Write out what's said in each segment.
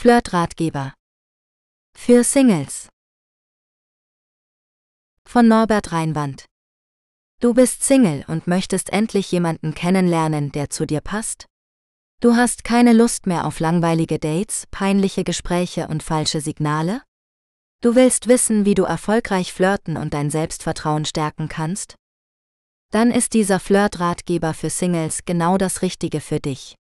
Flirt-Ratgeber. Für Singles. Von Norbert Reinwand. Du bist Single und möchtest endlich jemanden kennenlernen, der zu dir passt? Du hast keine Lust mehr auf langweilige Dates, peinliche Gespräche und falsche Signale? Du willst wissen, wie du erfolgreich flirten und dein Selbstvertrauen stärken kannst? Dann ist dieser Flirt-Ratgeber für Singles genau das Richtige für dich.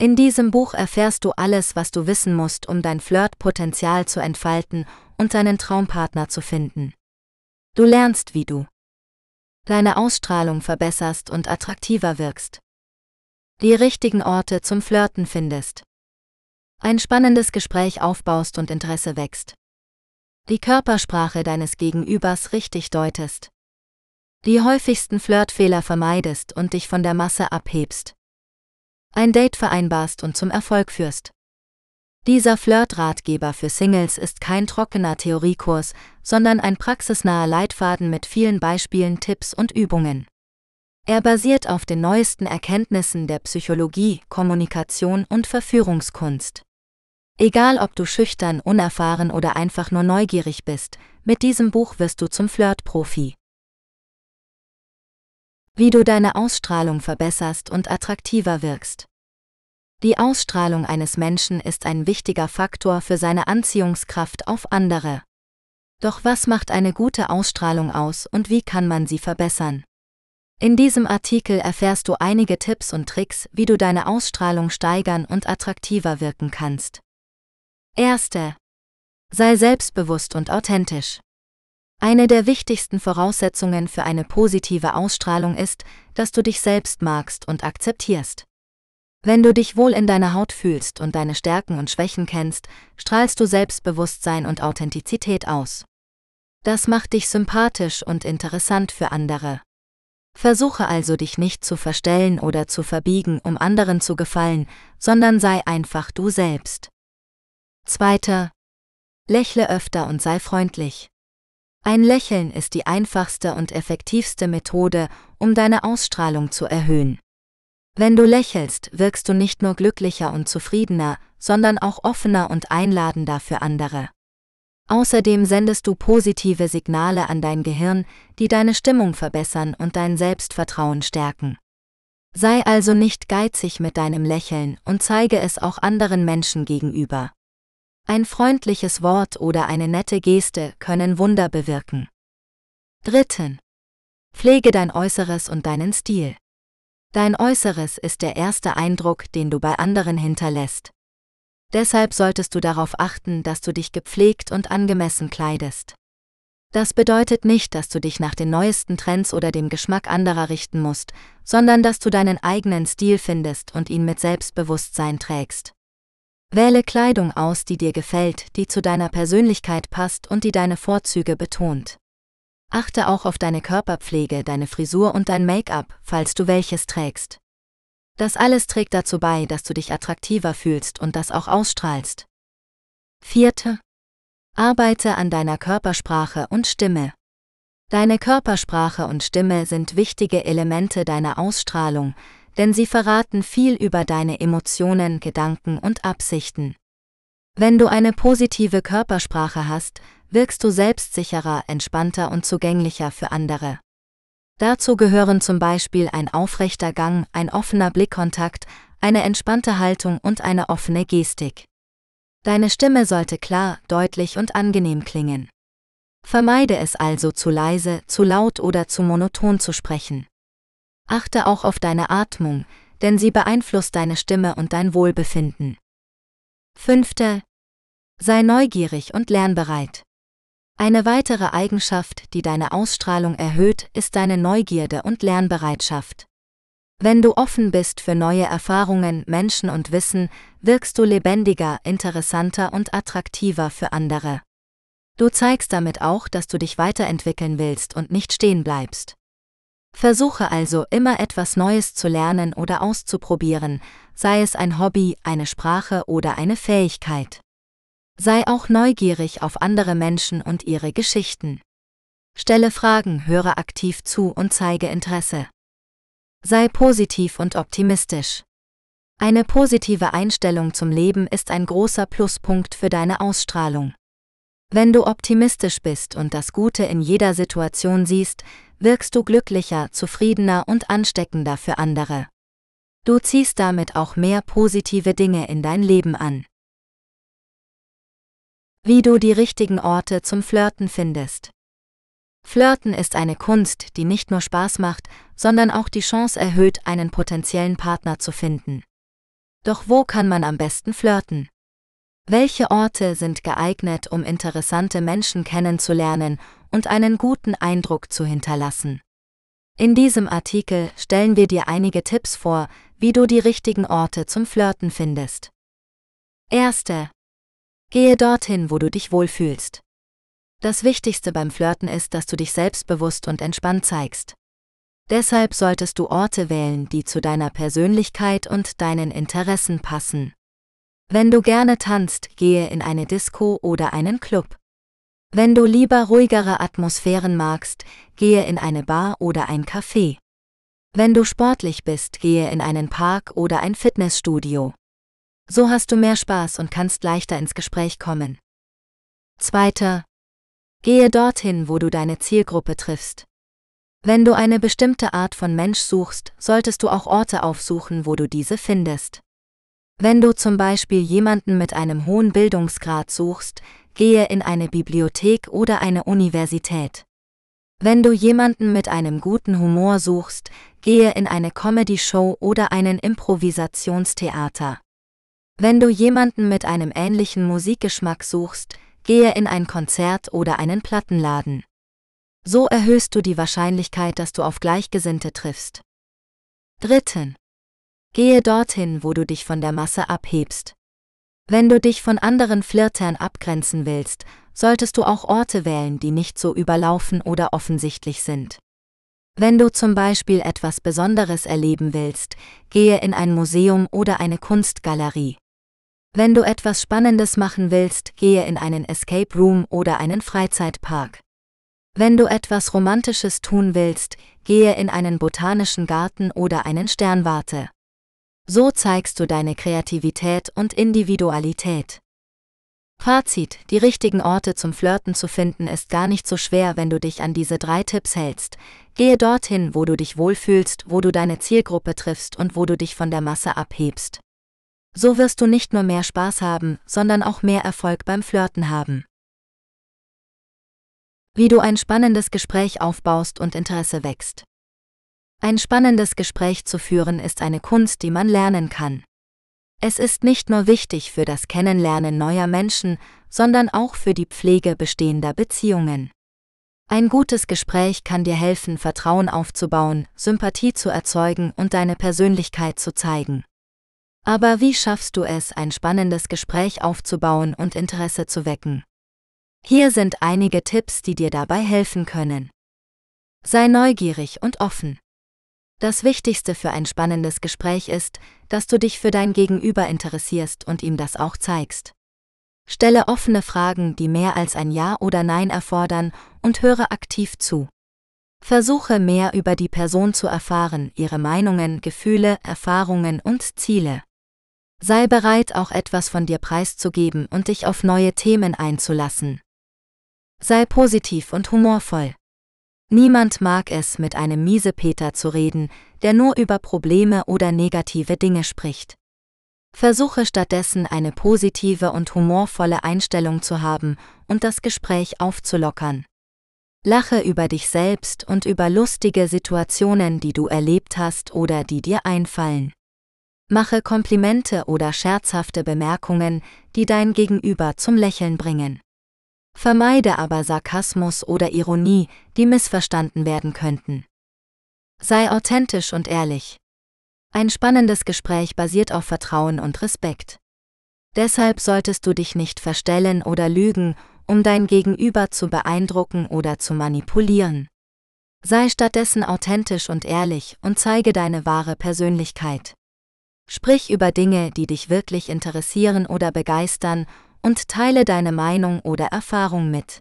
In diesem Buch erfährst du alles, was du wissen musst, um dein Flirtpotenzial zu entfalten und deinen Traumpartner zu finden. Du lernst, wie du deine Ausstrahlung verbesserst und attraktiver wirkst. Die richtigen Orte zum Flirten findest. Ein spannendes Gespräch aufbaust und Interesse wächst. Die Körpersprache deines Gegenübers richtig deutest. Die häufigsten Flirtfehler vermeidest und dich von der Masse abhebst ein Date vereinbarst und zum Erfolg führst. Dieser Flirt-Ratgeber für Singles ist kein trockener Theoriekurs, sondern ein praxisnaher Leitfaden mit vielen Beispielen, Tipps und Übungen. Er basiert auf den neuesten Erkenntnissen der Psychologie, Kommunikation und Verführungskunst. Egal ob du schüchtern, unerfahren oder einfach nur neugierig bist, mit diesem Buch wirst du zum Flirt-Profi wie du deine Ausstrahlung verbesserst und attraktiver wirkst. Die Ausstrahlung eines Menschen ist ein wichtiger Faktor für seine Anziehungskraft auf andere. Doch was macht eine gute Ausstrahlung aus und wie kann man sie verbessern? In diesem Artikel erfährst du einige Tipps und Tricks, wie du deine Ausstrahlung steigern und attraktiver wirken kannst. Erste. Sei selbstbewusst und authentisch. Eine der wichtigsten Voraussetzungen für eine positive Ausstrahlung ist, dass du dich selbst magst und akzeptierst. Wenn du dich wohl in deiner Haut fühlst und deine Stärken und Schwächen kennst, strahlst du Selbstbewusstsein und Authentizität aus. Das macht dich sympathisch und interessant für andere. Versuche also dich nicht zu verstellen oder zu verbiegen, um anderen zu gefallen, sondern sei einfach du selbst. Zweiter. Lächle öfter und sei freundlich. Ein Lächeln ist die einfachste und effektivste Methode, um deine Ausstrahlung zu erhöhen. Wenn du lächelst, wirkst du nicht nur glücklicher und zufriedener, sondern auch offener und einladender für andere. Außerdem sendest du positive Signale an dein Gehirn, die deine Stimmung verbessern und dein Selbstvertrauen stärken. Sei also nicht geizig mit deinem Lächeln und zeige es auch anderen Menschen gegenüber. Ein freundliches Wort oder eine nette Geste können Wunder bewirken. Dritten. Pflege dein Äußeres und deinen Stil. Dein Äußeres ist der erste Eindruck, den du bei anderen hinterlässt. Deshalb solltest du darauf achten, dass du dich gepflegt und angemessen kleidest. Das bedeutet nicht, dass du dich nach den neuesten Trends oder dem Geschmack anderer richten musst, sondern dass du deinen eigenen Stil findest und ihn mit Selbstbewusstsein trägst. Wähle Kleidung aus, die dir gefällt, die zu deiner Persönlichkeit passt und die deine Vorzüge betont. Achte auch auf deine Körperpflege, deine Frisur und dein Make-up, falls du welches trägst. Das alles trägt dazu bei, dass du dich attraktiver fühlst und das auch ausstrahlst. Vierte. Arbeite an deiner Körpersprache und Stimme. Deine Körpersprache und Stimme sind wichtige Elemente deiner Ausstrahlung, denn sie verraten viel über deine Emotionen, Gedanken und Absichten. Wenn du eine positive Körpersprache hast, wirkst du selbstsicherer, entspannter und zugänglicher für andere. Dazu gehören zum Beispiel ein aufrechter Gang, ein offener Blickkontakt, eine entspannte Haltung und eine offene Gestik. Deine Stimme sollte klar, deutlich und angenehm klingen. Vermeide es also zu leise, zu laut oder zu monoton zu sprechen. Achte auch auf deine Atmung, denn sie beeinflusst deine Stimme und dein Wohlbefinden. Fünfte. Sei neugierig und lernbereit. Eine weitere Eigenschaft, die deine Ausstrahlung erhöht, ist deine Neugierde und Lernbereitschaft. Wenn du offen bist für neue Erfahrungen, Menschen und Wissen, wirkst du lebendiger, interessanter und attraktiver für andere. Du zeigst damit auch, dass du dich weiterentwickeln willst und nicht stehen bleibst. Versuche also immer etwas Neues zu lernen oder auszuprobieren, sei es ein Hobby, eine Sprache oder eine Fähigkeit. Sei auch neugierig auf andere Menschen und ihre Geschichten. Stelle Fragen, höre aktiv zu und zeige Interesse. Sei positiv und optimistisch. Eine positive Einstellung zum Leben ist ein großer Pluspunkt für deine Ausstrahlung. Wenn du optimistisch bist und das Gute in jeder Situation siehst, wirkst du glücklicher, zufriedener und ansteckender für andere. Du ziehst damit auch mehr positive Dinge in dein Leben an. Wie du die richtigen Orte zum Flirten findest. Flirten ist eine Kunst, die nicht nur Spaß macht, sondern auch die Chance erhöht, einen potenziellen Partner zu finden. Doch wo kann man am besten flirten? Welche Orte sind geeignet, um interessante Menschen kennenzulernen und einen guten Eindruck zu hinterlassen? In diesem Artikel stellen wir dir einige Tipps vor, wie du die richtigen Orte zum Flirten findest. Erste. Gehe dorthin, wo du dich wohlfühlst. Das Wichtigste beim Flirten ist, dass du dich selbstbewusst und entspannt zeigst. Deshalb solltest du Orte wählen, die zu deiner Persönlichkeit und deinen Interessen passen. Wenn du gerne tanzt, gehe in eine Disco oder einen Club. Wenn du lieber ruhigere Atmosphären magst, gehe in eine Bar oder ein Café. Wenn du sportlich bist, gehe in einen Park oder ein Fitnessstudio. So hast du mehr Spaß und kannst leichter ins Gespräch kommen. Zweiter, Gehe dorthin, wo du deine Zielgruppe triffst. Wenn du eine bestimmte Art von Mensch suchst, solltest du auch Orte aufsuchen, wo du diese findest. Wenn du zum Beispiel jemanden mit einem hohen Bildungsgrad suchst, gehe in eine Bibliothek oder eine Universität. Wenn du jemanden mit einem guten Humor suchst, gehe in eine Comedy-Show oder einen Improvisationstheater. Wenn du jemanden mit einem ähnlichen Musikgeschmack suchst, gehe in ein Konzert oder einen Plattenladen. So erhöhst du die Wahrscheinlichkeit, dass du auf Gleichgesinnte triffst. Dritten. Gehe dorthin, wo du dich von der Masse abhebst. Wenn du dich von anderen Flirtern abgrenzen willst, solltest du auch Orte wählen, die nicht so überlaufen oder offensichtlich sind. Wenn du zum Beispiel etwas Besonderes erleben willst, gehe in ein Museum oder eine Kunstgalerie. Wenn du etwas Spannendes machen willst, gehe in einen Escape Room oder einen Freizeitpark. Wenn du etwas Romantisches tun willst, gehe in einen botanischen Garten oder einen Sternwarte. So zeigst du deine Kreativität und Individualität. Fazit, die richtigen Orte zum Flirten zu finden ist gar nicht so schwer, wenn du dich an diese drei Tipps hältst. Gehe dorthin, wo du dich wohlfühlst, wo du deine Zielgruppe triffst und wo du dich von der Masse abhebst. So wirst du nicht nur mehr Spaß haben, sondern auch mehr Erfolg beim Flirten haben. Wie du ein spannendes Gespräch aufbaust und Interesse wächst. Ein spannendes Gespräch zu führen ist eine Kunst, die man lernen kann. Es ist nicht nur wichtig für das Kennenlernen neuer Menschen, sondern auch für die Pflege bestehender Beziehungen. Ein gutes Gespräch kann dir helfen, Vertrauen aufzubauen, Sympathie zu erzeugen und deine Persönlichkeit zu zeigen. Aber wie schaffst du es, ein spannendes Gespräch aufzubauen und Interesse zu wecken? Hier sind einige Tipps, die dir dabei helfen können. Sei neugierig und offen. Das Wichtigste für ein spannendes Gespräch ist, dass du dich für dein Gegenüber interessierst und ihm das auch zeigst. Stelle offene Fragen, die mehr als ein Ja oder Nein erfordern, und höre aktiv zu. Versuche mehr über die Person zu erfahren, ihre Meinungen, Gefühle, Erfahrungen und Ziele. Sei bereit, auch etwas von dir preiszugeben und dich auf neue Themen einzulassen. Sei positiv und humorvoll. Niemand mag es, mit einem Miesepeter zu reden, der nur über Probleme oder negative Dinge spricht. Versuche stattdessen eine positive und humorvolle Einstellung zu haben und das Gespräch aufzulockern. Lache über dich selbst und über lustige Situationen, die du erlebt hast oder die dir einfallen. Mache Komplimente oder scherzhafte Bemerkungen, die dein Gegenüber zum Lächeln bringen. Vermeide aber Sarkasmus oder Ironie, die missverstanden werden könnten. Sei authentisch und ehrlich. Ein spannendes Gespräch basiert auf Vertrauen und Respekt. Deshalb solltest du dich nicht verstellen oder lügen, um dein Gegenüber zu beeindrucken oder zu manipulieren. Sei stattdessen authentisch und ehrlich und zeige deine wahre Persönlichkeit. Sprich über Dinge, die dich wirklich interessieren oder begeistern, und teile deine Meinung oder Erfahrung mit.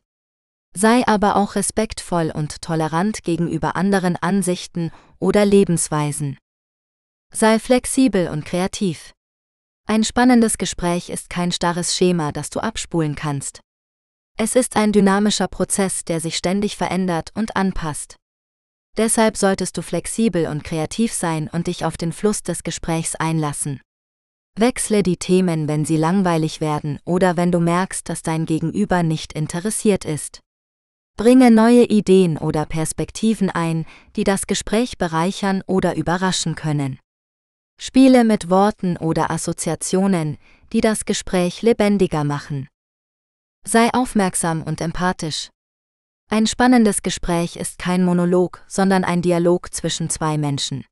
Sei aber auch respektvoll und tolerant gegenüber anderen Ansichten oder Lebensweisen. Sei flexibel und kreativ. Ein spannendes Gespräch ist kein starres Schema, das du abspulen kannst. Es ist ein dynamischer Prozess, der sich ständig verändert und anpasst. Deshalb solltest du flexibel und kreativ sein und dich auf den Fluss des Gesprächs einlassen. Wechsle die Themen, wenn sie langweilig werden oder wenn du merkst, dass dein Gegenüber nicht interessiert ist. Bringe neue Ideen oder Perspektiven ein, die das Gespräch bereichern oder überraschen können. Spiele mit Worten oder Assoziationen, die das Gespräch lebendiger machen. Sei aufmerksam und empathisch. Ein spannendes Gespräch ist kein Monolog, sondern ein Dialog zwischen zwei Menschen.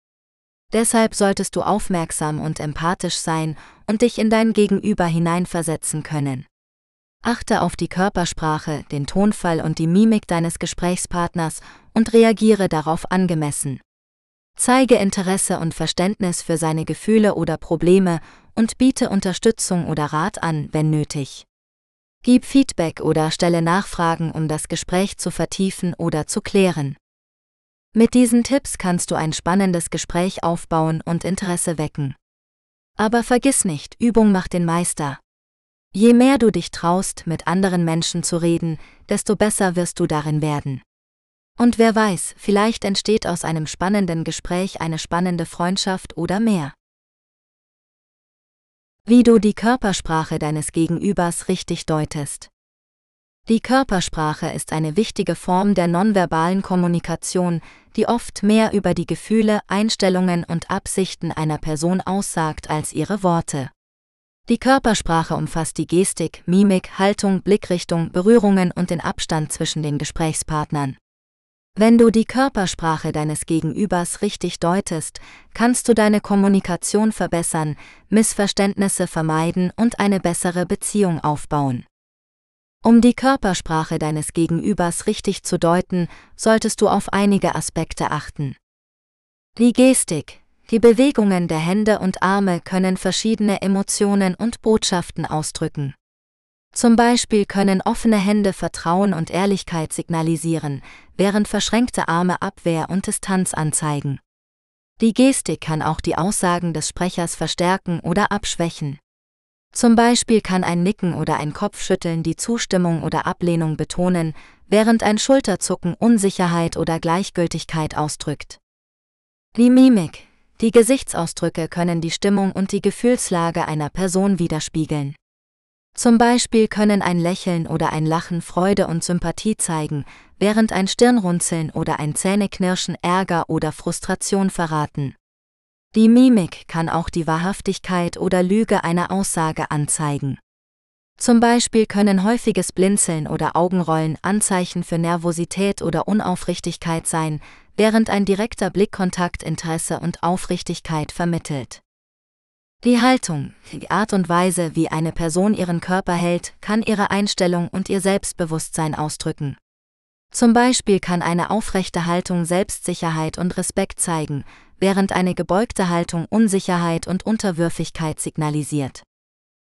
Deshalb solltest du aufmerksam und empathisch sein und dich in dein Gegenüber hineinversetzen können. Achte auf die Körpersprache, den Tonfall und die Mimik deines Gesprächspartners und reagiere darauf angemessen. Zeige Interesse und Verständnis für seine Gefühle oder Probleme und biete Unterstützung oder Rat an, wenn nötig. Gib Feedback oder stelle Nachfragen, um das Gespräch zu vertiefen oder zu klären. Mit diesen Tipps kannst du ein spannendes Gespräch aufbauen und Interesse wecken. Aber vergiss nicht, Übung macht den Meister. Je mehr du dich traust, mit anderen Menschen zu reden, desto besser wirst du darin werden. Und wer weiß, vielleicht entsteht aus einem spannenden Gespräch eine spannende Freundschaft oder mehr. Wie du die Körpersprache deines Gegenübers richtig deutest. Die Körpersprache ist eine wichtige Form der nonverbalen Kommunikation, die oft mehr über die Gefühle, Einstellungen und Absichten einer Person aussagt als ihre Worte. Die Körpersprache umfasst die Gestik, Mimik, Haltung, Blickrichtung, Berührungen und den Abstand zwischen den Gesprächspartnern. Wenn du die Körpersprache deines Gegenübers richtig deutest, kannst du deine Kommunikation verbessern, Missverständnisse vermeiden und eine bessere Beziehung aufbauen. Um die Körpersprache deines Gegenübers richtig zu deuten, solltest du auf einige Aspekte achten. Die Gestik, die Bewegungen der Hände und Arme können verschiedene Emotionen und Botschaften ausdrücken. Zum Beispiel können offene Hände Vertrauen und Ehrlichkeit signalisieren, während verschränkte Arme Abwehr und Distanz anzeigen. Die Gestik kann auch die Aussagen des Sprechers verstärken oder abschwächen. Zum Beispiel kann ein Nicken oder ein Kopfschütteln die Zustimmung oder Ablehnung betonen, während ein Schulterzucken Unsicherheit oder Gleichgültigkeit ausdrückt. Die Mimik. Die Gesichtsausdrücke können die Stimmung und die Gefühlslage einer Person widerspiegeln. Zum Beispiel können ein Lächeln oder ein Lachen Freude und Sympathie zeigen, während ein Stirnrunzeln oder ein Zähneknirschen Ärger oder Frustration verraten. Die Mimik kann auch die Wahrhaftigkeit oder Lüge einer Aussage anzeigen. Zum Beispiel können häufiges Blinzeln oder Augenrollen Anzeichen für Nervosität oder Unaufrichtigkeit sein, während ein direkter Blickkontakt Interesse und Aufrichtigkeit vermittelt. Die Haltung, die Art und Weise, wie eine Person ihren Körper hält, kann ihre Einstellung und ihr Selbstbewusstsein ausdrücken. Zum Beispiel kann eine aufrechte Haltung Selbstsicherheit und Respekt zeigen, während eine gebeugte Haltung Unsicherheit und Unterwürfigkeit signalisiert.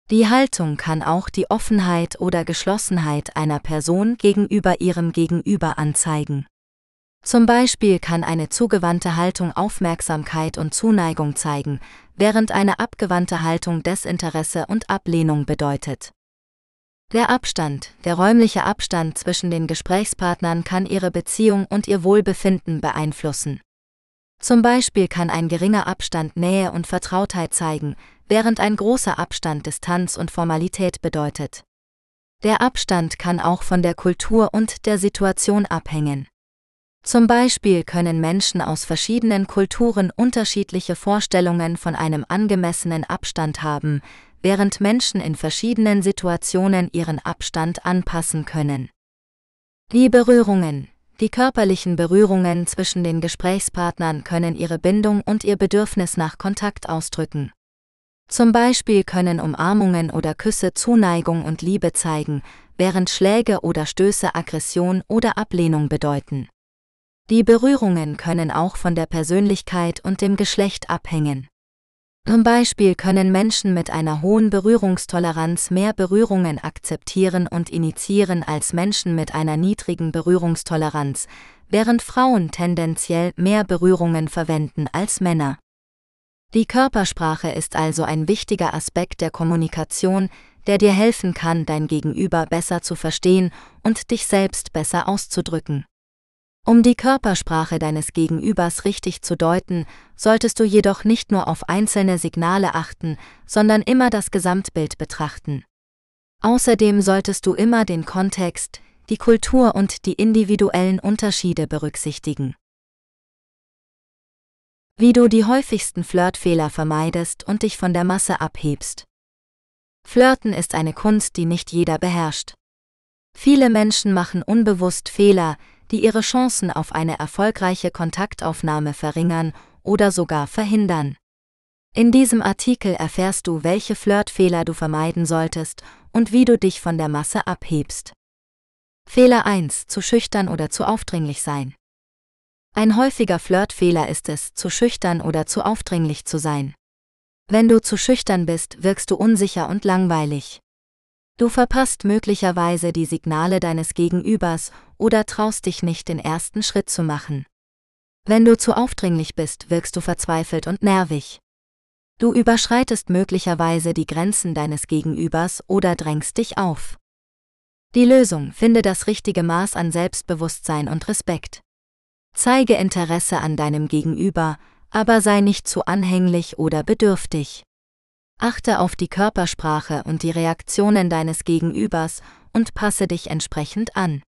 Die Haltung kann auch die Offenheit oder Geschlossenheit einer Person gegenüber ihrem Gegenüber anzeigen. Zum Beispiel kann eine zugewandte Haltung Aufmerksamkeit und Zuneigung zeigen, während eine abgewandte Haltung Desinteresse und Ablehnung bedeutet. Der Abstand, der räumliche Abstand zwischen den Gesprächspartnern kann ihre Beziehung und ihr Wohlbefinden beeinflussen. Zum Beispiel kann ein geringer Abstand Nähe und Vertrautheit zeigen, während ein großer Abstand Distanz und Formalität bedeutet. Der Abstand kann auch von der Kultur und der Situation abhängen. Zum Beispiel können Menschen aus verschiedenen Kulturen unterschiedliche Vorstellungen von einem angemessenen Abstand haben, während Menschen in verschiedenen Situationen ihren Abstand anpassen können. Die Berührungen, die körperlichen Berührungen zwischen den Gesprächspartnern können ihre Bindung und ihr Bedürfnis nach Kontakt ausdrücken. Zum Beispiel können Umarmungen oder Küsse Zuneigung und Liebe zeigen, während Schläge oder Stöße Aggression oder Ablehnung bedeuten. Die Berührungen können auch von der Persönlichkeit und dem Geschlecht abhängen. Zum Beispiel können Menschen mit einer hohen Berührungstoleranz mehr Berührungen akzeptieren und initiieren als Menschen mit einer niedrigen Berührungstoleranz, während Frauen tendenziell mehr Berührungen verwenden als Männer. Die Körpersprache ist also ein wichtiger Aspekt der Kommunikation, der dir helfen kann, dein Gegenüber besser zu verstehen und dich selbst besser auszudrücken. Um die Körpersprache deines Gegenübers richtig zu deuten, solltest du jedoch nicht nur auf einzelne Signale achten, sondern immer das Gesamtbild betrachten. Außerdem solltest du immer den Kontext, die Kultur und die individuellen Unterschiede berücksichtigen. Wie du die häufigsten Flirtfehler vermeidest und dich von der Masse abhebst. Flirten ist eine Kunst, die nicht jeder beherrscht. Viele Menschen machen unbewusst Fehler, die ihre Chancen auf eine erfolgreiche Kontaktaufnahme verringern oder sogar verhindern. In diesem Artikel erfährst du, welche Flirtfehler du vermeiden solltest und wie du dich von der Masse abhebst. Fehler 1. Zu schüchtern oder zu aufdringlich sein. Ein häufiger Flirtfehler ist es, zu schüchtern oder zu aufdringlich zu sein. Wenn du zu schüchtern bist, wirkst du unsicher und langweilig. Du verpasst möglicherweise die Signale deines Gegenübers oder traust dich nicht, den ersten Schritt zu machen. Wenn du zu aufdringlich bist, wirkst du verzweifelt und nervig. Du überschreitest möglicherweise die Grenzen deines Gegenübers oder drängst dich auf. Die Lösung finde das richtige Maß an Selbstbewusstsein und Respekt. Zeige Interesse an deinem Gegenüber, aber sei nicht zu anhänglich oder bedürftig. Achte auf die Körpersprache und die Reaktionen deines Gegenübers und passe dich entsprechend an.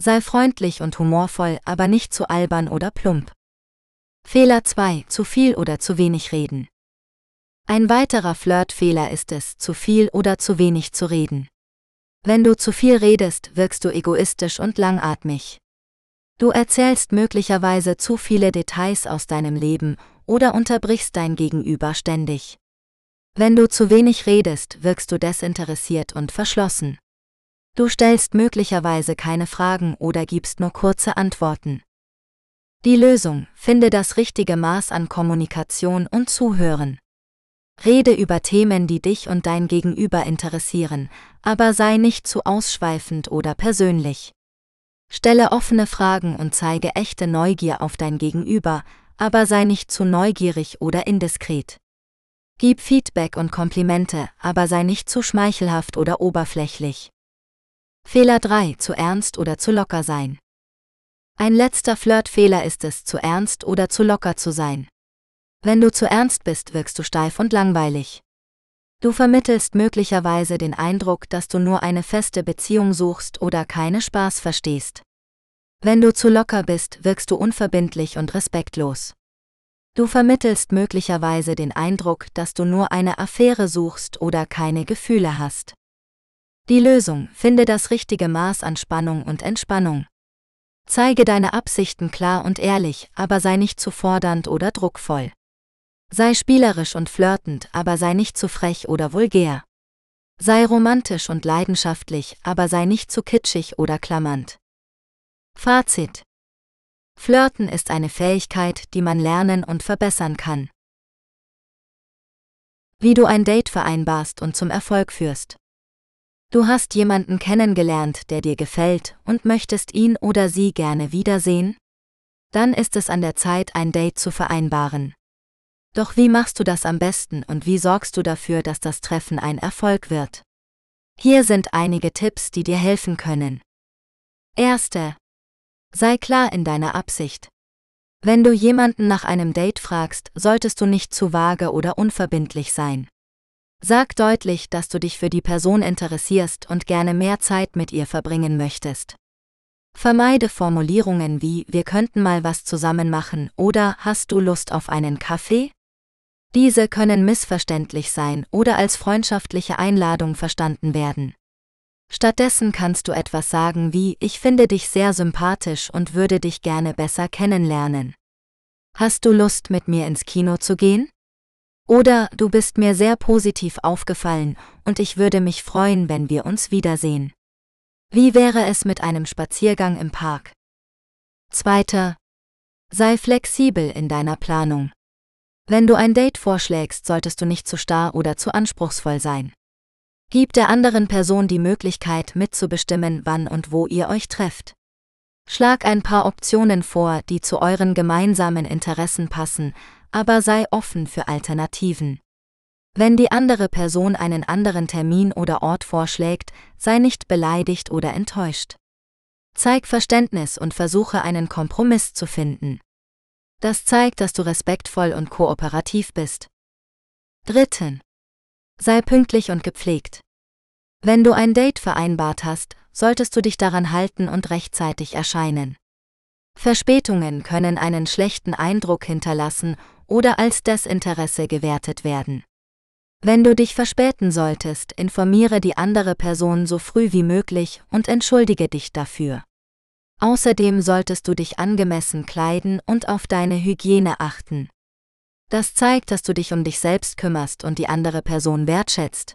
Sei freundlich und humorvoll, aber nicht zu albern oder plump. Fehler 2. Zu viel oder zu wenig reden. Ein weiterer Flirtfehler ist es, zu viel oder zu wenig zu reden. Wenn du zu viel redest, wirkst du egoistisch und langatmig. Du erzählst möglicherweise zu viele Details aus deinem Leben oder unterbrichst dein Gegenüber ständig. Wenn du zu wenig redest, wirkst du desinteressiert und verschlossen. Du stellst möglicherweise keine Fragen oder gibst nur kurze Antworten. Die Lösung, finde das richtige Maß an Kommunikation und Zuhören. Rede über Themen, die dich und dein Gegenüber interessieren, aber sei nicht zu ausschweifend oder persönlich. Stelle offene Fragen und zeige echte Neugier auf dein Gegenüber, aber sei nicht zu neugierig oder indiskret. Gib Feedback und Komplimente, aber sei nicht zu schmeichelhaft oder oberflächlich. Fehler 3. Zu ernst oder zu locker sein. Ein letzter Flirtfehler ist es, zu ernst oder zu locker zu sein. Wenn du zu ernst bist, wirkst du steif und langweilig. Du vermittelst möglicherweise den Eindruck, dass du nur eine feste Beziehung suchst oder keine Spaß verstehst. Wenn du zu locker bist, wirkst du unverbindlich und respektlos. Du vermittelst möglicherweise den Eindruck, dass du nur eine Affäre suchst oder keine Gefühle hast. Die Lösung, finde das richtige Maß an Spannung und Entspannung. Zeige deine Absichten klar und ehrlich, aber sei nicht zu fordernd oder druckvoll. Sei spielerisch und flirtend, aber sei nicht zu frech oder vulgär. Sei romantisch und leidenschaftlich, aber sei nicht zu kitschig oder klammernd. Fazit Flirten ist eine Fähigkeit, die man lernen und verbessern kann. Wie du ein Date vereinbarst und zum Erfolg führst. Du hast jemanden kennengelernt, der dir gefällt und möchtest ihn oder sie gerne wiedersehen? Dann ist es an der Zeit, ein Date zu vereinbaren. Doch wie machst du das am besten und wie sorgst du dafür, dass das Treffen ein Erfolg wird? Hier sind einige Tipps, die dir helfen können. Erste, Sei klar in deiner Absicht. Wenn du jemanden nach einem Date fragst, solltest du nicht zu vage oder unverbindlich sein. Sag deutlich, dass du dich für die Person interessierst und gerne mehr Zeit mit ihr verbringen möchtest. Vermeide Formulierungen wie wir könnten mal was zusammen machen oder hast du Lust auf einen Kaffee? Diese können missverständlich sein oder als freundschaftliche Einladung verstanden werden. Stattdessen kannst du etwas sagen wie Ich finde dich sehr sympathisch und würde dich gerne besser kennenlernen. Hast du Lust mit mir ins Kino zu gehen? Oder du bist mir sehr positiv aufgefallen und ich würde mich freuen, wenn wir uns wiedersehen. Wie wäre es mit einem Spaziergang im Park? Zweiter. Sei flexibel in deiner Planung. Wenn du ein Date vorschlägst, solltest du nicht zu starr oder zu anspruchsvoll sein. Gib der anderen Person die Möglichkeit mitzubestimmen, wann und wo ihr euch trefft. Schlag ein paar Optionen vor, die zu euren gemeinsamen Interessen passen, aber sei offen für Alternativen. Wenn die andere Person einen anderen Termin oder Ort vorschlägt, sei nicht beleidigt oder enttäuscht. Zeig Verständnis und versuche einen Kompromiss zu finden. Das zeigt, dass du respektvoll und kooperativ bist. Dritten. Sei pünktlich und gepflegt. Wenn du ein Date vereinbart hast, solltest du dich daran halten und rechtzeitig erscheinen. Verspätungen können einen schlechten Eindruck hinterlassen oder als Desinteresse gewertet werden. Wenn du dich verspäten solltest, informiere die andere Person so früh wie möglich und entschuldige dich dafür. Außerdem solltest du dich angemessen kleiden und auf deine Hygiene achten. Das zeigt, dass du dich um dich selbst kümmerst und die andere Person wertschätzt.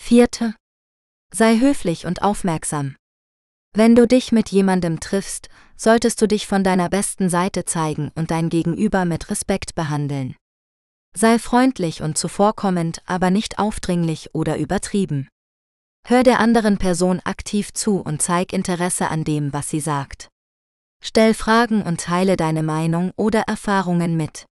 Vierte. Sei höflich und aufmerksam. Wenn du dich mit jemandem triffst, solltest du dich von deiner besten Seite zeigen und dein Gegenüber mit Respekt behandeln. Sei freundlich und zuvorkommend, aber nicht aufdringlich oder übertrieben. Hör der anderen Person aktiv zu und zeig Interesse an dem, was sie sagt. Stell Fragen und teile deine Meinung oder Erfahrungen mit.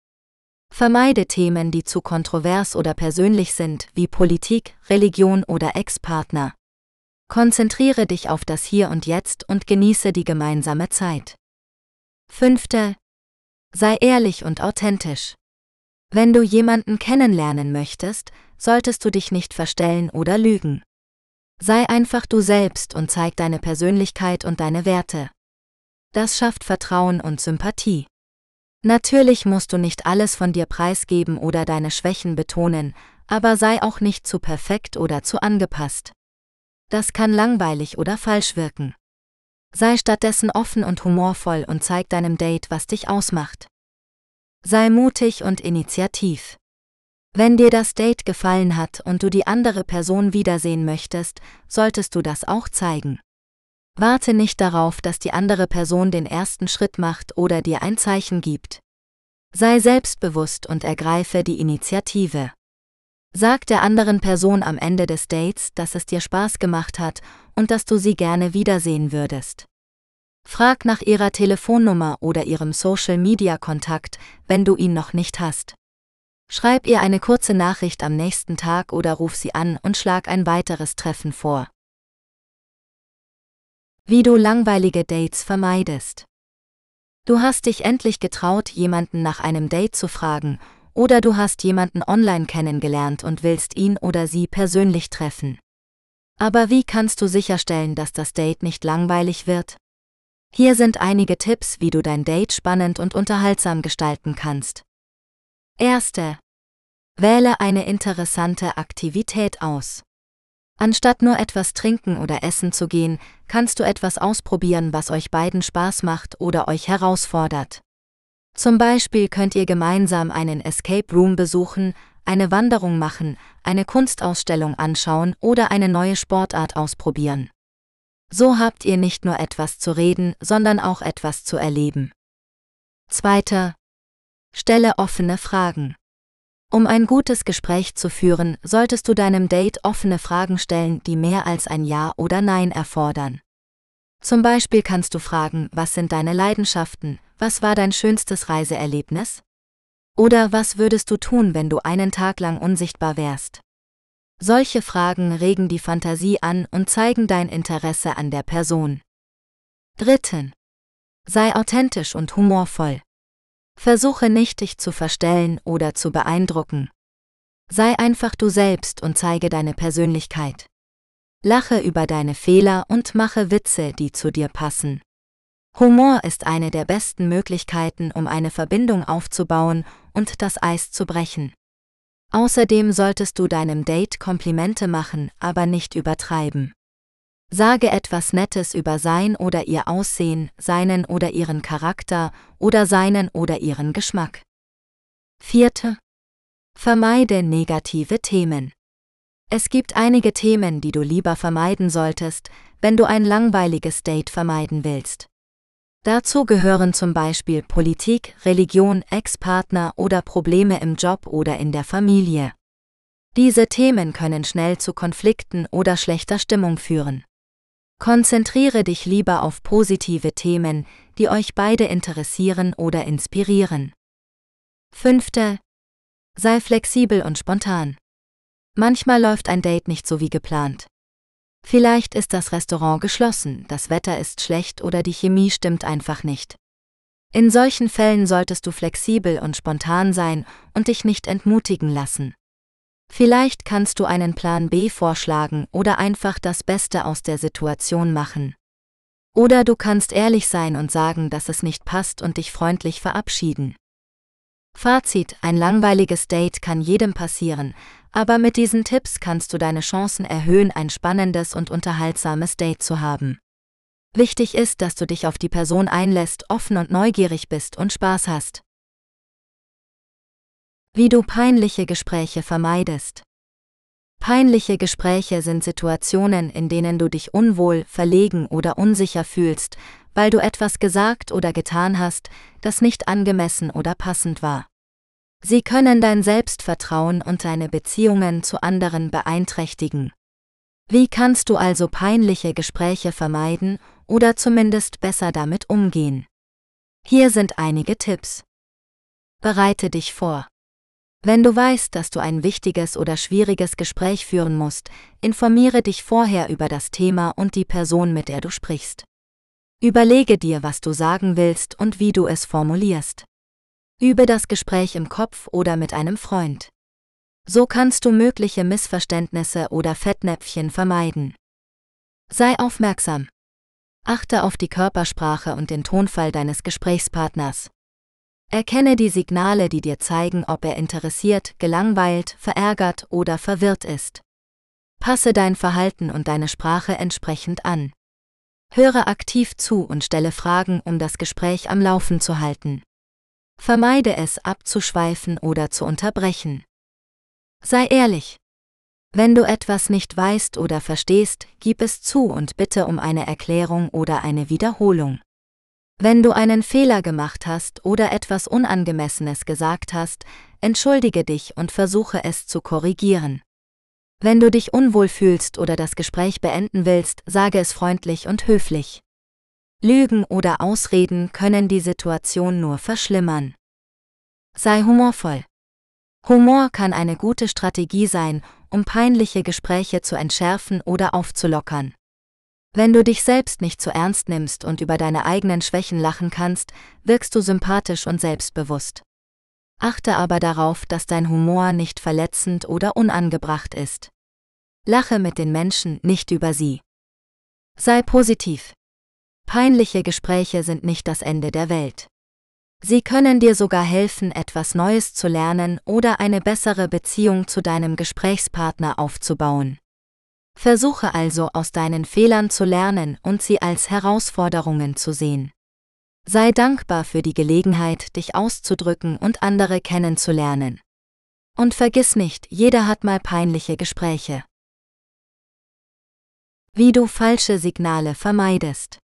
Vermeide Themen, die zu kontrovers oder persönlich sind, wie Politik, Religion oder Ex-Partner. Konzentriere dich auf das Hier und Jetzt und genieße die gemeinsame Zeit. Fünfte. Sei ehrlich und authentisch. Wenn du jemanden kennenlernen möchtest, solltest du dich nicht verstellen oder lügen. Sei einfach du selbst und zeig deine Persönlichkeit und deine Werte. Das schafft Vertrauen und Sympathie. Natürlich musst du nicht alles von dir preisgeben oder deine Schwächen betonen, aber sei auch nicht zu perfekt oder zu angepasst. Das kann langweilig oder falsch wirken. Sei stattdessen offen und humorvoll und zeig deinem Date, was dich ausmacht. Sei mutig und initiativ. Wenn dir das Date gefallen hat und du die andere Person wiedersehen möchtest, solltest du das auch zeigen. Warte nicht darauf, dass die andere Person den ersten Schritt macht oder dir ein Zeichen gibt. Sei selbstbewusst und ergreife die Initiative. Sag der anderen Person am Ende des Dates, dass es dir Spaß gemacht hat und dass du sie gerne wiedersehen würdest. Frag nach ihrer Telefonnummer oder ihrem Social-Media-Kontakt, wenn du ihn noch nicht hast. Schreib ihr eine kurze Nachricht am nächsten Tag oder ruf sie an und schlag ein weiteres Treffen vor. Wie du langweilige Dates vermeidest. Du hast dich endlich getraut, jemanden nach einem Date zu fragen oder du hast jemanden online kennengelernt und willst ihn oder sie persönlich treffen. Aber wie kannst du sicherstellen, dass das Date nicht langweilig wird? Hier sind einige Tipps, wie du dein Date spannend und unterhaltsam gestalten kannst. Erste. Wähle eine interessante Aktivität aus. Anstatt nur etwas trinken oder essen zu gehen, kannst du etwas ausprobieren, was euch beiden Spaß macht oder euch herausfordert. Zum Beispiel könnt ihr gemeinsam einen Escape Room besuchen, eine Wanderung machen, eine Kunstausstellung anschauen oder eine neue Sportart ausprobieren. So habt ihr nicht nur etwas zu reden, sondern auch etwas zu erleben. Zweiter. Stelle offene Fragen. Um ein gutes Gespräch zu führen, solltest du deinem Date offene Fragen stellen, die mehr als ein Ja oder Nein erfordern. Zum Beispiel kannst du fragen, was sind deine Leidenschaften, was war dein schönstes Reiseerlebnis? Oder was würdest du tun, wenn du einen Tag lang unsichtbar wärst? Solche Fragen regen die Fantasie an und zeigen dein Interesse an der Person. Dritten. Sei authentisch und humorvoll. Versuche nicht, dich zu verstellen oder zu beeindrucken. Sei einfach du selbst und zeige deine Persönlichkeit. Lache über deine Fehler und mache Witze, die zu dir passen. Humor ist eine der besten Möglichkeiten, um eine Verbindung aufzubauen und das Eis zu brechen. Außerdem solltest du deinem Date Komplimente machen, aber nicht übertreiben. Sage etwas Nettes über sein oder ihr Aussehen, seinen oder ihren Charakter oder seinen oder ihren Geschmack. Vierte. Vermeide negative Themen. Es gibt einige Themen, die du lieber vermeiden solltest, wenn du ein langweiliges Date vermeiden willst. Dazu gehören zum Beispiel Politik, Religion, Ex-Partner oder Probleme im Job oder in der Familie. Diese Themen können schnell zu Konflikten oder schlechter Stimmung führen. Konzentriere dich lieber auf positive Themen, die euch beide interessieren oder inspirieren. Fünfte. Sei flexibel und spontan. Manchmal läuft ein Date nicht so wie geplant. Vielleicht ist das Restaurant geschlossen, das Wetter ist schlecht oder die Chemie stimmt einfach nicht. In solchen Fällen solltest du flexibel und spontan sein und dich nicht entmutigen lassen. Vielleicht kannst du einen Plan B vorschlagen oder einfach das Beste aus der Situation machen. Oder du kannst ehrlich sein und sagen, dass es nicht passt und dich freundlich verabschieden. Fazit, ein langweiliges Date kann jedem passieren, aber mit diesen Tipps kannst du deine Chancen erhöhen, ein spannendes und unterhaltsames Date zu haben. Wichtig ist, dass du dich auf die Person einlässt, offen und neugierig bist und Spaß hast. Wie du peinliche Gespräche vermeidest. Peinliche Gespräche sind Situationen, in denen du dich unwohl, verlegen oder unsicher fühlst, weil du etwas gesagt oder getan hast, das nicht angemessen oder passend war. Sie können dein Selbstvertrauen und deine Beziehungen zu anderen beeinträchtigen. Wie kannst du also peinliche Gespräche vermeiden oder zumindest besser damit umgehen? Hier sind einige Tipps. Bereite dich vor. Wenn du weißt, dass du ein wichtiges oder schwieriges Gespräch führen musst, informiere dich vorher über das Thema und die Person, mit der du sprichst. Überlege dir, was du sagen willst und wie du es formulierst. Übe das Gespräch im Kopf oder mit einem Freund. So kannst du mögliche Missverständnisse oder Fettnäpfchen vermeiden. Sei aufmerksam. Achte auf die Körpersprache und den Tonfall deines Gesprächspartners. Erkenne die Signale, die dir zeigen, ob er interessiert, gelangweilt, verärgert oder verwirrt ist. Passe dein Verhalten und deine Sprache entsprechend an. Höre aktiv zu und stelle Fragen, um das Gespräch am Laufen zu halten. Vermeide es, abzuschweifen oder zu unterbrechen. Sei ehrlich. Wenn du etwas nicht weißt oder verstehst, gib es zu und bitte um eine Erklärung oder eine Wiederholung. Wenn du einen Fehler gemacht hast oder etwas Unangemessenes gesagt hast, entschuldige dich und versuche es zu korrigieren. Wenn du dich unwohl fühlst oder das Gespräch beenden willst, sage es freundlich und höflich. Lügen oder Ausreden können die Situation nur verschlimmern. Sei humorvoll. Humor kann eine gute Strategie sein, um peinliche Gespräche zu entschärfen oder aufzulockern. Wenn du dich selbst nicht zu ernst nimmst und über deine eigenen Schwächen lachen kannst, wirkst du sympathisch und selbstbewusst. Achte aber darauf, dass dein Humor nicht verletzend oder unangebracht ist. Lache mit den Menschen, nicht über sie. Sei positiv. Peinliche Gespräche sind nicht das Ende der Welt. Sie können dir sogar helfen, etwas Neues zu lernen oder eine bessere Beziehung zu deinem Gesprächspartner aufzubauen. Versuche also aus deinen Fehlern zu lernen und sie als Herausforderungen zu sehen. Sei dankbar für die Gelegenheit, dich auszudrücken und andere kennenzulernen. Und vergiss nicht, jeder hat mal peinliche Gespräche. Wie du falsche Signale vermeidest.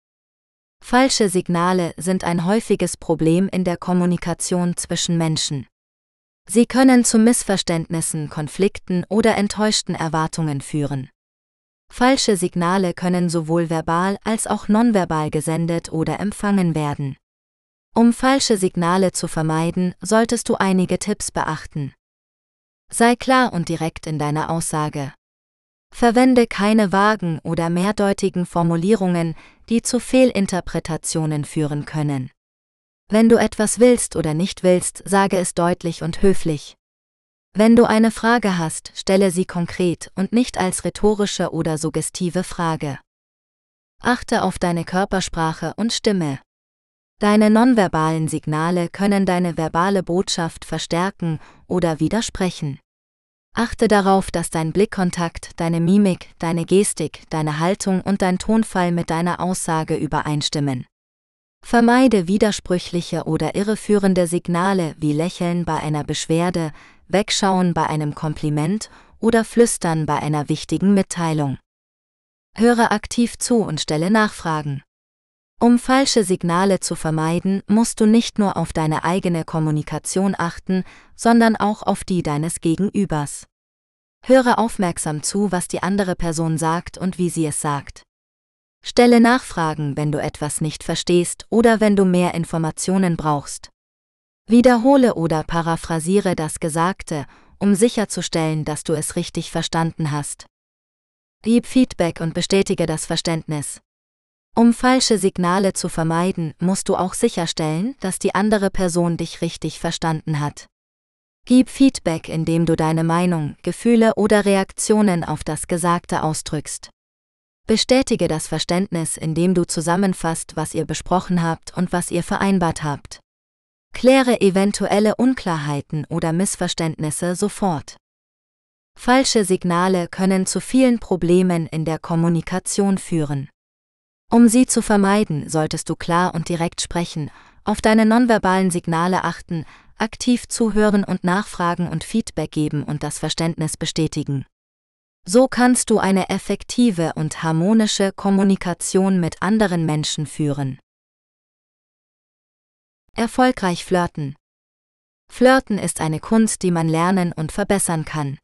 Falsche Signale sind ein häufiges Problem in der Kommunikation zwischen Menschen. Sie können zu Missverständnissen, Konflikten oder enttäuschten Erwartungen führen. Falsche Signale können sowohl verbal als auch nonverbal gesendet oder empfangen werden. Um falsche Signale zu vermeiden, solltest du einige Tipps beachten. Sei klar und direkt in deiner Aussage. Verwende keine vagen oder mehrdeutigen Formulierungen, die zu Fehlinterpretationen führen können. Wenn du etwas willst oder nicht willst, sage es deutlich und höflich. Wenn du eine Frage hast, stelle sie konkret und nicht als rhetorische oder suggestive Frage. Achte auf deine Körpersprache und Stimme. Deine nonverbalen Signale können deine verbale Botschaft verstärken oder widersprechen. Achte darauf, dass dein Blickkontakt, deine Mimik, deine Gestik, deine Haltung und dein Tonfall mit deiner Aussage übereinstimmen. Vermeide widersprüchliche oder irreführende Signale wie Lächeln bei einer Beschwerde, Wegschauen bei einem Kompliment oder Flüstern bei einer wichtigen Mitteilung. Höre aktiv zu und stelle Nachfragen. Um falsche Signale zu vermeiden, musst du nicht nur auf deine eigene Kommunikation achten, sondern auch auf die deines Gegenübers. Höre aufmerksam zu, was die andere Person sagt und wie sie es sagt. Stelle Nachfragen, wenn du etwas nicht verstehst oder wenn du mehr Informationen brauchst. Wiederhole oder paraphrasiere das Gesagte, um sicherzustellen, dass du es richtig verstanden hast. Gib Feedback und bestätige das Verständnis. Um falsche Signale zu vermeiden, musst du auch sicherstellen, dass die andere Person dich richtig verstanden hat. Gib Feedback, indem du deine Meinung, Gefühle oder Reaktionen auf das Gesagte ausdrückst. Bestätige das Verständnis, indem du zusammenfasst, was ihr besprochen habt und was ihr vereinbart habt. Kläre eventuelle Unklarheiten oder Missverständnisse sofort. Falsche Signale können zu vielen Problemen in der Kommunikation führen. Um sie zu vermeiden, solltest du klar und direkt sprechen, auf deine nonverbalen Signale achten, aktiv zuhören und nachfragen und Feedback geben und das Verständnis bestätigen. So kannst du eine effektive und harmonische Kommunikation mit anderen Menschen führen. Erfolgreich flirten. Flirten ist eine Kunst, die man lernen und verbessern kann.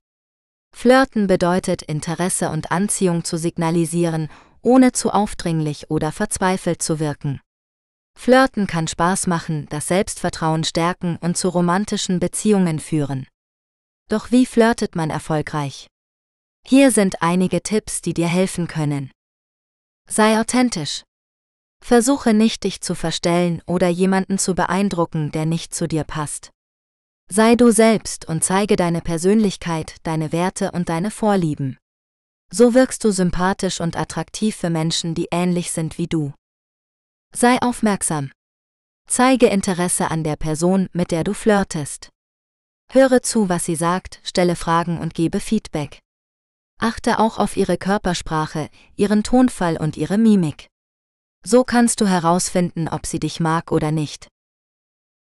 Flirten bedeutet Interesse und Anziehung zu signalisieren ohne zu aufdringlich oder verzweifelt zu wirken. Flirten kann Spaß machen, das Selbstvertrauen stärken und zu romantischen Beziehungen führen. Doch wie flirtet man erfolgreich? Hier sind einige Tipps, die dir helfen können. Sei authentisch. Versuche nicht, dich zu verstellen oder jemanden zu beeindrucken, der nicht zu dir passt. Sei du selbst und zeige deine Persönlichkeit, deine Werte und deine Vorlieben. So wirkst du sympathisch und attraktiv für Menschen, die ähnlich sind wie du. Sei aufmerksam. Zeige Interesse an der Person, mit der du flirtest. Höre zu, was sie sagt, stelle Fragen und gebe Feedback. Achte auch auf ihre Körpersprache, ihren Tonfall und ihre Mimik. So kannst du herausfinden, ob sie dich mag oder nicht.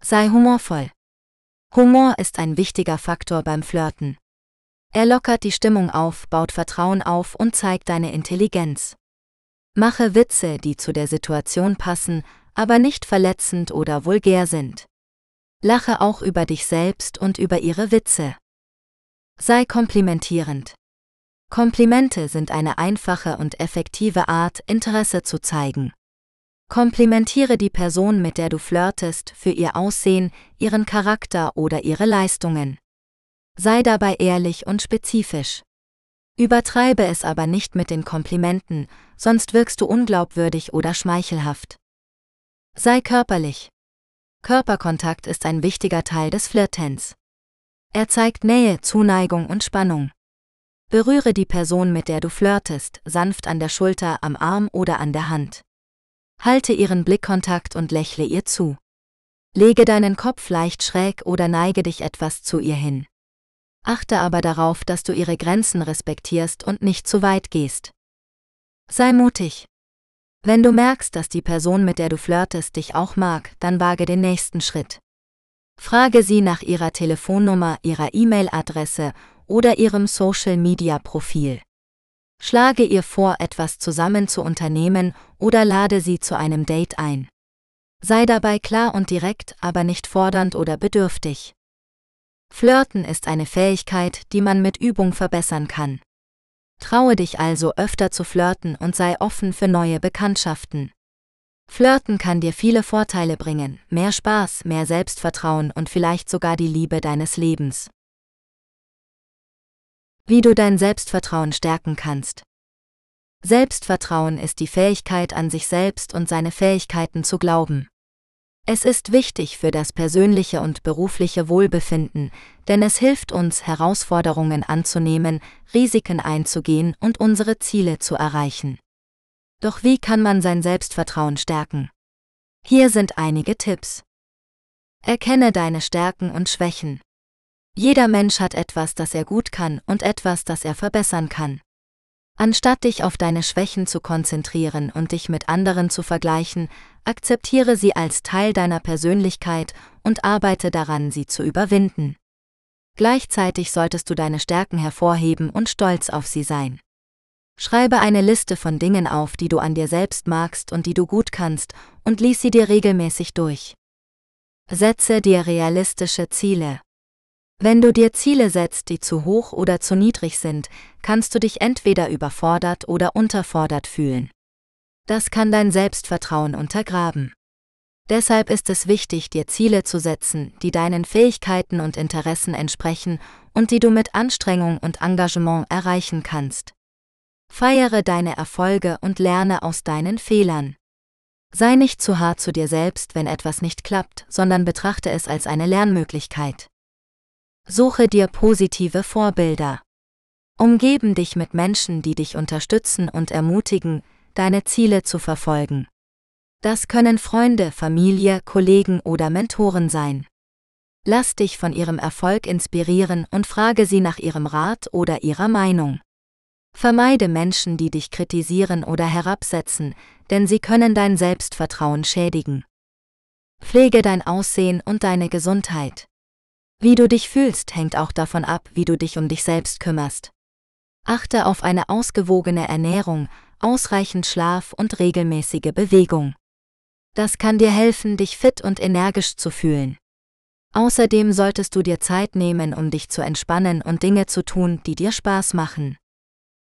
Sei humorvoll. Humor ist ein wichtiger Faktor beim Flirten. Er lockert die Stimmung auf, baut Vertrauen auf und zeigt deine Intelligenz. Mache Witze, die zu der Situation passen, aber nicht verletzend oder vulgär sind. Lache auch über dich selbst und über ihre Witze. Sei komplimentierend. Komplimente sind eine einfache und effektive Art, Interesse zu zeigen. Komplimentiere die Person, mit der du flirtest, für ihr Aussehen, ihren Charakter oder ihre Leistungen. Sei dabei ehrlich und spezifisch. Übertreibe es aber nicht mit den Komplimenten, sonst wirkst du unglaubwürdig oder schmeichelhaft. Sei körperlich. Körperkontakt ist ein wichtiger Teil des Flirtens. Er zeigt Nähe, Zuneigung und Spannung. Berühre die Person, mit der du flirtest, sanft an der Schulter, am Arm oder an der Hand. Halte ihren Blickkontakt und lächle ihr zu. Lege deinen Kopf leicht schräg oder neige dich etwas zu ihr hin. Achte aber darauf, dass du ihre Grenzen respektierst und nicht zu weit gehst. Sei mutig. Wenn du merkst, dass die Person, mit der du flirtest, dich auch mag, dann wage den nächsten Schritt. Frage sie nach ihrer Telefonnummer, ihrer E-Mail-Adresse oder ihrem Social-Media-Profil. Schlage ihr vor, etwas zusammen zu unternehmen oder lade sie zu einem Date ein. Sei dabei klar und direkt, aber nicht fordernd oder bedürftig. Flirten ist eine Fähigkeit, die man mit Übung verbessern kann. Traue dich also öfter zu flirten und sei offen für neue Bekanntschaften. Flirten kann dir viele Vorteile bringen, mehr Spaß, mehr Selbstvertrauen und vielleicht sogar die Liebe deines Lebens. Wie du dein Selbstvertrauen stärken kannst. Selbstvertrauen ist die Fähigkeit an sich selbst und seine Fähigkeiten zu glauben. Es ist wichtig für das persönliche und berufliche Wohlbefinden, denn es hilft uns, Herausforderungen anzunehmen, Risiken einzugehen und unsere Ziele zu erreichen. Doch wie kann man sein Selbstvertrauen stärken? Hier sind einige Tipps. Erkenne deine Stärken und Schwächen. Jeder Mensch hat etwas, das er gut kann und etwas, das er verbessern kann. Anstatt dich auf deine Schwächen zu konzentrieren und dich mit anderen zu vergleichen, akzeptiere sie als Teil deiner Persönlichkeit und arbeite daran, sie zu überwinden. Gleichzeitig solltest du deine Stärken hervorheben und stolz auf sie sein. Schreibe eine Liste von Dingen auf, die du an dir selbst magst und die du gut kannst, und lies sie dir regelmäßig durch. Setze dir realistische Ziele. Wenn du dir Ziele setzt, die zu hoch oder zu niedrig sind, kannst du dich entweder überfordert oder unterfordert fühlen. Das kann dein Selbstvertrauen untergraben. Deshalb ist es wichtig, dir Ziele zu setzen, die deinen Fähigkeiten und Interessen entsprechen und die du mit Anstrengung und Engagement erreichen kannst. Feiere deine Erfolge und lerne aus deinen Fehlern. Sei nicht zu hart zu dir selbst, wenn etwas nicht klappt, sondern betrachte es als eine Lernmöglichkeit. Suche dir positive Vorbilder. Umgeben dich mit Menschen, die dich unterstützen und ermutigen, deine Ziele zu verfolgen. Das können Freunde, Familie, Kollegen oder Mentoren sein. Lass dich von ihrem Erfolg inspirieren und frage sie nach ihrem Rat oder ihrer Meinung. Vermeide Menschen, die dich kritisieren oder herabsetzen, denn sie können dein Selbstvertrauen schädigen. Pflege dein Aussehen und deine Gesundheit. Wie du dich fühlst, hängt auch davon ab, wie du dich um dich selbst kümmerst. Achte auf eine ausgewogene Ernährung, ausreichend Schlaf und regelmäßige Bewegung. Das kann dir helfen, dich fit und energisch zu fühlen. Außerdem solltest du dir Zeit nehmen, um dich zu entspannen und Dinge zu tun, die dir Spaß machen.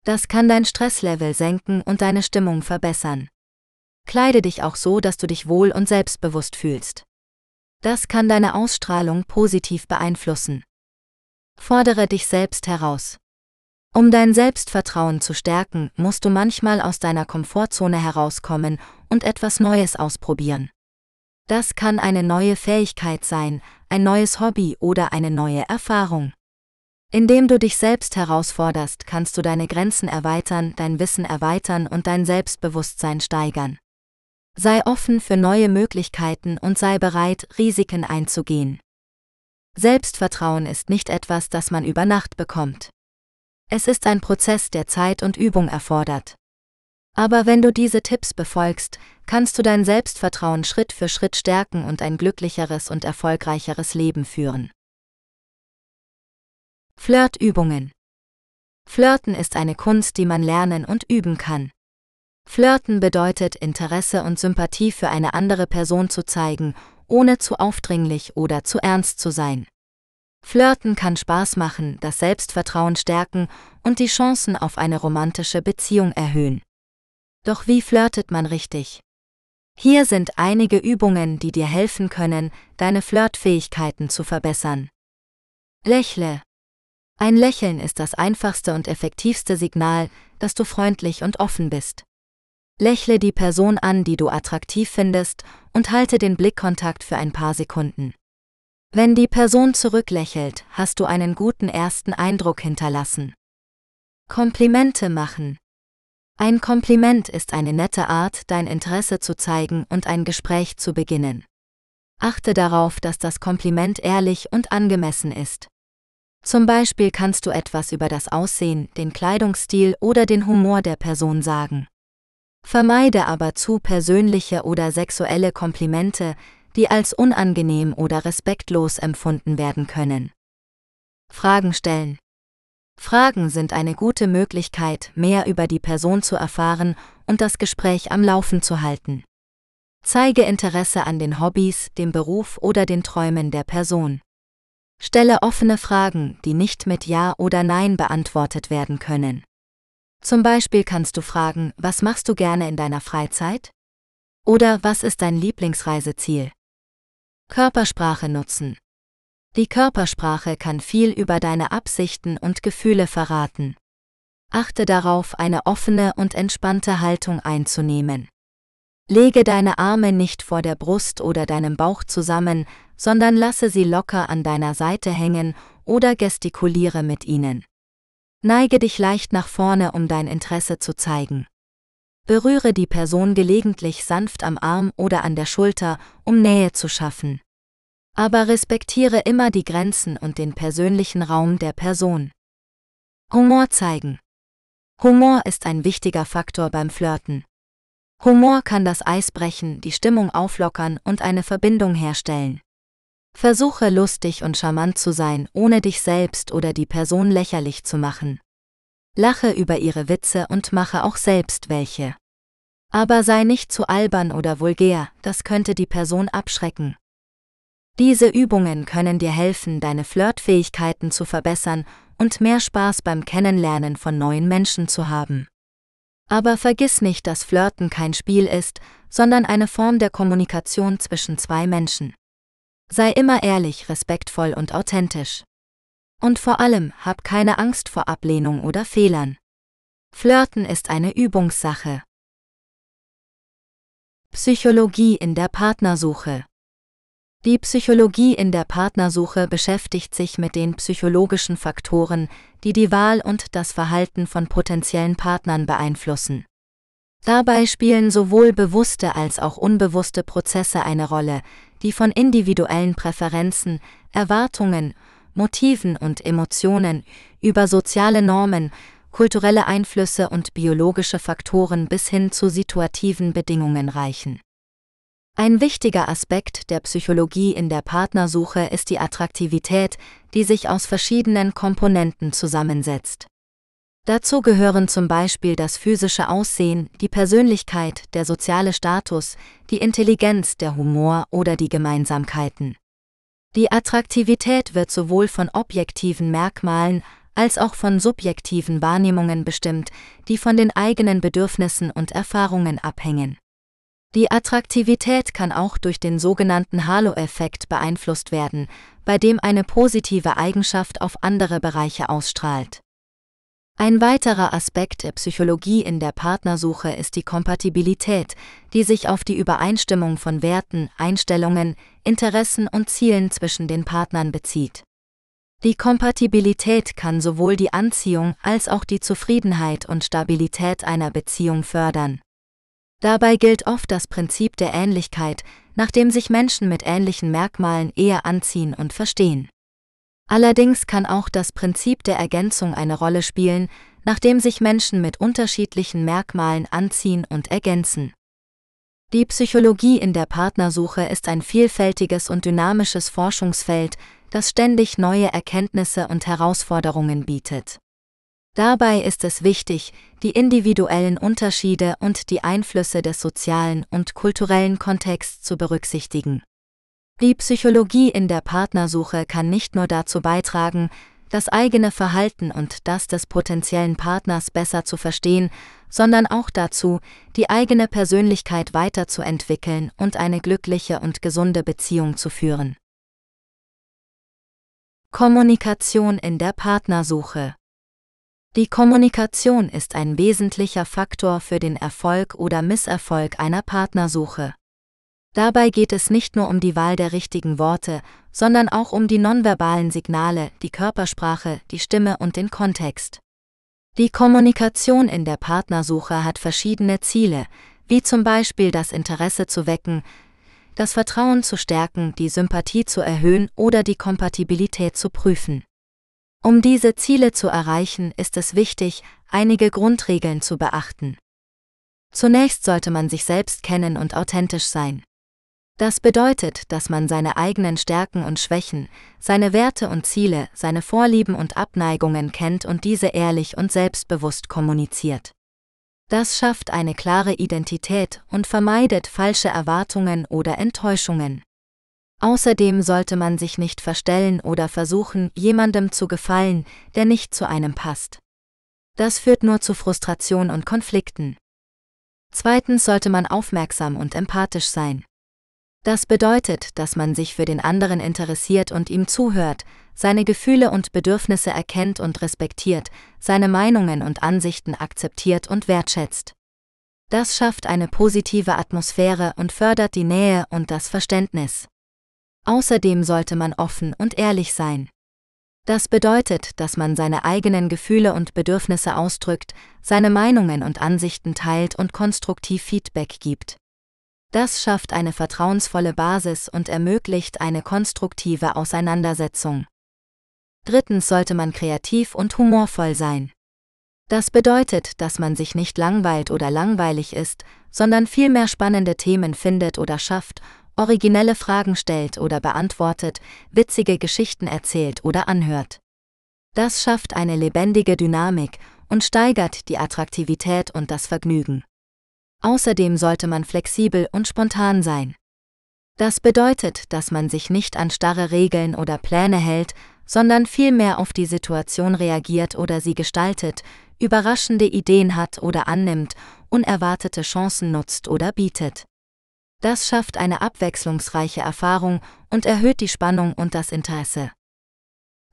Das kann dein Stresslevel senken und deine Stimmung verbessern. Kleide dich auch so, dass du dich wohl und selbstbewusst fühlst. Das kann deine Ausstrahlung positiv beeinflussen. Fordere dich selbst heraus. Um dein Selbstvertrauen zu stärken, musst du manchmal aus deiner Komfortzone herauskommen und etwas Neues ausprobieren. Das kann eine neue Fähigkeit sein, ein neues Hobby oder eine neue Erfahrung. Indem du dich selbst herausforderst, kannst du deine Grenzen erweitern, dein Wissen erweitern und dein Selbstbewusstsein steigern. Sei offen für neue Möglichkeiten und sei bereit, Risiken einzugehen. Selbstvertrauen ist nicht etwas, das man über Nacht bekommt. Es ist ein Prozess, der Zeit und Übung erfordert. Aber wenn du diese Tipps befolgst, kannst du dein Selbstvertrauen Schritt für Schritt stärken und ein glücklicheres und erfolgreicheres Leben führen. Flirtübungen Flirten ist eine Kunst, die man lernen und üben kann. Flirten bedeutet, Interesse und Sympathie für eine andere Person zu zeigen, ohne zu aufdringlich oder zu ernst zu sein. Flirten kann Spaß machen, das Selbstvertrauen stärken und die Chancen auf eine romantische Beziehung erhöhen. Doch wie flirtet man richtig? Hier sind einige Übungen, die dir helfen können, deine Flirtfähigkeiten zu verbessern. Lächle. Ein Lächeln ist das einfachste und effektivste Signal, dass du freundlich und offen bist. Lächle die Person an, die du attraktiv findest, und halte den Blickkontakt für ein paar Sekunden. Wenn die Person zurücklächelt, hast du einen guten ersten Eindruck hinterlassen. Komplimente machen. Ein Kompliment ist eine nette Art, dein Interesse zu zeigen und ein Gespräch zu beginnen. Achte darauf, dass das Kompliment ehrlich und angemessen ist. Zum Beispiel kannst du etwas über das Aussehen, den Kleidungsstil oder den Humor der Person sagen. Vermeide aber zu persönliche oder sexuelle Komplimente, die als unangenehm oder respektlos empfunden werden können. Fragen stellen. Fragen sind eine gute Möglichkeit, mehr über die Person zu erfahren und das Gespräch am Laufen zu halten. Zeige Interesse an den Hobbys, dem Beruf oder den Träumen der Person. Stelle offene Fragen, die nicht mit Ja oder Nein beantwortet werden können. Zum Beispiel kannst du fragen, was machst du gerne in deiner Freizeit? Oder was ist dein Lieblingsreiseziel? Körpersprache nutzen. Die Körpersprache kann viel über deine Absichten und Gefühle verraten. Achte darauf, eine offene und entspannte Haltung einzunehmen. Lege deine Arme nicht vor der Brust oder deinem Bauch zusammen, sondern lasse sie locker an deiner Seite hängen oder gestikuliere mit ihnen. Neige dich leicht nach vorne, um dein Interesse zu zeigen. Berühre die Person gelegentlich sanft am Arm oder an der Schulter, um Nähe zu schaffen. Aber respektiere immer die Grenzen und den persönlichen Raum der Person. Humor zeigen. Humor ist ein wichtiger Faktor beim Flirten. Humor kann das Eis brechen, die Stimmung auflockern und eine Verbindung herstellen. Versuche lustig und charmant zu sein, ohne dich selbst oder die Person lächerlich zu machen. Lache über ihre Witze und mache auch selbst welche. Aber sei nicht zu albern oder vulgär, das könnte die Person abschrecken. Diese Übungen können dir helfen, deine Flirtfähigkeiten zu verbessern und mehr Spaß beim Kennenlernen von neuen Menschen zu haben. Aber vergiss nicht, dass Flirten kein Spiel ist, sondern eine Form der Kommunikation zwischen zwei Menschen. Sei immer ehrlich, respektvoll und authentisch. Und vor allem hab keine Angst vor Ablehnung oder Fehlern. Flirten ist eine Übungssache. Psychologie in der Partnersuche Die Psychologie in der Partnersuche beschäftigt sich mit den psychologischen Faktoren, die die Wahl und das Verhalten von potenziellen Partnern beeinflussen. Dabei spielen sowohl bewusste als auch unbewusste Prozesse eine Rolle, die von individuellen Präferenzen, Erwartungen, Motiven und Emotionen über soziale Normen, kulturelle Einflüsse und biologische Faktoren bis hin zu situativen Bedingungen reichen. Ein wichtiger Aspekt der Psychologie in der Partnersuche ist die Attraktivität, die sich aus verschiedenen Komponenten zusammensetzt. Dazu gehören zum Beispiel das physische Aussehen, die Persönlichkeit, der soziale Status, die Intelligenz, der Humor oder die Gemeinsamkeiten. Die Attraktivität wird sowohl von objektiven Merkmalen als auch von subjektiven Wahrnehmungen bestimmt, die von den eigenen Bedürfnissen und Erfahrungen abhängen. Die Attraktivität kann auch durch den sogenannten Halo-Effekt beeinflusst werden, bei dem eine positive Eigenschaft auf andere Bereiche ausstrahlt. Ein weiterer Aspekt der Psychologie in der Partnersuche ist die Kompatibilität, die sich auf die Übereinstimmung von Werten, Einstellungen, Interessen und Zielen zwischen den Partnern bezieht. Die Kompatibilität kann sowohl die Anziehung als auch die Zufriedenheit und Stabilität einer Beziehung fördern. Dabei gilt oft das Prinzip der Ähnlichkeit, nach dem sich Menschen mit ähnlichen Merkmalen eher anziehen und verstehen. Allerdings kann auch das Prinzip der Ergänzung eine Rolle spielen, nachdem sich Menschen mit unterschiedlichen Merkmalen anziehen und ergänzen. Die Psychologie in der Partnersuche ist ein vielfältiges und dynamisches Forschungsfeld, das ständig neue Erkenntnisse und Herausforderungen bietet. Dabei ist es wichtig, die individuellen Unterschiede und die Einflüsse des sozialen und kulturellen Kontexts zu berücksichtigen. Die Psychologie in der Partnersuche kann nicht nur dazu beitragen, das eigene Verhalten und das des potenziellen Partners besser zu verstehen, sondern auch dazu, die eigene Persönlichkeit weiterzuentwickeln und eine glückliche und gesunde Beziehung zu führen. Kommunikation in der Partnersuche Die Kommunikation ist ein wesentlicher Faktor für den Erfolg oder Misserfolg einer Partnersuche. Dabei geht es nicht nur um die Wahl der richtigen Worte, sondern auch um die nonverbalen Signale, die Körpersprache, die Stimme und den Kontext. Die Kommunikation in der Partnersuche hat verschiedene Ziele, wie zum Beispiel das Interesse zu wecken, das Vertrauen zu stärken, die Sympathie zu erhöhen oder die Kompatibilität zu prüfen. Um diese Ziele zu erreichen, ist es wichtig, einige Grundregeln zu beachten. Zunächst sollte man sich selbst kennen und authentisch sein. Das bedeutet, dass man seine eigenen Stärken und Schwächen, seine Werte und Ziele, seine Vorlieben und Abneigungen kennt und diese ehrlich und selbstbewusst kommuniziert. Das schafft eine klare Identität und vermeidet falsche Erwartungen oder Enttäuschungen. Außerdem sollte man sich nicht verstellen oder versuchen, jemandem zu gefallen, der nicht zu einem passt. Das führt nur zu Frustration und Konflikten. Zweitens sollte man aufmerksam und empathisch sein. Das bedeutet, dass man sich für den anderen interessiert und ihm zuhört, seine Gefühle und Bedürfnisse erkennt und respektiert, seine Meinungen und Ansichten akzeptiert und wertschätzt. Das schafft eine positive Atmosphäre und fördert die Nähe und das Verständnis. Außerdem sollte man offen und ehrlich sein. Das bedeutet, dass man seine eigenen Gefühle und Bedürfnisse ausdrückt, seine Meinungen und Ansichten teilt und konstruktiv Feedback gibt. Das schafft eine vertrauensvolle Basis und ermöglicht eine konstruktive Auseinandersetzung. Drittens sollte man kreativ und humorvoll sein. Das bedeutet, dass man sich nicht langweilt oder langweilig ist, sondern vielmehr spannende Themen findet oder schafft, originelle Fragen stellt oder beantwortet, witzige Geschichten erzählt oder anhört. Das schafft eine lebendige Dynamik und steigert die Attraktivität und das Vergnügen. Außerdem sollte man flexibel und spontan sein. Das bedeutet, dass man sich nicht an starre Regeln oder Pläne hält, sondern vielmehr auf die Situation reagiert oder sie gestaltet, überraschende Ideen hat oder annimmt, unerwartete Chancen nutzt oder bietet. Das schafft eine abwechslungsreiche Erfahrung und erhöht die Spannung und das Interesse.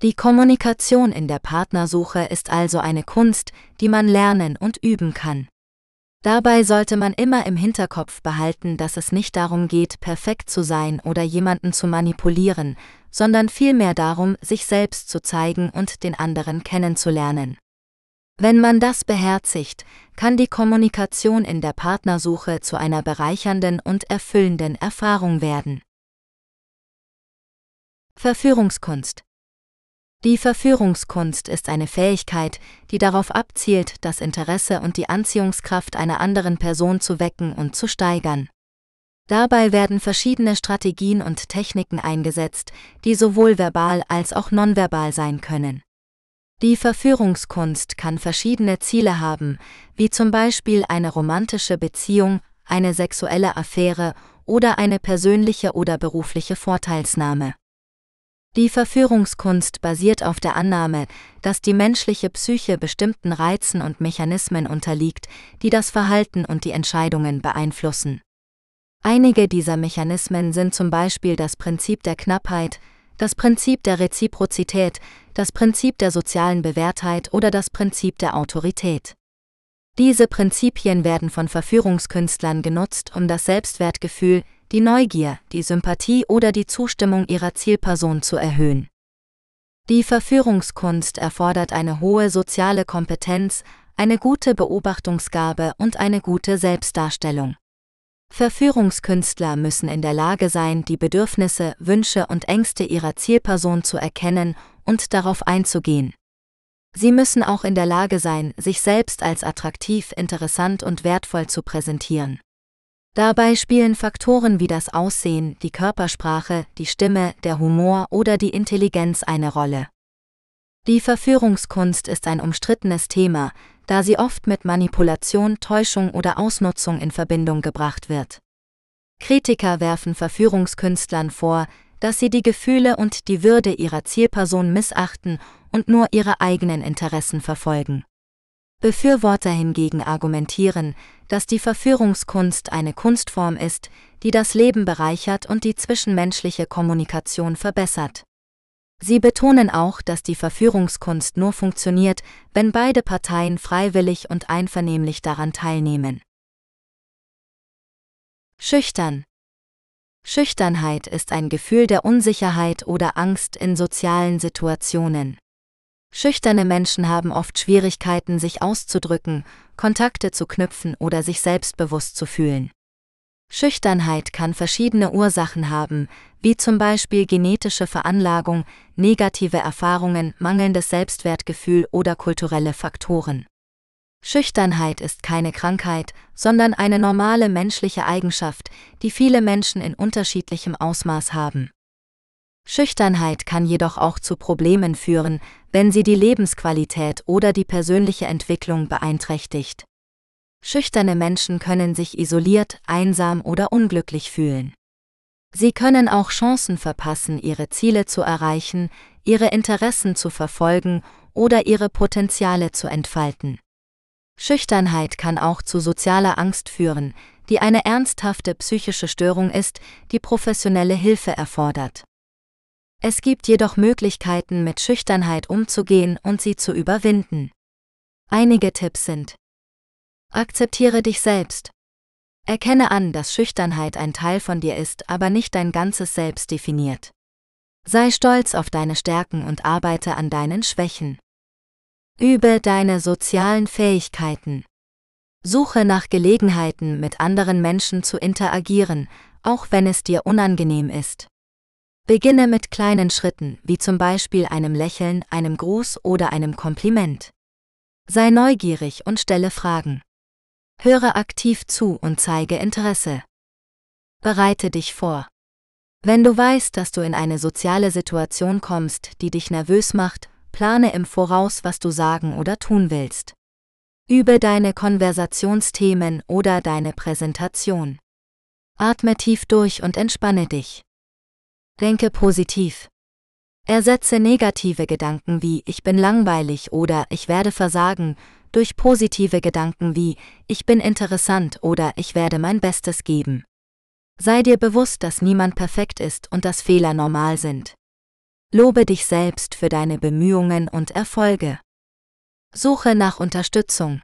Die Kommunikation in der Partnersuche ist also eine Kunst, die man lernen und üben kann. Dabei sollte man immer im Hinterkopf behalten, dass es nicht darum geht, perfekt zu sein oder jemanden zu manipulieren, sondern vielmehr darum, sich selbst zu zeigen und den anderen kennenzulernen. Wenn man das beherzigt, kann die Kommunikation in der Partnersuche zu einer bereichernden und erfüllenden Erfahrung werden. Verführungskunst Die Verführungskunst ist eine Fähigkeit, die darauf abzielt, das Interesse und die Anziehungskraft einer anderen Person zu wecken und zu steigern. Dabei werden verschiedene Strategien und Techniken eingesetzt, die sowohl verbal als auch nonverbal sein können. Die Verführungskunst kann verschiedene Ziele haben, wie zum Beispiel eine romantische Beziehung, eine sexuelle Affäre oder eine persönliche oder berufliche Vorteilsnahme. Die Verführungskunst basiert auf der Annahme, dass die menschliche Psyche bestimmten Reizen und Mechanismen unterliegt, die das Verhalten und die Entscheidungen beeinflussen. Einige dieser Mechanismen sind zum Beispiel das Prinzip der Knappheit, das Prinzip der Reziprozität, das Prinzip der sozialen Bewährtheit oder das Prinzip der Autorität. Diese Prinzipien werden von Verführungskünstlern genutzt, um das Selbstwertgefühl, die Neugier, die Sympathie oder die Zustimmung ihrer Zielperson zu erhöhen. Die Verführungskunst erfordert eine hohe soziale Kompetenz, eine gute Beobachtungsgabe und eine gute Selbstdarstellung. Verführungskünstler müssen in der Lage sein, die Bedürfnisse, Wünsche und Ängste ihrer Zielperson zu erkennen und darauf einzugehen. Sie müssen auch in der Lage sein, sich selbst als attraktiv, interessant und wertvoll zu präsentieren. Dabei spielen Faktoren wie das Aussehen, die Körpersprache, die Stimme, der Humor oder die Intelligenz eine Rolle. Die Verführungskunst ist ein umstrittenes Thema, da sie oft mit Manipulation, Täuschung oder Ausnutzung in Verbindung gebracht wird. Kritiker werfen Verführungskünstlern vor, dass sie die Gefühle und die Würde ihrer Zielperson missachten und nur ihre eigenen Interessen verfolgen. Befürworter hingegen argumentieren, dass die Verführungskunst eine Kunstform ist, die das Leben bereichert und die zwischenmenschliche Kommunikation verbessert. Sie betonen auch, dass die Verführungskunst nur funktioniert, wenn beide Parteien freiwillig und einvernehmlich daran teilnehmen. Schüchtern. Schüchternheit ist ein Gefühl der Unsicherheit oder Angst in sozialen Situationen. Schüchterne Menschen haben oft Schwierigkeiten, sich auszudrücken, Kontakte zu knüpfen oder sich selbstbewusst zu fühlen. Schüchternheit kann verschiedene Ursachen haben, wie zum Beispiel genetische Veranlagung, negative Erfahrungen, mangelndes Selbstwertgefühl oder kulturelle Faktoren. Schüchternheit ist keine Krankheit, sondern eine normale menschliche Eigenschaft, die viele Menschen in unterschiedlichem Ausmaß haben. Schüchternheit kann jedoch auch zu Problemen führen, wenn sie die Lebensqualität oder die persönliche Entwicklung beeinträchtigt. Schüchterne Menschen können sich isoliert, einsam oder unglücklich fühlen. Sie können auch Chancen verpassen, ihre Ziele zu erreichen, ihre Interessen zu verfolgen oder ihre Potenziale zu entfalten. Schüchternheit kann auch zu sozialer Angst führen, die eine ernsthafte psychische Störung ist, die professionelle Hilfe erfordert. Es gibt jedoch Möglichkeiten, mit Schüchternheit umzugehen und sie zu überwinden. Einige Tipps sind Akzeptiere dich selbst. Erkenne an, dass Schüchternheit ein Teil von dir ist, aber nicht dein ganzes Selbst definiert. Sei stolz auf deine Stärken und arbeite an deinen Schwächen. Übe deine sozialen Fähigkeiten. Suche nach Gelegenheiten, mit anderen Menschen zu interagieren, auch wenn es dir unangenehm ist. Beginne mit kleinen Schritten, wie zum Beispiel einem Lächeln, einem Gruß oder einem Kompliment. Sei neugierig und stelle Fragen. Höre aktiv zu und zeige Interesse. Bereite dich vor. Wenn du weißt, dass du in eine soziale Situation kommst, die dich nervös macht, plane im Voraus, was du sagen oder tun willst. Übe deine Konversationsthemen oder deine Präsentation. Atme tief durch und entspanne dich. Denke positiv. Ersetze negative Gedanken wie ich bin langweilig oder ich werde versagen durch positive Gedanken wie Ich bin interessant oder Ich werde mein Bestes geben. Sei dir bewusst, dass niemand perfekt ist und dass Fehler normal sind. Lobe dich selbst für deine Bemühungen und Erfolge. Suche nach Unterstützung.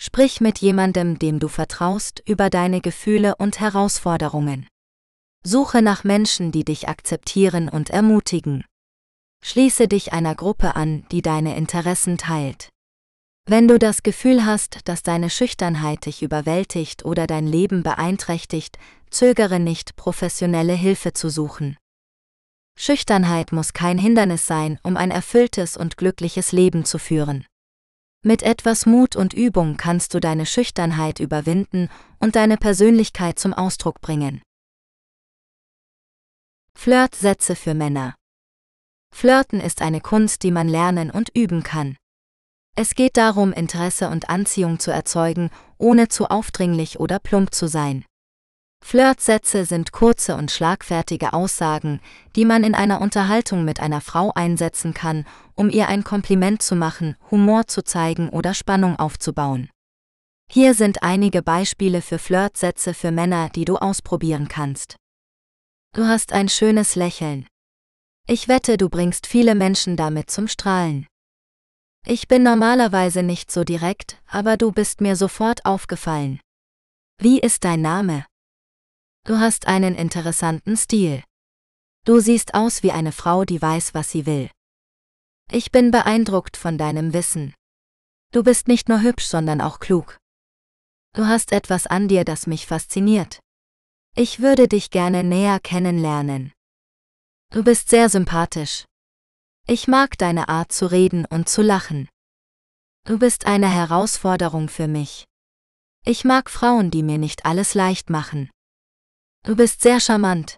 Sprich mit jemandem, dem du vertraust, über deine Gefühle und Herausforderungen. Suche nach Menschen, die dich akzeptieren und ermutigen. Schließe dich einer Gruppe an, die deine Interessen teilt. Wenn du das Gefühl hast, dass deine Schüchternheit dich überwältigt oder dein Leben beeinträchtigt, zögere nicht, professionelle Hilfe zu suchen. Schüchternheit muss kein Hindernis sein, um ein erfülltes und glückliches Leben zu führen. Mit etwas Mut und Übung kannst du deine Schüchternheit überwinden und deine Persönlichkeit zum Ausdruck bringen. Flirtsätze für Männer Flirten ist eine Kunst, die man lernen und üben kann. Es geht darum, Interesse und Anziehung zu erzeugen, ohne zu aufdringlich oder plump zu sein. Flirtsätze sind kurze und schlagfertige Aussagen, die man in einer Unterhaltung mit einer Frau einsetzen kann, um ihr ein Kompliment zu machen, Humor zu zeigen oder Spannung aufzubauen. Hier sind einige Beispiele für Flirtsätze für Männer, die du ausprobieren kannst. Du hast ein schönes Lächeln. Ich wette, du bringst viele Menschen damit zum Strahlen. Ich bin normalerweise nicht so direkt, aber du bist mir sofort aufgefallen. Wie ist dein Name? Du hast einen interessanten Stil. Du siehst aus wie eine Frau, die weiß, was sie will. Ich bin beeindruckt von deinem Wissen. Du bist nicht nur hübsch, sondern auch klug. Du hast etwas an dir, das mich fasziniert. Ich würde dich gerne näher kennenlernen. Du bist sehr sympathisch. Ich mag deine Art zu reden und zu lachen. Du bist eine Herausforderung für mich. Ich mag Frauen, die mir nicht alles leicht machen. Du bist sehr charmant.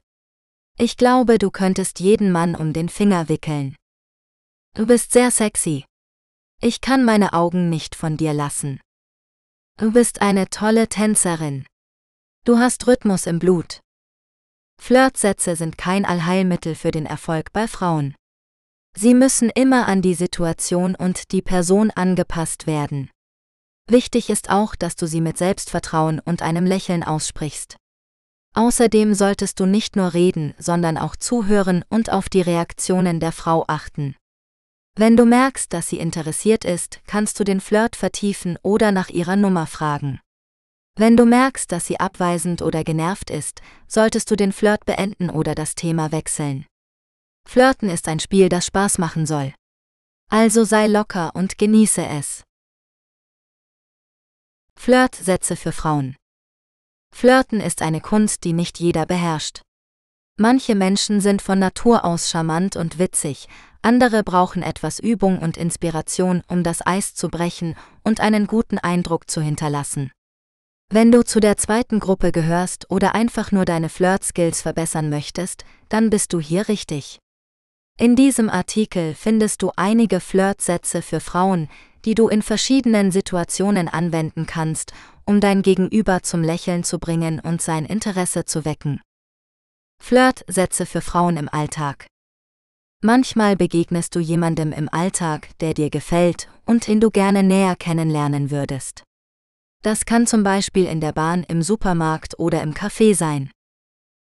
Ich glaube, du könntest jeden Mann um den Finger wickeln. Du bist sehr sexy. Ich kann meine Augen nicht von dir lassen. Du bist eine tolle Tänzerin. Du hast Rhythmus im Blut. Flirtsätze sind kein Allheilmittel für den Erfolg bei Frauen. Sie müssen immer an die Situation und die Person angepasst werden. Wichtig ist auch, dass du sie mit Selbstvertrauen und einem Lächeln aussprichst. Außerdem solltest du nicht nur reden, sondern auch zuhören und auf die Reaktionen der Frau achten. Wenn du merkst, dass sie interessiert ist, kannst du den Flirt vertiefen oder nach ihrer Nummer fragen. Wenn du merkst, dass sie abweisend oder genervt ist, solltest du den Flirt beenden oder das Thema wechseln. Flirten ist ein Spiel, das Spaß machen soll. Also sei locker und genieße es. Flirtsätze für Frauen. Flirten ist eine Kunst, die nicht jeder beherrscht. Manche Menschen sind von Natur aus charmant und witzig, andere brauchen etwas Übung und Inspiration, um das Eis zu brechen und einen guten Eindruck zu hinterlassen. Wenn du zu der zweiten Gruppe gehörst oder einfach nur deine Flirt-Skills verbessern möchtest, dann bist du hier richtig. In diesem Artikel findest du einige Flirtsätze für Frauen, die du in verschiedenen Situationen anwenden kannst, um dein Gegenüber zum Lächeln zu bringen und sein Interesse zu wecken. Flirtsätze für Frauen im Alltag. Manchmal begegnest du jemandem im Alltag, der dir gefällt und den du gerne näher kennenlernen würdest. Das kann zum Beispiel in der Bahn, im Supermarkt oder im Café sein.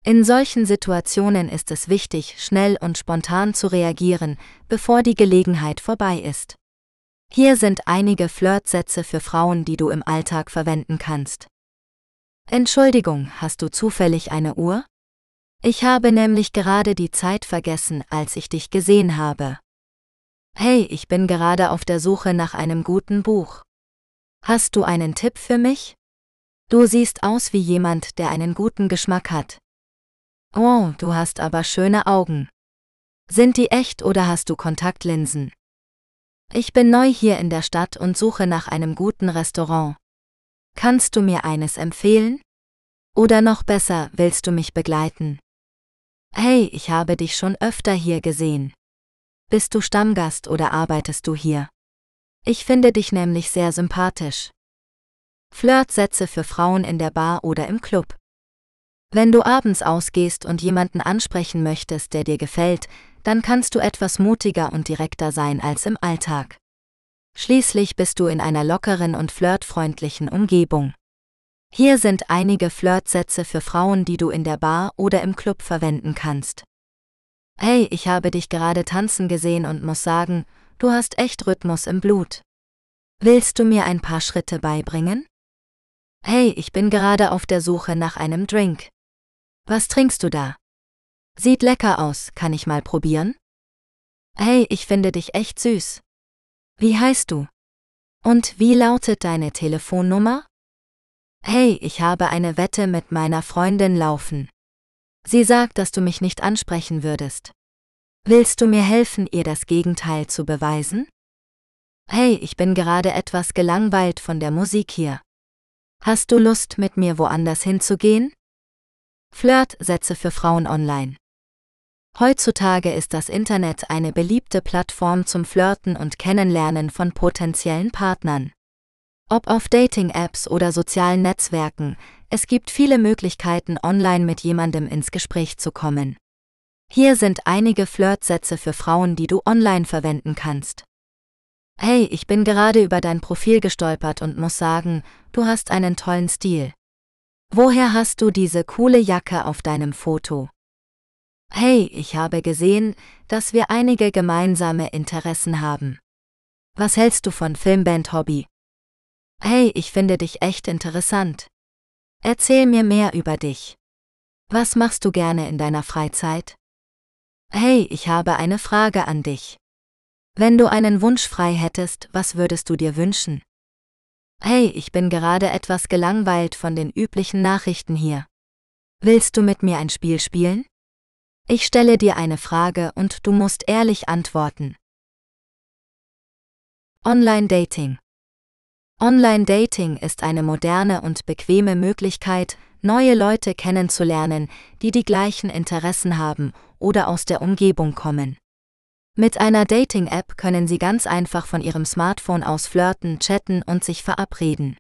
In solchen Situationen ist es wichtig, schnell und spontan zu reagieren, bevor die Gelegenheit vorbei ist. Hier sind einige Flirtsätze für Frauen, die du im Alltag verwenden kannst. Entschuldigung, hast du zufällig eine Uhr? Ich habe nämlich gerade die Zeit vergessen, als ich dich gesehen habe. Hey, ich bin gerade auf der Suche nach einem guten Buch. Hast du einen Tipp für mich? Du siehst aus wie jemand, der einen guten Geschmack hat. Oh, du hast aber schöne Augen. Sind die echt oder hast du Kontaktlinsen? Ich bin neu hier in der Stadt und suche nach einem guten Restaurant. Kannst du mir eines empfehlen? Oder noch besser, willst du mich begleiten? Hey, ich habe dich schon öfter hier gesehen. Bist du Stammgast oder arbeitest du hier? Ich finde dich nämlich sehr sympathisch. Flirtsätze für Frauen in der Bar oder im Club. Wenn du abends ausgehst und jemanden ansprechen möchtest, der dir gefällt, dann kannst du etwas mutiger und direkter sein als im Alltag. Schließlich bist du in einer lockeren und flirtfreundlichen Umgebung. Hier sind einige Flirtsätze für Frauen, die du in der Bar oder im Club verwenden kannst. Hey, ich habe dich gerade tanzen gesehen und muss sagen, du hast echt Rhythmus im Blut. Willst du mir ein paar Schritte beibringen? Hey, ich bin gerade auf der Suche nach einem Drink. Was trinkst du da? Sieht lecker aus, kann ich mal probieren? Hey, ich finde dich echt süß. Wie heißt du? Und wie lautet deine Telefonnummer? Hey, ich habe eine Wette mit meiner Freundin laufen. Sie sagt, dass du mich nicht ansprechen würdest. Willst du mir helfen, ihr das Gegenteil zu beweisen? Hey, ich bin gerade etwas gelangweilt von der Musik hier. Hast du Lust, mit mir woanders hinzugehen? Flirt-Sätze für Frauen online. Heutzutage ist das Internet eine beliebte Plattform zum Flirten und Kennenlernen von potenziellen Partnern. Ob auf Dating-Apps oder sozialen Netzwerken, es gibt viele Möglichkeiten, online mit jemandem ins Gespräch zu kommen. Hier sind einige Flirtsätze für Frauen, die du online verwenden kannst. Hey, ich bin gerade über dein Profil gestolpert und muss sagen, du hast einen tollen Stil. Woher hast du diese coole Jacke auf deinem Foto? Hey, ich habe gesehen, dass wir einige gemeinsame Interessen haben. Was hältst du von Filmband Hobby? Hey, ich finde dich echt interessant. Erzähl mir mehr über dich. Was machst du gerne in deiner Freizeit? Hey, ich habe eine Frage an dich. Wenn du einen Wunsch frei hättest, was würdest du dir wünschen? Hey, ich bin gerade etwas gelangweilt von den üblichen Nachrichten hier. Willst du mit mir ein Spiel spielen? Ich stelle dir eine Frage und du musst ehrlich antworten. Online Dating Online Dating ist eine moderne und bequeme Möglichkeit, neue Leute kennenzulernen, die die gleichen Interessen haben oder aus der Umgebung kommen. Mit einer Dating-App können Sie ganz einfach von Ihrem Smartphone aus flirten, chatten und sich verabreden.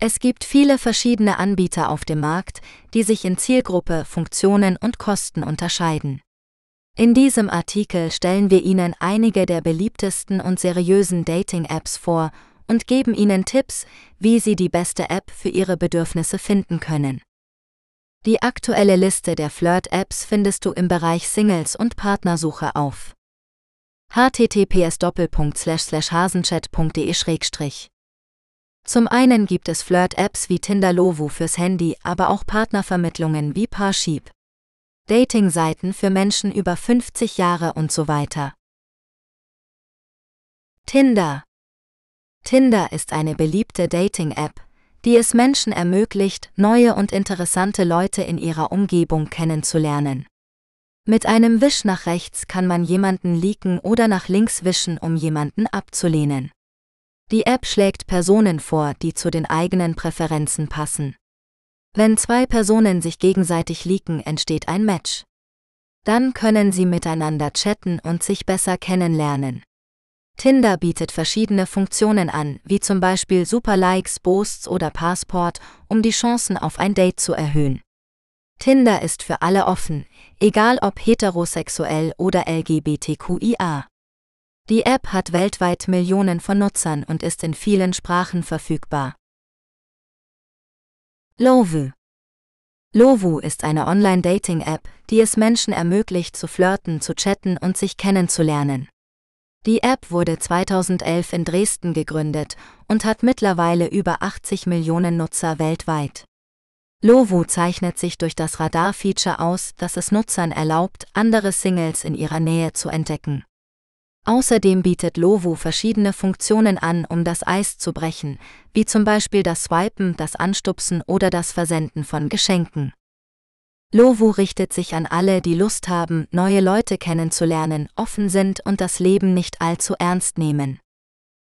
Es gibt viele verschiedene Anbieter auf dem Markt, die sich in Zielgruppe, Funktionen und Kosten unterscheiden. In diesem Artikel stellen wir Ihnen einige der beliebtesten und seriösen Dating-Apps vor und geben Ihnen Tipps, wie Sie die beste App für Ihre Bedürfnisse finden können. Die aktuelle Liste der Flirt-Apps findest du im Bereich Singles und Partnersuche auf https://hasenchat.de Zum einen gibt es Flirt-Apps wie Tinder Lovu fürs Handy, aber auch Partnervermittlungen wie Parship. Dating-Seiten für Menschen über 50 Jahre und so weiter. Tinder. Tinder ist eine beliebte Dating-App, die es Menschen ermöglicht, neue und interessante Leute in ihrer Umgebung kennenzulernen. Mit einem Wisch nach rechts kann man jemanden liken oder nach links wischen, um jemanden abzulehnen. Die App schlägt Personen vor, die zu den eigenen Präferenzen passen. Wenn zwei Personen sich gegenseitig liken, entsteht ein Match. Dann können sie miteinander chatten und sich besser kennenlernen. Tinder bietet verschiedene Funktionen an, wie zum Beispiel Superlikes, Boosts oder Passport, um die Chancen auf ein Date zu erhöhen. Tinder ist für alle offen, egal ob heterosexuell oder LGBTQIA. Die App hat weltweit Millionen von Nutzern und ist in vielen Sprachen verfügbar. Lovu Lovu ist eine Online-Dating-App, die es Menschen ermöglicht, zu flirten, zu chatten und sich kennenzulernen. Die App wurde 2011 in Dresden gegründet und hat mittlerweile über 80 Millionen Nutzer weltweit. Lovu zeichnet sich durch das Radar-Feature aus, das es Nutzern erlaubt, andere Singles in ihrer Nähe zu entdecken. Außerdem bietet Lovu verschiedene Funktionen an, um das Eis zu brechen, wie zum Beispiel das Swipen, das Anstupsen oder das Versenden von Geschenken. Lovu richtet sich an alle, die Lust haben, neue Leute kennenzulernen, offen sind und das Leben nicht allzu ernst nehmen.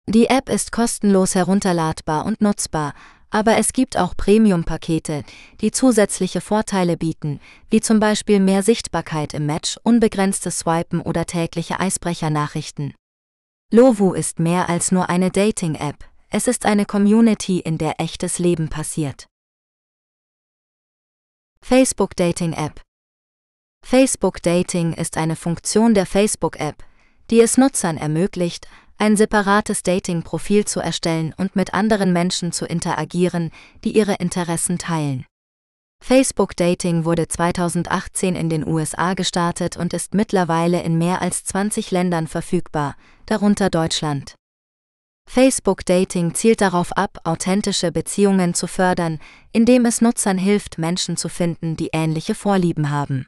Die App ist kostenlos herunterladbar und nutzbar, aber es gibt auch Premium-Pakete, die zusätzliche Vorteile bieten, wie zum Beispiel mehr Sichtbarkeit im Match, unbegrenztes Swipen oder tägliche Eisbrecher-Nachrichten. Lovu ist mehr als nur eine Dating-App, es ist eine Community, in der echtes Leben passiert. Facebook Dating App Facebook Dating ist eine Funktion der Facebook App, die es Nutzern ermöglicht, ein separates Dating-Profil zu erstellen und mit anderen Menschen zu interagieren, die ihre Interessen teilen. Facebook Dating wurde 2018 in den USA gestartet und ist mittlerweile in mehr als 20 Ländern verfügbar, darunter Deutschland. Facebook Dating zielt darauf ab, authentische Beziehungen zu fördern, indem es Nutzern hilft, Menschen zu finden, die ähnliche Vorlieben haben.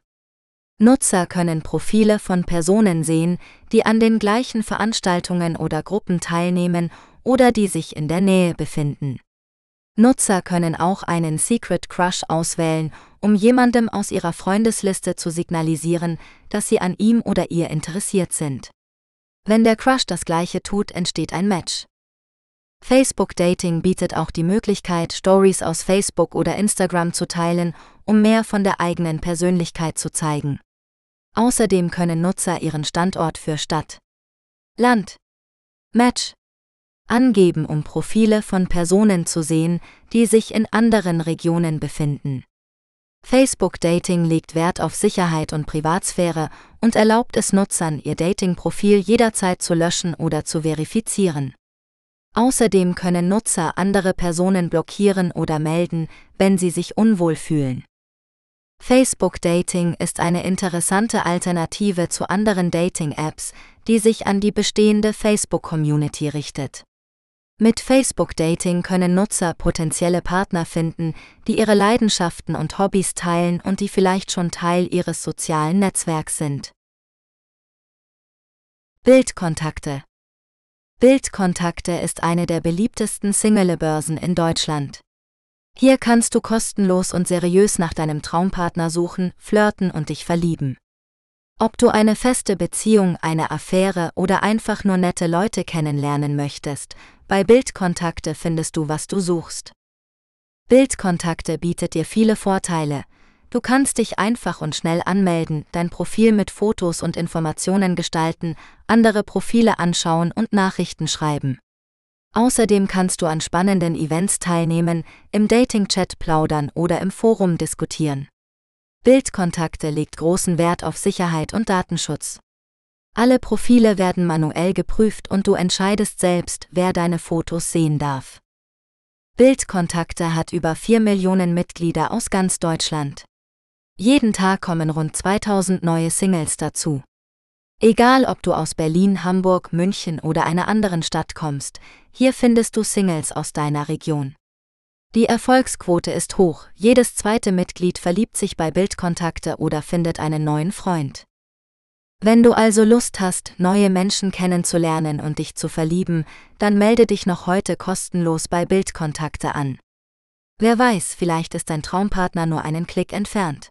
Nutzer können Profile von Personen sehen, die an den gleichen Veranstaltungen oder Gruppen teilnehmen oder die sich in der Nähe befinden. Nutzer können auch einen Secret Crush auswählen, um jemandem aus ihrer Freundesliste zu signalisieren, dass sie an ihm oder ihr interessiert sind. Wenn der Crush das gleiche tut, entsteht ein Match. Facebook Dating bietet auch die Möglichkeit, Stories aus Facebook oder Instagram zu teilen, um mehr von der eigenen Persönlichkeit zu zeigen. Außerdem können Nutzer ihren Standort für Stadt, Land, Match angeben, um Profile von Personen zu sehen, die sich in anderen Regionen befinden. Facebook Dating legt Wert auf Sicherheit und Privatsphäre und erlaubt es Nutzern, ihr Dating-Profil jederzeit zu löschen oder zu verifizieren. Außerdem können Nutzer andere Personen blockieren oder melden, wenn sie sich unwohl fühlen. Facebook Dating ist eine interessante Alternative zu anderen Dating-Apps, die sich an die bestehende Facebook-Community richtet. Mit Facebook Dating können Nutzer potenzielle Partner finden, die ihre Leidenschaften und Hobbys teilen und die vielleicht schon Teil ihres sozialen Netzwerks sind. Bildkontakte Bildkontakte ist eine der beliebtesten Single-Börsen in Deutschland. Hier kannst du kostenlos und seriös nach deinem Traumpartner suchen, flirten und dich verlieben. Ob du eine feste Beziehung, eine Affäre oder einfach nur nette Leute kennenlernen möchtest, bei Bildkontakte findest du, was du suchst. Bildkontakte bietet dir viele Vorteile. Du kannst dich einfach und schnell anmelden, dein Profil mit Fotos und Informationen gestalten, andere Profile anschauen und Nachrichten schreiben. Außerdem kannst du an spannenden Events teilnehmen, im Dating-Chat plaudern oder im Forum diskutieren. Bildkontakte legt großen Wert auf Sicherheit und Datenschutz. Alle Profile werden manuell geprüft und du entscheidest selbst, wer deine Fotos sehen darf. Bildkontakte hat über 4 Millionen Mitglieder aus ganz Deutschland. Jeden Tag kommen rund 2000 neue Singles dazu. Egal ob du aus Berlin, Hamburg, München oder einer anderen Stadt kommst, hier findest du Singles aus deiner Region. Die Erfolgsquote ist hoch, jedes zweite Mitglied verliebt sich bei Bildkontakte oder findet einen neuen Freund. Wenn du also Lust hast, neue Menschen kennenzulernen und dich zu verlieben, dann melde dich noch heute kostenlos bei Bildkontakte an. Wer weiß, vielleicht ist dein Traumpartner nur einen Klick entfernt.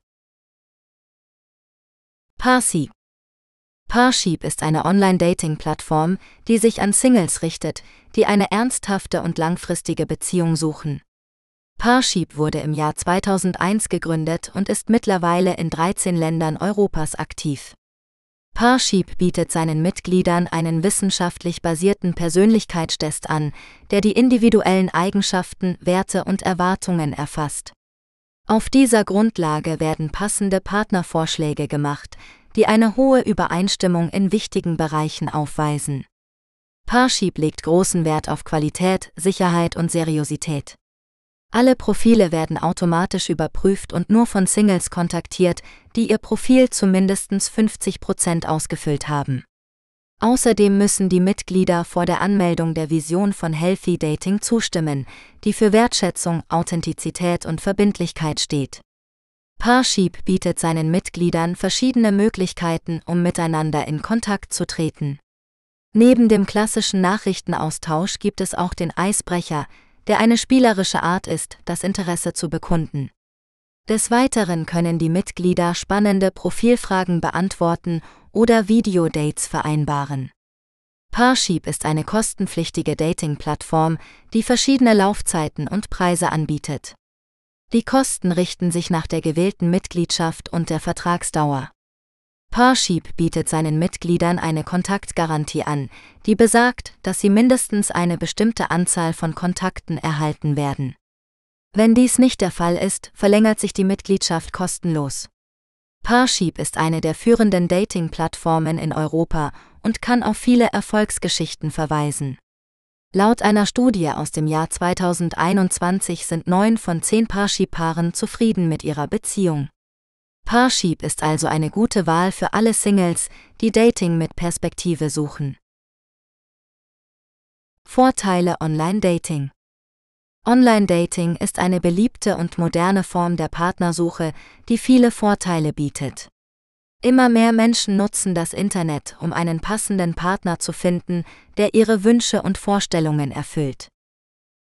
Parsi Parship ist eine Online-Dating-Plattform, die sich an Singles richtet, die eine ernsthafte und langfristige Beziehung suchen. Parship wurde im Jahr 2001 gegründet und ist mittlerweile in 13 Ländern Europas aktiv. Parship bietet seinen Mitgliedern einen wissenschaftlich basierten Persönlichkeitstest an, der die individuellen Eigenschaften, Werte und Erwartungen erfasst. Auf dieser Grundlage werden passende Partnervorschläge gemacht, die eine hohe Übereinstimmung in wichtigen Bereichen aufweisen. Parship legt großen Wert auf Qualität, Sicherheit und Seriosität. Alle Profile werden automatisch überprüft und nur von Singles kontaktiert, die ihr Profil zu mindestens 50% ausgefüllt haben. Außerdem müssen die Mitglieder vor der Anmeldung der Vision von Healthy Dating zustimmen, die für Wertschätzung, Authentizität und Verbindlichkeit steht. Parship bietet seinen Mitgliedern verschiedene Möglichkeiten, um miteinander in Kontakt zu treten. Neben dem klassischen Nachrichtenaustausch gibt es auch den Eisbrecher, der eine spielerische Art ist, das Interesse zu bekunden. Des Weiteren können die Mitglieder spannende Profilfragen beantworten oder Videodates vereinbaren. Parship ist eine kostenpflichtige Dating-Plattform, die verschiedene Laufzeiten und Preise anbietet. Die Kosten richten sich nach der gewählten Mitgliedschaft und der Vertragsdauer. Parship bietet seinen Mitgliedern eine Kontaktgarantie an, die besagt, dass sie mindestens eine bestimmte Anzahl von Kontakten erhalten werden. Wenn dies nicht der Fall ist, verlängert sich die Mitgliedschaft kostenlos. Parship ist eine der führenden Dating-Plattformen in Europa und kann auf viele Erfolgsgeschichten verweisen. Laut einer Studie aus dem Jahr 2021 sind neun von zehn Parship-Paaren zufrieden mit ihrer Beziehung. Parship ist also eine gute Wahl für alle Singles, die Dating mit Perspektive suchen. Vorteile Online-Dating Online-Dating ist eine beliebte und moderne Form der Partnersuche, die viele Vorteile bietet. Immer mehr Menschen nutzen das Internet, um einen passenden Partner zu finden, der ihre Wünsche und Vorstellungen erfüllt.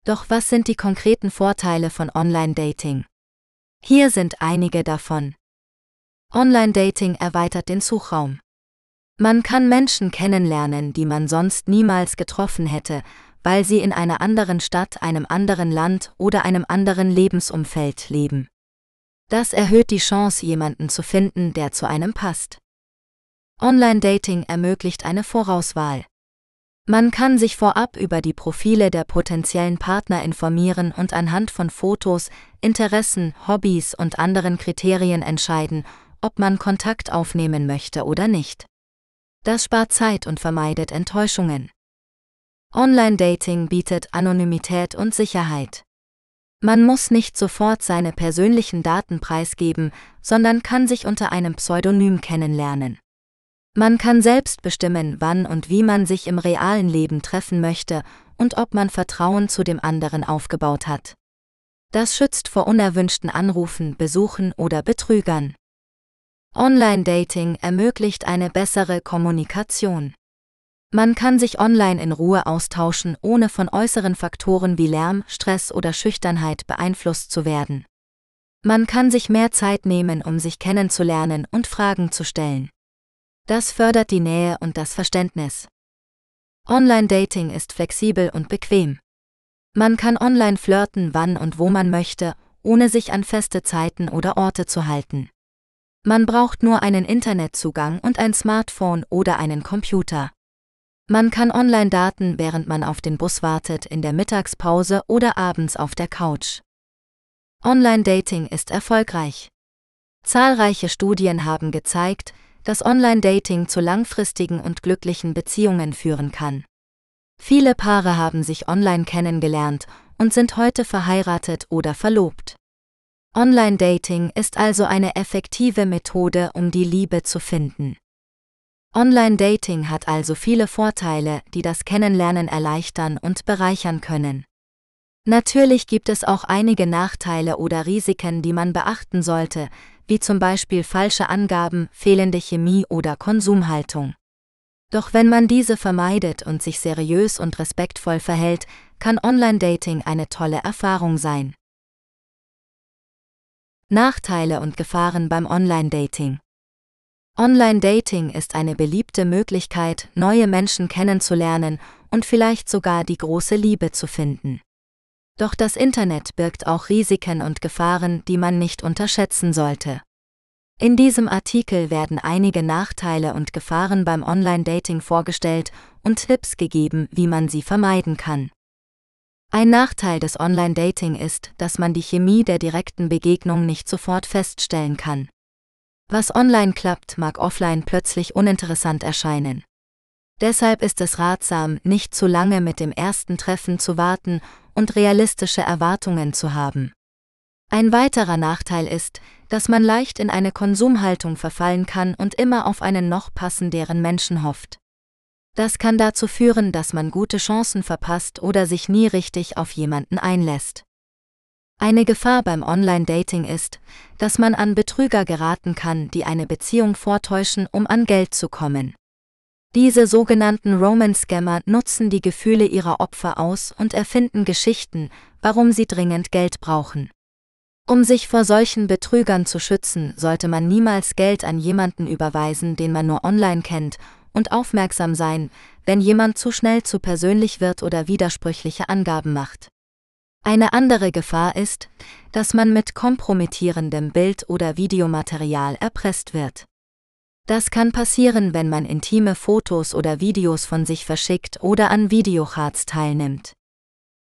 Doch was sind die konkreten Vorteile von Online-Dating? Hier sind einige davon. Online-Dating erweitert den Suchraum. Man kann Menschen kennenlernen, die man sonst niemals getroffen hätte, weil sie in einer anderen Stadt, einem anderen Land oder einem anderen Lebensumfeld leben. Das erhöht die Chance, jemanden zu finden, der zu einem passt. Online-Dating ermöglicht eine Vorauswahl. Man kann sich vorab über die Profile der potenziellen Partner informieren und anhand von Fotos, Interessen, Hobbys und anderen Kriterien entscheiden, ob man Kontakt aufnehmen möchte oder nicht. Das spart Zeit und vermeidet Enttäuschungen. Online-Dating bietet Anonymität und Sicherheit. Man muss nicht sofort seine persönlichen Daten preisgeben, sondern kann sich unter einem Pseudonym kennenlernen. Man kann selbst bestimmen, wann und wie man sich im realen Leben treffen möchte und ob man Vertrauen zu dem anderen aufgebaut hat. Das schützt vor unerwünschten Anrufen, Besuchen oder Betrügern. Online-Dating ermöglicht eine bessere Kommunikation. Man kann sich online in Ruhe austauschen, ohne von äußeren Faktoren wie Lärm, Stress oder Schüchternheit beeinflusst zu werden. Man kann sich mehr Zeit nehmen, um sich kennenzulernen und Fragen zu stellen. Das fördert die Nähe und das Verständnis. Online-Dating ist flexibel und bequem. Man kann online flirten, wann und wo man möchte, ohne sich an feste Zeiten oder Orte zu halten. Man braucht nur einen Internetzugang und ein Smartphone oder einen Computer. Man kann online daten, während man auf den Bus wartet, in der Mittagspause oder abends auf der Couch. Online-Dating ist erfolgreich. Zahlreiche Studien haben gezeigt, dass Online-Dating zu langfristigen und glücklichen Beziehungen führen kann. Viele Paare haben sich online kennengelernt und sind heute verheiratet oder verlobt. Online-Dating ist also eine effektive Methode, um die Liebe zu finden. Online-Dating hat also viele Vorteile, die das Kennenlernen erleichtern und bereichern können. Natürlich gibt es auch einige Nachteile oder Risiken, die man beachten sollte, wie zum Beispiel falsche Angaben, fehlende Chemie oder Konsumhaltung. Doch wenn man diese vermeidet und sich seriös und respektvoll verhält, kann Online-Dating eine tolle Erfahrung sein. Nachteile und Gefahren beim Online-Dating. Online-Dating ist eine beliebte Möglichkeit, neue Menschen kennenzulernen und vielleicht sogar die große Liebe zu finden. Doch das Internet birgt auch Risiken und Gefahren, die man nicht unterschätzen sollte. In diesem Artikel werden einige Nachteile und Gefahren beim Online-Dating vorgestellt und Tipps gegeben, wie man sie vermeiden kann. Ein Nachteil des Online-Dating ist, dass man die Chemie der direkten Begegnung nicht sofort feststellen kann. Was online klappt, mag offline plötzlich uninteressant erscheinen. Deshalb ist es ratsam, nicht zu lange mit dem ersten Treffen zu warten und realistische Erwartungen zu haben. Ein weiterer Nachteil ist, dass man leicht in eine Konsumhaltung verfallen kann und immer auf einen noch passenderen Menschen hofft. Das kann dazu führen, dass man gute Chancen verpasst oder sich nie richtig auf jemanden einlässt. Eine Gefahr beim Online-Dating ist, dass man an Betrüger geraten kann, die eine Beziehung vortäuschen, um an Geld zu kommen. Diese sogenannten Romance-Scammer nutzen die Gefühle ihrer Opfer aus und erfinden Geschichten, warum sie dringend Geld brauchen. Um sich vor solchen Betrügern zu schützen, sollte man niemals Geld an jemanden überweisen, den man nur online kennt und aufmerksam sein, wenn jemand zu schnell zu persönlich wird oder widersprüchliche Angaben macht. Eine andere Gefahr ist, dass man mit kompromittierendem Bild- oder Videomaterial erpresst wird. Das kann passieren, wenn man intime Fotos oder Videos von sich verschickt oder an Videocharts teilnimmt.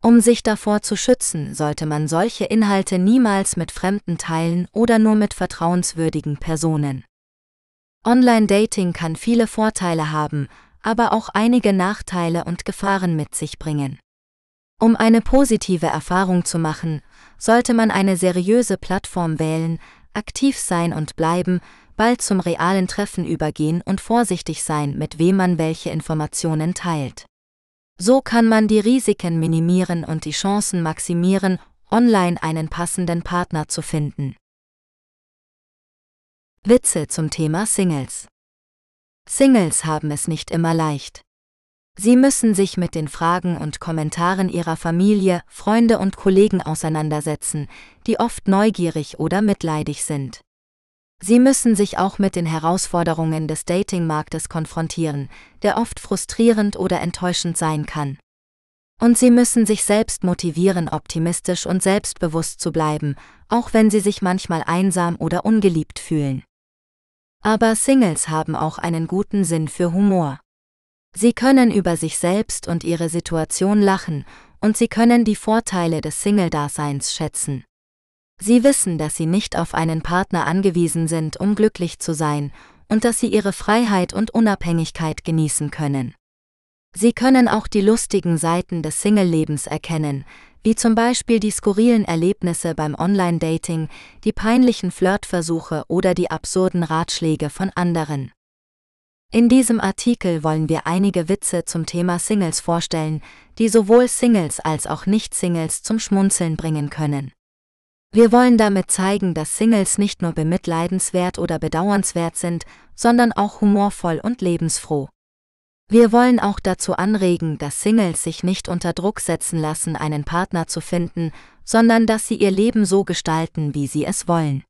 Um sich davor zu schützen, sollte man solche Inhalte niemals mit Fremden teilen oder nur mit vertrauenswürdigen Personen. Online-Dating kann viele Vorteile haben, aber auch einige Nachteile und Gefahren mit sich bringen. Um eine positive Erfahrung zu machen, sollte man eine seriöse Plattform wählen, aktiv sein und bleiben, bald zum realen Treffen übergehen und vorsichtig sein, mit wem man welche Informationen teilt. So kann man die Risiken minimieren und die Chancen maximieren, online einen passenden Partner zu finden. Witze zum Thema Singles Singles haben es nicht immer leicht. Sie müssen sich mit den Fragen und Kommentaren ihrer Familie, Freunde und Kollegen auseinandersetzen, die oft neugierig oder mitleidig sind. Sie müssen sich auch mit den Herausforderungen des Datingmarktes konfrontieren, der oft frustrierend oder enttäuschend sein kann. Und sie müssen sich selbst motivieren, optimistisch und selbstbewusst zu bleiben, auch wenn sie sich manchmal einsam oder ungeliebt fühlen. Aber Singles haben auch einen guten Sinn für Humor. Sie können über sich selbst und ihre Situation lachen, und sie können die Vorteile des Single-Daseins schätzen. Sie wissen, dass sie nicht auf einen Partner angewiesen sind, um glücklich zu sein, und dass sie ihre Freiheit und Unabhängigkeit genießen können. Sie können auch die lustigen Seiten des Single-Lebens erkennen, wie zum Beispiel die skurrilen Erlebnisse beim Online-Dating, die peinlichen Flirtversuche oder die absurden Ratschläge von anderen. In diesem Artikel wollen wir einige Witze zum Thema Singles vorstellen, die sowohl Singles als auch Nicht-Singles zum Schmunzeln bringen können. Wir wollen damit zeigen, dass Singles nicht nur bemitleidenswert oder bedauernswert sind, sondern auch humorvoll und lebensfroh. Wir wollen auch dazu anregen, dass Singles sich nicht unter Druck setzen lassen, einen Partner zu finden, sondern dass sie ihr Leben so gestalten, wie sie es wollen.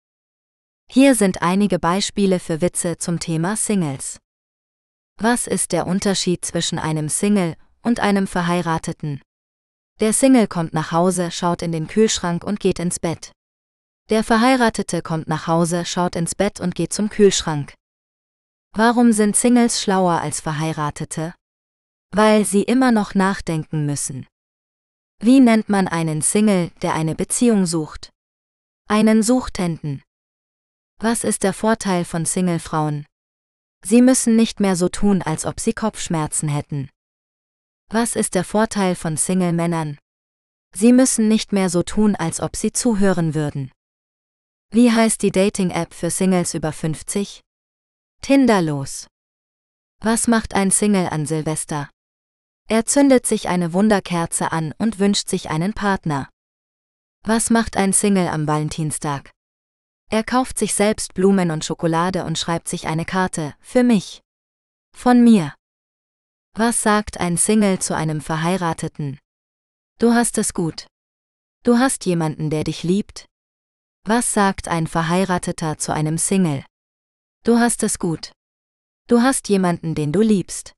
Hier sind einige Beispiele für Witze zum Thema Singles. Was ist der Unterschied zwischen einem Single und einem Verheirateten? Der Single kommt nach Hause, schaut in den Kühlschrank und geht ins Bett. Der Verheiratete kommt nach Hause, schaut ins Bett und geht zum Kühlschrank. Warum sind Singles schlauer als Verheiratete? Weil sie immer noch nachdenken müssen. Wie nennt man einen Single, der eine Beziehung sucht? Einen Suchtenden. Was ist der Vorteil von Singlefrauen? Sie müssen nicht mehr so tun, als ob sie Kopfschmerzen hätten. Was ist der Vorteil von Single-Männern? Sie müssen nicht mehr so tun, als ob sie zuhören würden. Wie heißt die Dating-App für Singles über 50? Tinderlos. Was macht ein Single an Silvester? Er zündet sich eine Wunderkerze an und wünscht sich einen Partner. Was macht ein Single am Valentinstag? Er kauft sich selbst Blumen und Schokolade und schreibt sich eine Karte, für mich. Von mir. Was sagt ein Single zu einem Verheirateten? Du hast es gut. Du hast jemanden, der dich liebt. Was sagt ein Verheirateter zu einem Single? Du hast es gut. Du hast jemanden, den du liebst.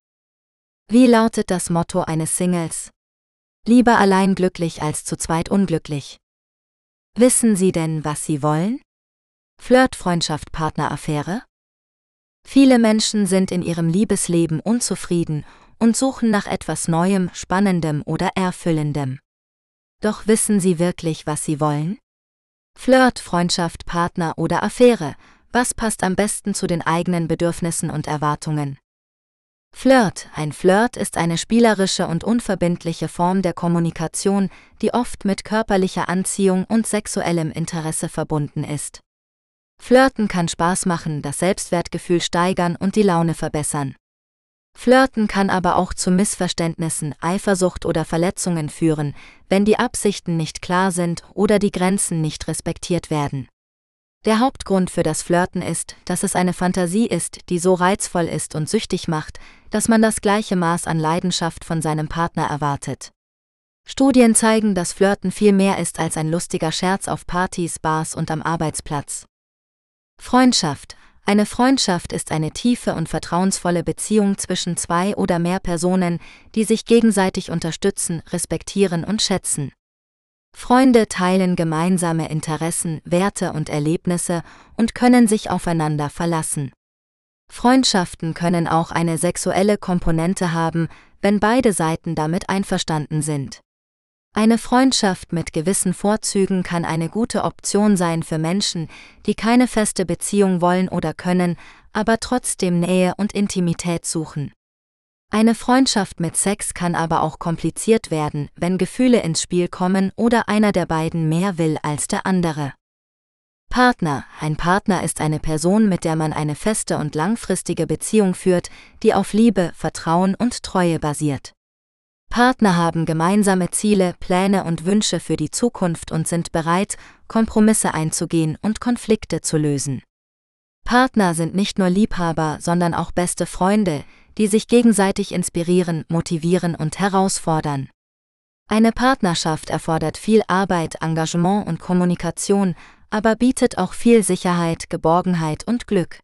Wie lautet das Motto eines Singles? Lieber allein glücklich als zu zweit unglücklich. Wissen Sie denn, was Sie wollen? Flirt, Freundschaft, Partneraffäre? Viele Menschen sind in ihrem Liebesleben unzufrieden und suchen nach etwas Neuem, Spannendem oder Erfüllendem. Doch wissen Sie wirklich, was Sie wollen? Flirt, Freundschaft, Partner oder Affäre, was passt am besten zu den eigenen Bedürfnissen und Erwartungen? Flirt. Ein Flirt ist eine spielerische und unverbindliche Form der Kommunikation, die oft mit körperlicher Anziehung und sexuellem Interesse verbunden ist. Flirten kann Spaß machen, das Selbstwertgefühl steigern und die Laune verbessern. Flirten kann aber auch zu Missverständnissen, Eifersucht oder Verletzungen führen, wenn die Absichten nicht klar sind oder die Grenzen nicht respektiert werden. Der Hauptgrund für das Flirten ist, dass es eine Fantasie ist, die so reizvoll ist und süchtig macht, dass man das gleiche Maß an Leidenschaft von seinem Partner erwartet. Studien zeigen, dass Flirten viel mehr ist als ein lustiger Scherz auf Partys, Bars und am Arbeitsplatz. Freundschaft, eine Freundschaft ist eine tiefe und vertrauensvolle Beziehung zwischen zwei oder mehr Personen, die sich gegenseitig unterstützen, respektieren und schätzen. Freunde teilen gemeinsame Interessen, Werte und Erlebnisse und können sich aufeinander verlassen. Freundschaften können auch eine sexuelle Komponente haben, wenn beide Seiten damit einverstanden sind. Eine Freundschaft mit gewissen Vorzügen kann eine gute Option sein für Menschen, die keine feste Beziehung wollen oder können, aber trotzdem Nähe und Intimität suchen. Eine Freundschaft mit Sex kann aber auch kompliziert werden, wenn Gefühle ins Spiel kommen oder einer der beiden mehr will als der andere. Partner. Ein Partner ist eine Person, mit der man eine feste und langfristige Beziehung führt, die auf Liebe, Vertrauen und Treue basiert. Partner haben gemeinsame Ziele, Pläne und Wünsche für die Zukunft und sind bereit, Kompromisse einzugehen und Konflikte zu lösen. Partner sind nicht nur Liebhaber, sondern auch beste Freunde, die sich gegenseitig inspirieren, motivieren und herausfordern. Eine Partnerschaft erfordert viel Arbeit, Engagement und Kommunikation, aber bietet auch viel Sicherheit, Geborgenheit und Glück.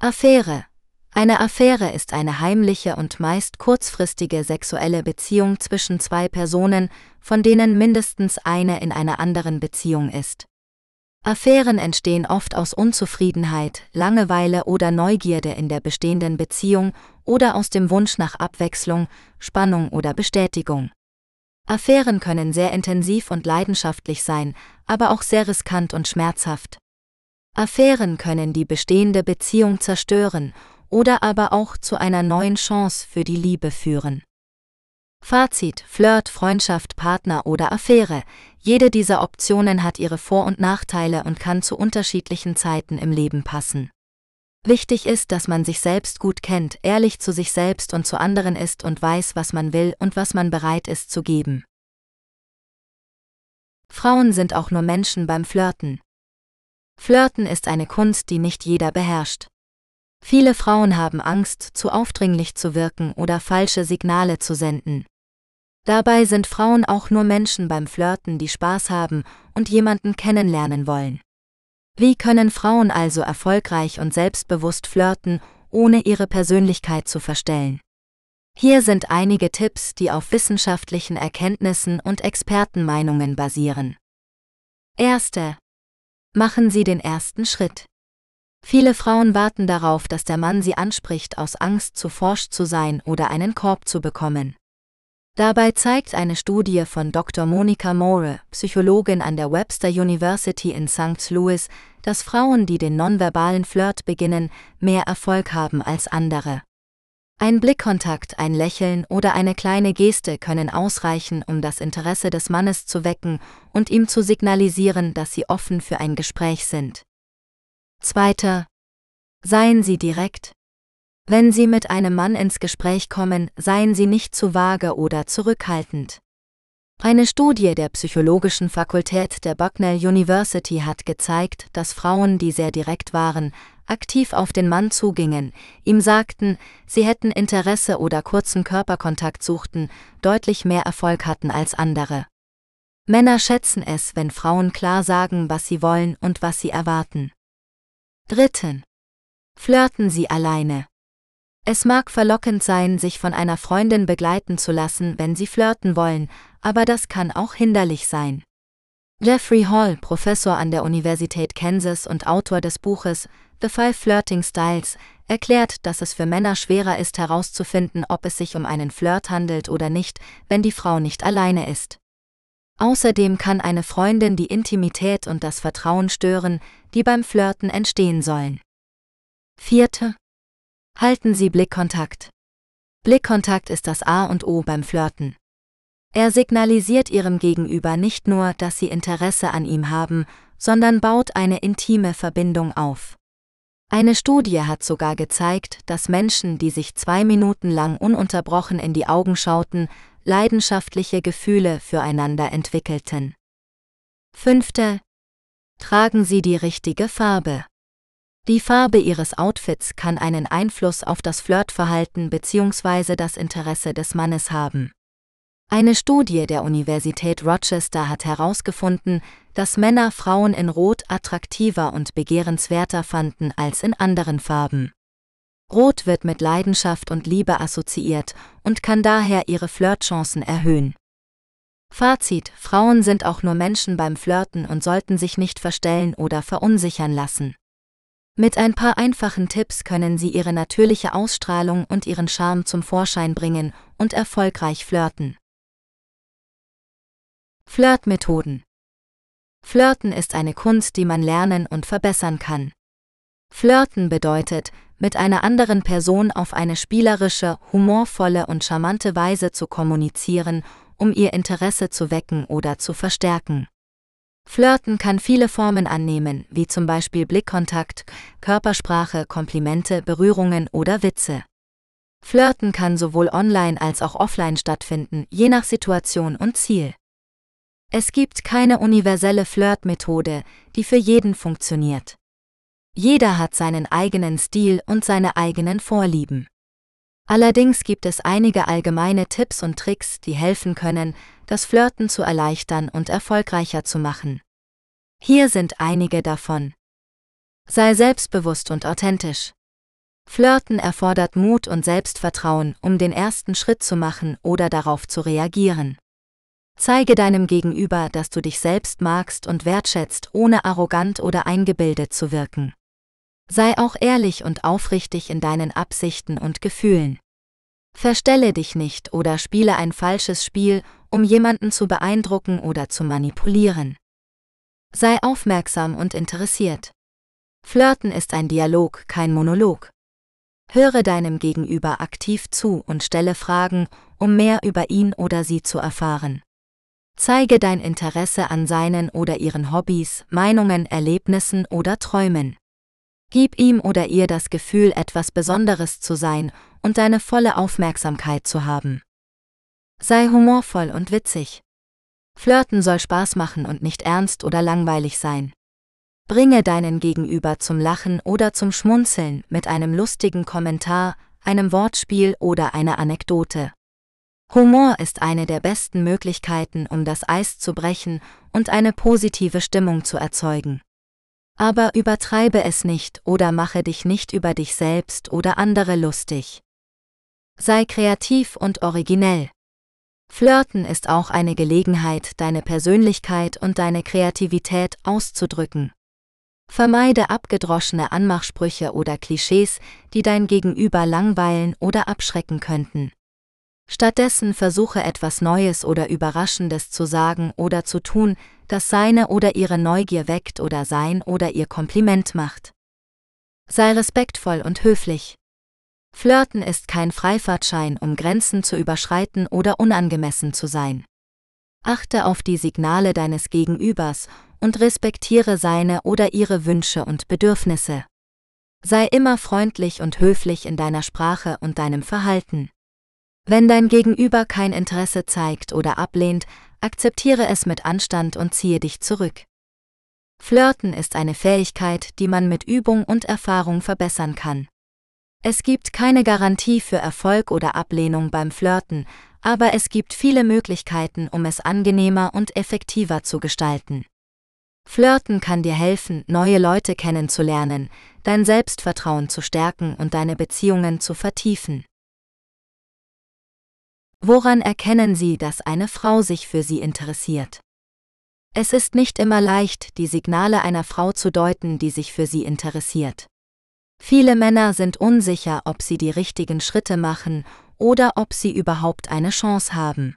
Affäre. Eine Affäre ist eine heimliche und meist kurzfristige sexuelle Beziehung zwischen zwei Personen, von denen mindestens eine in einer anderen Beziehung ist. Affären entstehen oft aus Unzufriedenheit, Langeweile oder Neugierde in der bestehenden Beziehung oder aus dem Wunsch nach Abwechslung, Spannung oder Bestätigung. Affären können sehr intensiv und leidenschaftlich sein, aber auch sehr riskant und schmerzhaft. Affären können die bestehende Beziehung zerstören oder aber auch zu einer neuen Chance für die Liebe führen. Fazit, Flirt, Freundschaft, Partner oder Affäre. Jede dieser Optionen hat ihre Vor- und Nachteile und kann zu unterschiedlichen Zeiten im Leben passen. Wichtig ist, dass man sich selbst gut kennt, ehrlich zu sich selbst und zu anderen ist und weiß, was man will und was man bereit ist zu geben. Frauen sind auch nur Menschen beim Flirten. Flirten ist eine Kunst, die nicht jeder beherrscht. Viele Frauen haben Angst, zu aufdringlich zu wirken oder falsche Signale zu senden. Dabei sind Frauen auch nur Menschen beim Flirten, die Spaß haben und jemanden kennenlernen wollen. Wie können Frauen also erfolgreich und selbstbewusst flirten, ohne ihre Persönlichkeit zu verstellen? Hier sind einige Tipps, die auf wissenschaftlichen Erkenntnissen und Expertenmeinungen basieren. Erste. Machen Sie den ersten Schritt. Viele Frauen warten darauf, dass der Mann sie anspricht, aus Angst zu forsch zu sein oder einen Korb zu bekommen. Dabei zeigt eine Studie von Dr. Monica Moore, Psychologin an der Webster University in St. Louis, dass Frauen, die den nonverbalen Flirt beginnen, mehr Erfolg haben als andere. Ein Blickkontakt, ein Lächeln oder eine kleine Geste können ausreichen, um das Interesse des Mannes zu wecken und ihm zu signalisieren, dass sie offen für ein Gespräch sind. Zweiter. Seien Sie direkt. Wenn Sie mit einem Mann ins Gespräch kommen, seien Sie nicht zu vage oder zurückhaltend. Eine Studie der Psychologischen Fakultät der Bucknell University hat gezeigt, dass Frauen, die sehr direkt waren, aktiv auf den Mann zugingen, ihm sagten, sie hätten Interesse oder kurzen Körperkontakt suchten, deutlich mehr Erfolg hatten als andere. Männer schätzen es, wenn Frauen klar sagen, was sie wollen und was sie erwarten. Dritten. Flirten Sie alleine. Es mag verlockend sein, sich von einer Freundin begleiten zu lassen, wenn Sie flirten wollen, aber das kann auch hinderlich sein. Jeffrey Hall, Professor an der Universität Kansas und Autor des Buches The Five Flirting Styles, erklärt, dass es für Männer schwerer ist herauszufinden, ob es sich um einen Flirt handelt oder nicht, wenn die Frau nicht alleine ist. Außerdem kann eine Freundin die Intimität und das Vertrauen stören, die beim Flirten entstehen sollen. Vierte. Halten Sie Blickkontakt. Blickkontakt ist das A und O beim Flirten. Er signalisiert Ihrem Gegenüber nicht nur, dass Sie Interesse an ihm haben, sondern baut eine intime Verbindung auf. Eine Studie hat sogar gezeigt, dass Menschen, die sich zwei Minuten lang ununterbrochen in die Augen schauten, leidenschaftliche Gefühle füreinander entwickelten. Fünfte. Tragen Sie die richtige Farbe. Die Farbe ihres Outfits kann einen Einfluss auf das Flirtverhalten bzw. das Interesse des Mannes haben. Eine Studie der Universität Rochester hat herausgefunden, dass Männer Frauen in Rot attraktiver und begehrenswerter fanden als in anderen Farben. Rot wird mit Leidenschaft und Liebe assoziiert und kann daher ihre Flirtchancen erhöhen. Fazit: Frauen sind auch nur Menschen beim Flirten und sollten sich nicht verstellen oder verunsichern lassen. Mit ein paar einfachen Tipps können Sie Ihre natürliche Ausstrahlung und Ihren Charme zum Vorschein bringen und erfolgreich flirten. Flirtmethoden Flirten ist eine Kunst, die man lernen und verbessern kann. Flirten bedeutet, mit einer anderen Person auf eine spielerische, humorvolle und charmante Weise zu kommunizieren, um ihr Interesse zu wecken oder zu verstärken. Flirten kann viele Formen annehmen, wie zum Beispiel Blickkontakt, Körpersprache, Komplimente, Berührungen oder Witze. Flirten kann sowohl online als auch offline stattfinden, je nach Situation und Ziel. Es gibt keine universelle Flirtmethode, die für jeden funktioniert. Jeder hat seinen eigenen Stil und seine eigenen Vorlieben. Allerdings gibt es einige allgemeine Tipps und Tricks, die helfen können, das Flirten zu erleichtern und erfolgreicher zu machen. Hier sind einige davon. Sei selbstbewusst und authentisch. Flirten erfordert Mut und Selbstvertrauen, um den ersten Schritt zu machen oder darauf zu reagieren. Zeige deinem Gegenüber, dass du dich selbst magst und wertschätzt, ohne arrogant oder eingebildet zu wirken. Sei auch ehrlich und aufrichtig in deinen Absichten und Gefühlen. Verstelle dich nicht oder spiele ein falsches Spiel, um jemanden zu beeindrucken oder zu manipulieren. Sei aufmerksam und interessiert. Flirten ist ein Dialog, kein Monolog. Höre deinem Gegenüber aktiv zu und stelle Fragen, um mehr über ihn oder sie zu erfahren. Zeige dein Interesse an seinen oder ihren Hobbys, Meinungen, Erlebnissen oder Träumen. Gib ihm oder ihr das Gefühl, etwas Besonderes zu sein und deine volle Aufmerksamkeit zu haben. Sei humorvoll und witzig. Flirten soll Spaß machen und nicht ernst oder langweilig sein. Bringe deinen Gegenüber zum Lachen oder zum Schmunzeln mit einem lustigen Kommentar, einem Wortspiel oder einer Anekdote. Humor ist eine der besten Möglichkeiten, um das Eis zu brechen und eine positive Stimmung zu erzeugen. Aber übertreibe es nicht oder mache dich nicht über dich selbst oder andere lustig. Sei kreativ und originell. Flirten ist auch eine Gelegenheit, deine Persönlichkeit und deine Kreativität auszudrücken. Vermeide abgedroschene Anmachsprüche oder Klischees, die dein Gegenüber langweilen oder abschrecken könnten. Stattdessen versuche etwas Neues oder Überraschendes zu sagen oder zu tun, das seine oder ihre Neugier weckt oder sein oder ihr Kompliment macht. Sei respektvoll und höflich. Flirten ist kein Freifahrtschein, um Grenzen zu überschreiten oder unangemessen zu sein. Achte auf die Signale deines Gegenübers und respektiere seine oder ihre Wünsche und Bedürfnisse. Sei immer freundlich und höflich in deiner Sprache und deinem Verhalten. Wenn dein Gegenüber kein Interesse zeigt oder ablehnt, akzeptiere es mit Anstand und ziehe dich zurück. Flirten ist eine Fähigkeit, die man mit Übung und Erfahrung verbessern kann. Es gibt keine Garantie für Erfolg oder Ablehnung beim Flirten, aber es gibt viele Möglichkeiten, um es angenehmer und effektiver zu gestalten. Flirten kann dir helfen, neue Leute kennenzulernen, dein Selbstvertrauen zu stärken und deine Beziehungen zu vertiefen. Woran erkennen Sie, dass eine Frau sich für Sie interessiert? Es ist nicht immer leicht, die Signale einer Frau zu deuten, die sich für Sie interessiert. Viele Männer sind unsicher, ob sie die richtigen Schritte machen oder ob sie überhaupt eine Chance haben.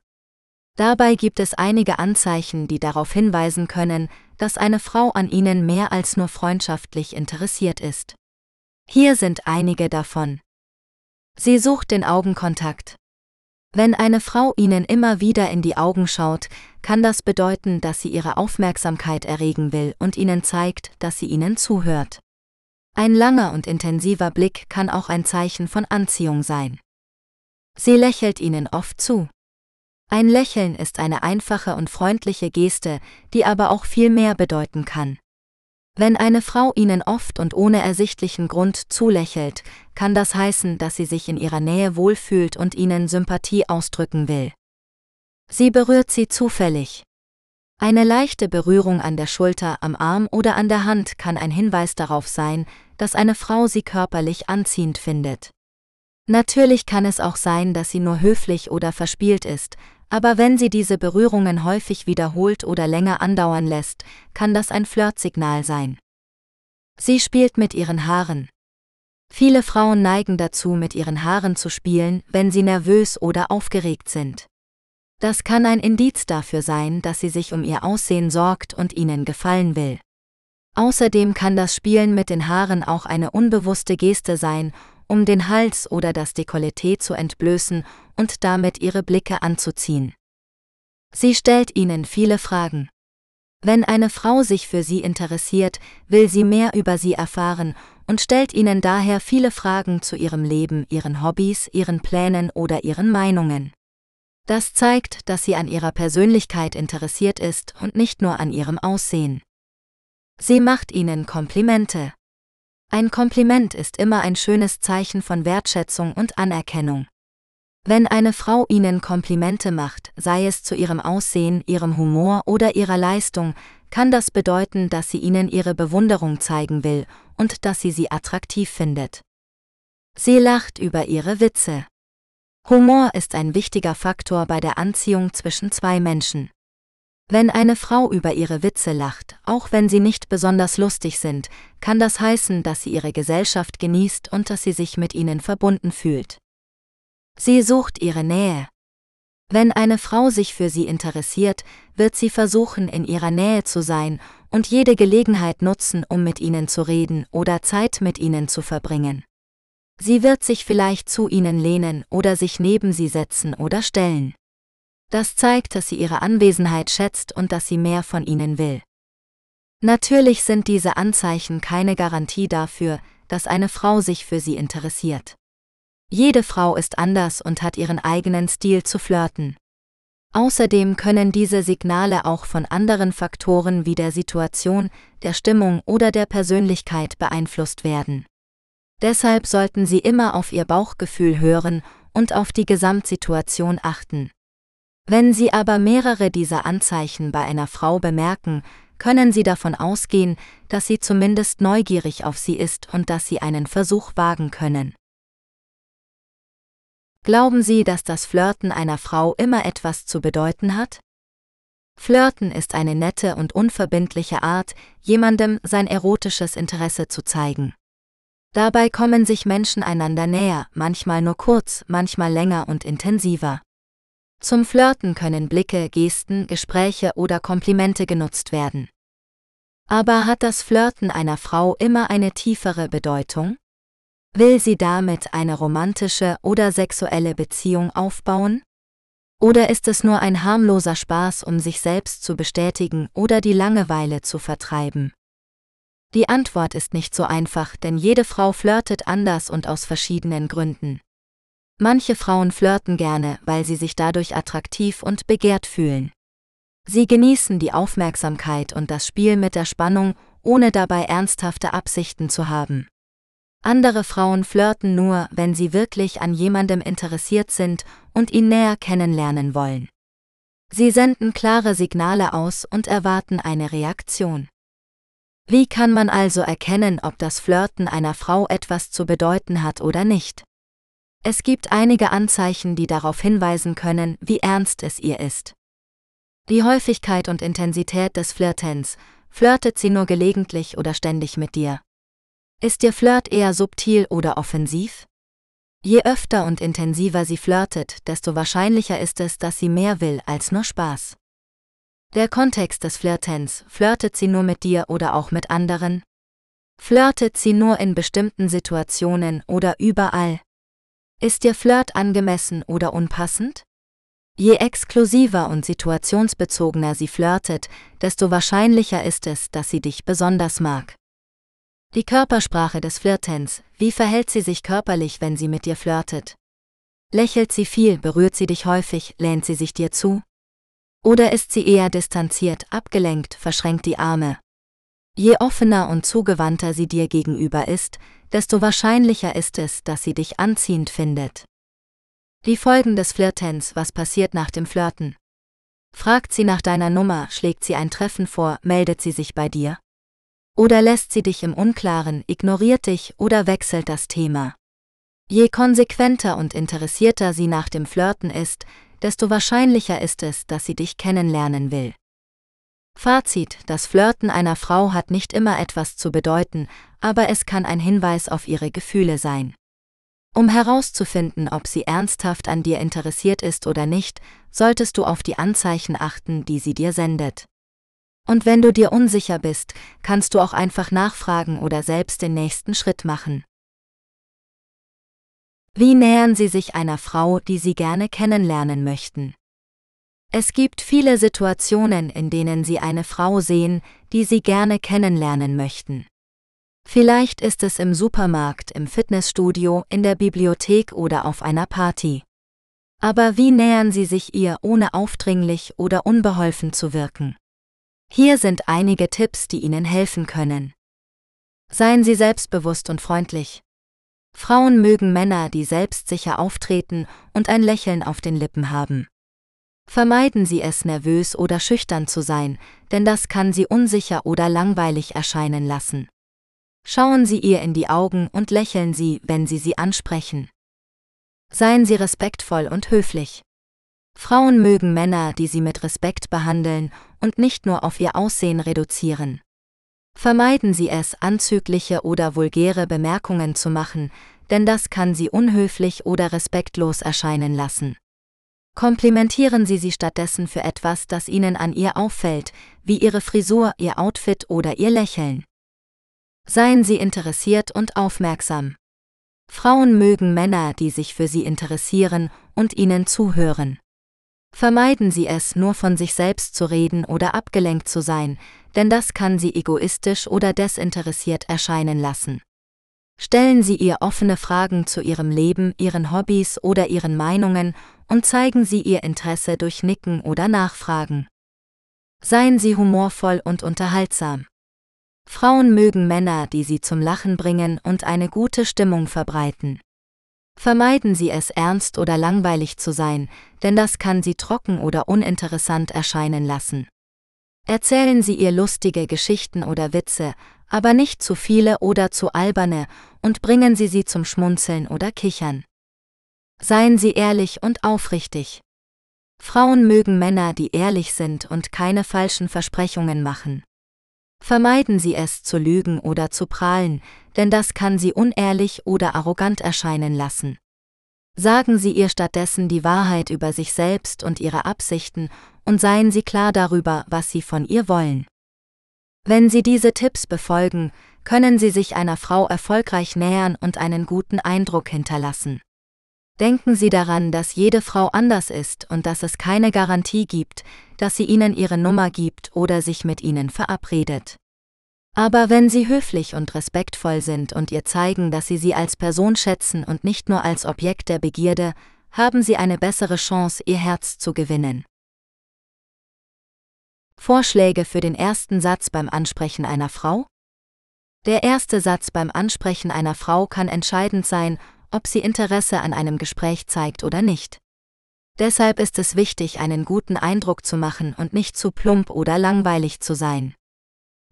Dabei gibt es einige Anzeichen, die darauf hinweisen können, dass eine Frau an ihnen mehr als nur freundschaftlich interessiert ist. Hier sind einige davon. Sie sucht den Augenkontakt. Wenn eine Frau Ihnen immer wieder in die Augen schaut, kann das bedeuten, dass sie Ihre Aufmerksamkeit erregen will und Ihnen zeigt, dass sie Ihnen zuhört. Ein langer und intensiver Blick kann auch ein Zeichen von Anziehung sein. Sie lächelt Ihnen oft zu. Ein Lächeln ist eine einfache und freundliche Geste, die aber auch viel mehr bedeuten kann. Wenn eine Frau Ihnen oft und ohne ersichtlichen Grund zulächelt, kann das heißen, dass sie sich in ihrer Nähe wohlfühlt und Ihnen Sympathie ausdrücken will. Sie berührt Sie zufällig. Eine leichte Berührung an der Schulter, am Arm oder an der Hand kann ein Hinweis darauf sein, dass eine Frau Sie körperlich anziehend findet. Natürlich kann es auch sein, dass sie nur höflich oder verspielt ist, aber wenn sie diese Berührungen häufig wiederholt oder länger andauern lässt, kann das ein Flirtsignal sein. Sie spielt mit ihren Haaren. Viele Frauen neigen dazu, mit ihren Haaren zu spielen, wenn sie nervös oder aufgeregt sind. Das kann ein Indiz dafür sein, dass sie sich um ihr Aussehen sorgt und ihnen gefallen will. Außerdem kann das Spielen mit den Haaren auch eine unbewusste Geste sein, um den Hals oder das Dekolleté zu entblößen und damit ihre Blicke anzuziehen. Sie stellt ihnen viele Fragen. Wenn eine Frau sich für sie interessiert, will sie mehr über sie erfahren und stellt ihnen daher viele Fragen zu ihrem Leben, ihren Hobbys, ihren Plänen oder ihren Meinungen. Das zeigt, dass sie an ihrer Persönlichkeit interessiert ist und nicht nur an ihrem Aussehen. Sie macht ihnen Komplimente. Ein Kompliment ist immer ein schönes Zeichen von Wertschätzung und Anerkennung. Wenn eine Frau ihnen Komplimente macht, sei es zu ihrem Aussehen, ihrem Humor oder ihrer Leistung, kann das bedeuten, dass sie ihnen ihre Bewunderung zeigen will und dass sie sie attraktiv findet. Sie lacht über ihre Witze. Humor ist ein wichtiger Faktor bei der Anziehung zwischen zwei Menschen. Wenn eine Frau über ihre Witze lacht, auch wenn sie nicht besonders lustig sind, kann das heißen, dass sie ihre Gesellschaft genießt und dass sie sich mit ihnen verbunden fühlt. Sie sucht ihre Nähe. Wenn eine Frau sich für sie interessiert, wird sie versuchen, in ihrer Nähe zu sein und jede Gelegenheit nutzen, um mit ihnen zu reden oder Zeit mit ihnen zu verbringen. Sie wird sich vielleicht zu ihnen lehnen oder sich neben sie setzen oder stellen. Das zeigt, dass sie ihre Anwesenheit schätzt und dass sie mehr von ihnen will. Natürlich sind diese Anzeichen keine Garantie dafür, dass eine Frau sich für sie interessiert. Jede Frau ist anders und hat ihren eigenen Stil zu flirten. Außerdem können diese Signale auch von anderen Faktoren wie der Situation, der Stimmung oder der Persönlichkeit beeinflusst werden. Deshalb sollten Sie immer auf Ihr Bauchgefühl hören und auf die Gesamtsituation achten. Wenn Sie aber mehrere dieser Anzeichen bei einer Frau bemerken, können Sie davon ausgehen, dass sie zumindest neugierig auf Sie ist und dass Sie einen Versuch wagen können. Glauben Sie, dass das Flirten einer Frau immer etwas zu bedeuten hat? Flirten ist eine nette und unverbindliche Art, jemandem sein erotisches Interesse zu zeigen. Dabei kommen sich Menschen einander näher, manchmal nur kurz, manchmal länger und intensiver. Zum Flirten können Blicke, Gesten, Gespräche oder Komplimente genutzt werden. Aber hat das Flirten einer Frau immer eine tiefere Bedeutung? Will sie damit eine romantische oder sexuelle Beziehung aufbauen? Oder ist es nur ein harmloser Spaß, um sich selbst zu bestätigen oder die Langeweile zu vertreiben? Die Antwort ist nicht so einfach, denn jede Frau flirtet anders und aus verschiedenen Gründen. Manche Frauen flirten gerne, weil sie sich dadurch attraktiv und begehrt fühlen. Sie genießen die Aufmerksamkeit und das Spiel mit der Spannung, ohne dabei ernsthafte Absichten zu haben. Andere Frauen flirten nur, wenn sie wirklich an jemandem interessiert sind und ihn näher kennenlernen wollen. Sie senden klare Signale aus und erwarten eine Reaktion. Wie kann man also erkennen, ob das Flirten einer Frau etwas zu bedeuten hat oder nicht? Es gibt einige Anzeichen, die darauf hinweisen können, wie ernst es ihr ist. Die Häufigkeit und Intensität des Flirtens, flirtet sie nur gelegentlich oder ständig mit dir? Ist ihr Flirt eher subtil oder offensiv? Je öfter und intensiver sie flirtet, desto wahrscheinlicher ist es, dass sie mehr will als nur Spaß. Der Kontext des Flirtens, flirtet sie nur mit dir oder auch mit anderen? Flirtet sie nur in bestimmten Situationen oder überall? Ist Ihr Flirt angemessen oder unpassend? Je exklusiver und situationsbezogener sie flirtet, desto wahrscheinlicher ist es, dass sie dich besonders mag. Die Körpersprache des Flirtens, wie verhält sie sich körperlich, wenn sie mit dir flirtet? Lächelt sie viel, berührt sie dich häufig, lehnt sie sich dir zu? Oder ist sie eher distanziert, abgelenkt, verschränkt die Arme? Je offener und zugewandter sie dir gegenüber ist, desto wahrscheinlicher ist es, dass sie dich anziehend findet. Die Folgen des Flirtens, was passiert nach dem Flirten? Fragt sie nach deiner Nummer, schlägt sie ein Treffen vor, meldet sie sich bei dir? Oder lässt sie dich im Unklaren, ignoriert dich oder wechselt das Thema? Je konsequenter und interessierter sie nach dem Flirten ist, desto wahrscheinlicher ist es, dass sie dich kennenlernen will. Fazit, das Flirten einer Frau hat nicht immer etwas zu bedeuten, aber es kann ein Hinweis auf ihre Gefühle sein. Um herauszufinden, ob sie ernsthaft an dir interessiert ist oder nicht, solltest du auf die Anzeichen achten, die sie dir sendet. Und wenn du dir unsicher bist, kannst du auch einfach nachfragen oder selbst den nächsten Schritt machen. Wie nähern Sie sich einer Frau, die Sie gerne kennenlernen möchten? Es gibt viele Situationen, in denen Sie eine Frau sehen, die Sie gerne kennenlernen möchten. Vielleicht ist es im Supermarkt, im Fitnessstudio, in der Bibliothek oder auf einer Party. Aber wie nähern Sie sich ihr, ohne aufdringlich oder unbeholfen zu wirken? Hier sind einige Tipps, die Ihnen helfen können. Seien Sie selbstbewusst und freundlich. Frauen mögen Männer, die selbstsicher auftreten und ein Lächeln auf den Lippen haben. Vermeiden Sie es, nervös oder schüchtern zu sein, denn das kann Sie unsicher oder langweilig erscheinen lassen. Schauen Sie ihr in die Augen und lächeln Sie, wenn Sie sie ansprechen. Seien Sie respektvoll und höflich. Frauen mögen Männer, die sie mit Respekt behandeln und nicht nur auf ihr Aussehen reduzieren. Vermeiden Sie es, anzügliche oder vulgäre Bemerkungen zu machen, denn das kann Sie unhöflich oder respektlos erscheinen lassen. Komplimentieren Sie sie stattdessen für etwas, das Ihnen an ihr auffällt, wie Ihre Frisur, Ihr Outfit oder Ihr Lächeln. Seien Sie interessiert und aufmerksam. Frauen mögen Männer, die sich für sie interessieren und ihnen zuhören. Vermeiden Sie es, nur von sich selbst zu reden oder abgelenkt zu sein, denn das kann Sie egoistisch oder desinteressiert erscheinen lassen. Stellen Sie ihr offene Fragen zu Ihrem Leben, Ihren Hobbys oder Ihren Meinungen und zeigen Sie Ihr Interesse durch Nicken oder Nachfragen. Seien Sie humorvoll und unterhaltsam. Frauen mögen Männer, die sie zum Lachen bringen und eine gute Stimmung verbreiten. Vermeiden Sie es ernst oder langweilig zu sein, denn das kann Sie trocken oder uninteressant erscheinen lassen. Erzählen Sie ihr lustige Geschichten oder Witze, aber nicht zu viele oder zu alberne, und bringen Sie sie zum Schmunzeln oder Kichern. Seien Sie ehrlich und aufrichtig. Frauen mögen Männer, die ehrlich sind und keine falschen Versprechungen machen. Vermeiden Sie es zu lügen oder zu prahlen, denn das kann Sie unehrlich oder arrogant erscheinen lassen. Sagen Sie ihr stattdessen die Wahrheit über sich selbst und Ihre Absichten und seien Sie klar darüber, was Sie von ihr wollen. Wenn Sie diese Tipps befolgen, können Sie sich einer Frau erfolgreich nähern und einen guten Eindruck hinterlassen. Denken Sie daran, dass jede Frau anders ist und dass es keine Garantie gibt, dass sie Ihnen ihre Nummer gibt oder sich mit Ihnen verabredet. Aber wenn Sie höflich und respektvoll sind und ihr zeigen, dass Sie sie als Person schätzen und nicht nur als Objekt der Begierde, haben Sie eine bessere Chance, ihr Herz zu gewinnen. Vorschläge für den ersten Satz beim Ansprechen einer Frau? Der erste Satz beim Ansprechen einer Frau kann entscheidend sein, ob sie Interesse an einem Gespräch zeigt oder nicht. Deshalb ist es wichtig, einen guten Eindruck zu machen und nicht zu plump oder langweilig zu sein.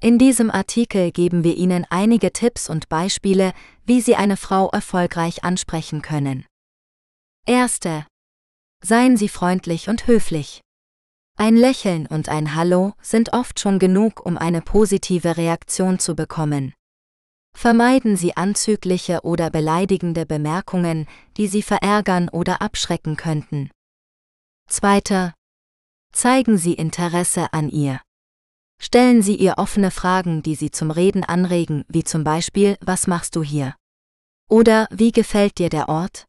In diesem Artikel geben wir Ihnen einige Tipps und Beispiele, wie Sie eine Frau erfolgreich ansprechen können. Erste. Seien Sie freundlich und höflich. Ein Lächeln und ein Hallo sind oft schon genug, um eine positive Reaktion zu bekommen. Vermeiden Sie anzügliche oder beleidigende Bemerkungen, die Sie verärgern oder abschrecken könnten. Zweiter. Zeigen Sie Interesse an ihr. Stellen Sie ihr offene Fragen, die Sie zum Reden anregen, wie zum Beispiel, was machst du hier? Oder wie gefällt dir der Ort?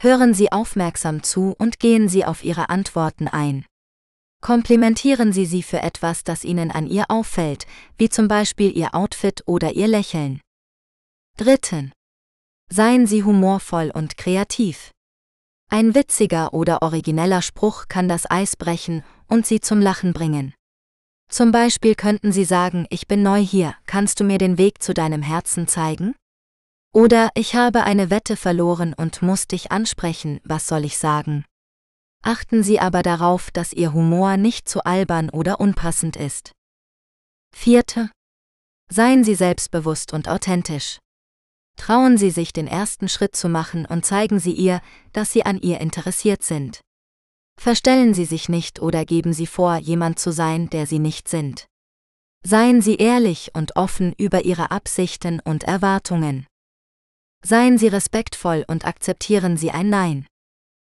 Hören Sie aufmerksam zu und gehen Sie auf Ihre Antworten ein. Komplimentieren Sie sie für etwas, das Ihnen an ihr auffällt, wie zum Beispiel Ihr Outfit oder Ihr Lächeln. Dritten. Seien Sie humorvoll und kreativ. Ein witziger oder origineller Spruch kann das Eis brechen und Sie zum Lachen bringen. Zum Beispiel könnten Sie sagen, ich bin neu hier, kannst du mir den Weg zu deinem Herzen zeigen? Oder ich habe eine Wette verloren und muss dich ansprechen, was soll ich sagen? Achten Sie aber darauf, dass Ihr Humor nicht zu albern oder unpassend ist. Vierte. Seien Sie selbstbewusst und authentisch. Trauen Sie sich den ersten Schritt zu machen und zeigen Sie ihr, dass Sie an ihr interessiert sind. Verstellen Sie sich nicht oder geben Sie vor, jemand zu sein, der Sie nicht sind. Seien Sie ehrlich und offen über Ihre Absichten und Erwartungen. Seien Sie respektvoll und akzeptieren Sie ein Nein.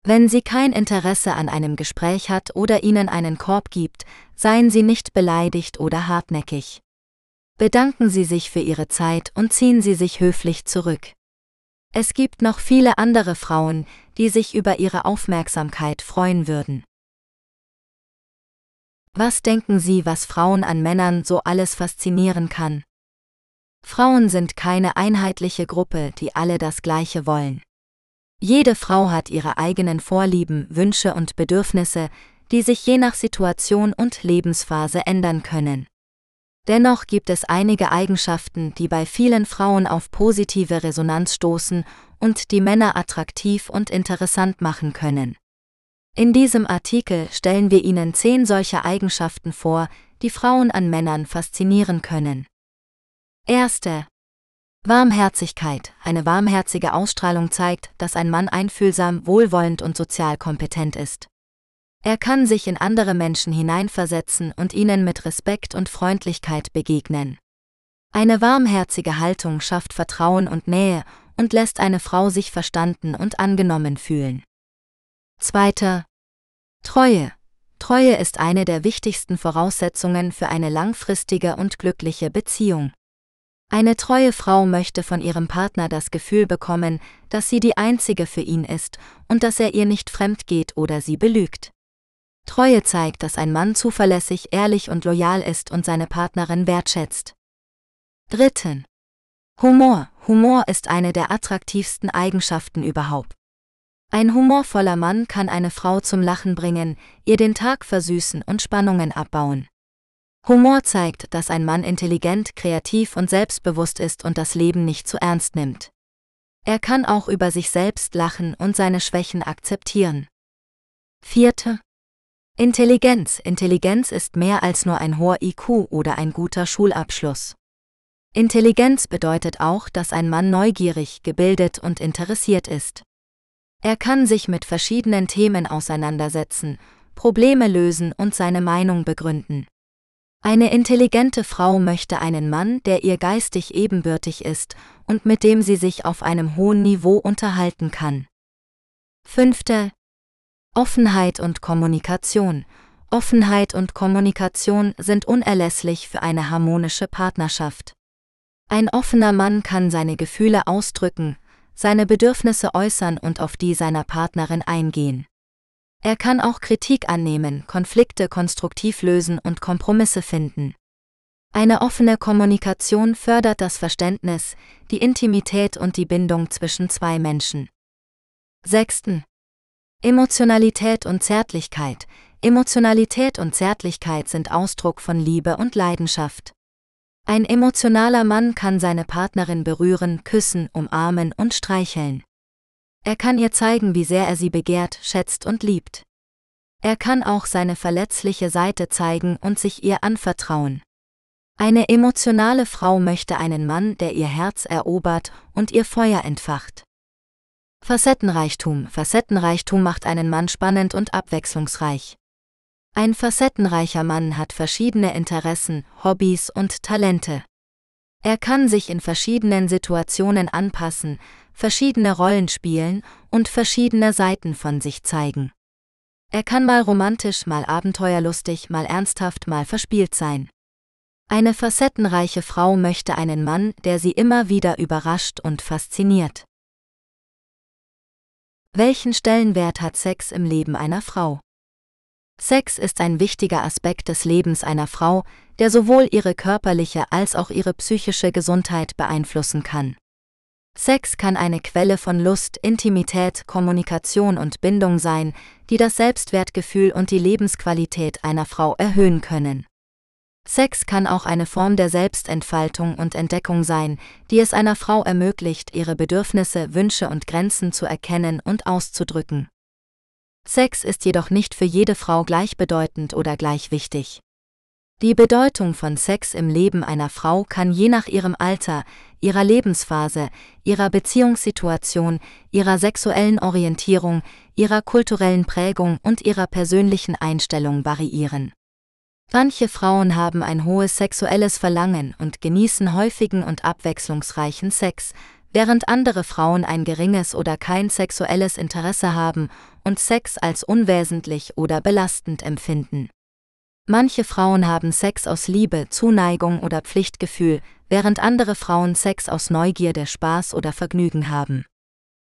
Wenn sie kein Interesse an einem Gespräch hat oder ihnen einen Korb gibt, seien sie nicht beleidigt oder hartnäckig. Bedanken Sie sich für Ihre Zeit und ziehen Sie sich höflich zurück. Es gibt noch viele andere Frauen, die sich über Ihre Aufmerksamkeit freuen würden. Was denken Sie, was Frauen an Männern so alles faszinieren kann? Frauen sind keine einheitliche Gruppe, die alle das Gleiche wollen. Jede Frau hat ihre eigenen Vorlieben, Wünsche und Bedürfnisse, die sich je nach Situation und Lebensphase ändern können. Dennoch gibt es einige Eigenschaften, die bei vielen Frauen auf positive Resonanz stoßen und die Männer attraktiv und interessant machen können. In diesem Artikel stellen wir Ihnen zehn solcher Eigenschaften vor, die Frauen an Männern faszinieren können. Erste. Warmherzigkeit. Eine warmherzige Ausstrahlung zeigt, dass ein Mann einfühlsam, wohlwollend und sozial kompetent ist. Er kann sich in andere Menschen hineinversetzen und ihnen mit Respekt und Freundlichkeit begegnen. Eine warmherzige Haltung schafft Vertrauen und Nähe und lässt eine Frau sich verstanden und angenommen fühlen. Zweiter. Treue. Treue ist eine der wichtigsten Voraussetzungen für eine langfristige und glückliche Beziehung. Eine treue Frau möchte von ihrem Partner das Gefühl bekommen, dass sie die einzige für ihn ist und dass er ihr nicht fremd geht oder sie belügt. Treue zeigt, dass ein Mann zuverlässig, ehrlich und loyal ist und seine Partnerin wertschätzt. Dritten. Humor. Humor ist eine der attraktivsten Eigenschaften überhaupt. Ein humorvoller Mann kann eine Frau zum Lachen bringen, ihr den Tag versüßen und Spannungen abbauen. Humor zeigt, dass ein Mann intelligent, kreativ und selbstbewusst ist und das Leben nicht zu ernst nimmt. Er kann auch über sich selbst lachen und seine Schwächen akzeptieren. Vierte. Intelligenz. Intelligenz ist mehr als nur ein hoher IQ oder ein guter Schulabschluss. Intelligenz bedeutet auch, dass ein Mann neugierig, gebildet und interessiert ist. Er kann sich mit verschiedenen Themen auseinandersetzen, Probleme lösen und seine Meinung begründen. Eine intelligente Frau möchte einen Mann, der ihr geistig ebenbürtig ist und mit dem sie sich auf einem hohen Niveau unterhalten kann. Fünfte, Offenheit und Kommunikation. Offenheit und Kommunikation sind unerlässlich für eine harmonische Partnerschaft. Ein offener Mann kann seine Gefühle ausdrücken, seine Bedürfnisse äußern und auf die seiner Partnerin eingehen. Er kann auch Kritik annehmen, Konflikte konstruktiv lösen und Kompromisse finden. Eine offene Kommunikation fördert das Verständnis, die Intimität und die Bindung zwischen zwei Menschen. Sechsten. Emotionalität und Zärtlichkeit. Emotionalität und Zärtlichkeit sind Ausdruck von Liebe und Leidenschaft. Ein emotionaler Mann kann seine Partnerin berühren, küssen, umarmen und streicheln. Er kann ihr zeigen, wie sehr er sie begehrt, schätzt und liebt. Er kann auch seine verletzliche Seite zeigen und sich ihr anvertrauen. Eine emotionale Frau möchte einen Mann, der ihr Herz erobert und ihr Feuer entfacht. Facettenreichtum. Facettenreichtum macht einen Mann spannend und abwechslungsreich. Ein facettenreicher Mann hat verschiedene Interessen, Hobbys und Talente. Er kann sich in verschiedenen Situationen anpassen, verschiedene Rollen spielen und verschiedene Seiten von sich zeigen. Er kann mal romantisch, mal abenteuerlustig, mal ernsthaft, mal verspielt sein. Eine facettenreiche Frau möchte einen Mann, der sie immer wieder überrascht und fasziniert. Welchen Stellenwert hat Sex im Leben einer Frau? Sex ist ein wichtiger Aspekt des Lebens einer Frau, der sowohl ihre körperliche als auch ihre psychische Gesundheit beeinflussen kann. Sex kann eine Quelle von Lust, Intimität, Kommunikation und Bindung sein, die das Selbstwertgefühl und die Lebensqualität einer Frau erhöhen können. Sex kann auch eine Form der Selbstentfaltung und Entdeckung sein, die es einer Frau ermöglicht, ihre Bedürfnisse, Wünsche und Grenzen zu erkennen und auszudrücken. Sex ist jedoch nicht für jede Frau gleichbedeutend oder gleich wichtig. Die Bedeutung von Sex im Leben einer Frau kann je nach ihrem Alter, ihrer Lebensphase, ihrer Beziehungssituation, ihrer sexuellen Orientierung, ihrer kulturellen Prägung und ihrer persönlichen Einstellung variieren. Manche Frauen haben ein hohes sexuelles Verlangen und genießen häufigen und abwechslungsreichen Sex, während andere Frauen ein geringes oder kein sexuelles Interesse haben und Sex als unwesentlich oder belastend empfinden. Manche Frauen haben Sex aus Liebe, Zuneigung oder Pflichtgefühl, während andere Frauen Sex aus Neugierde, Spaß oder Vergnügen haben.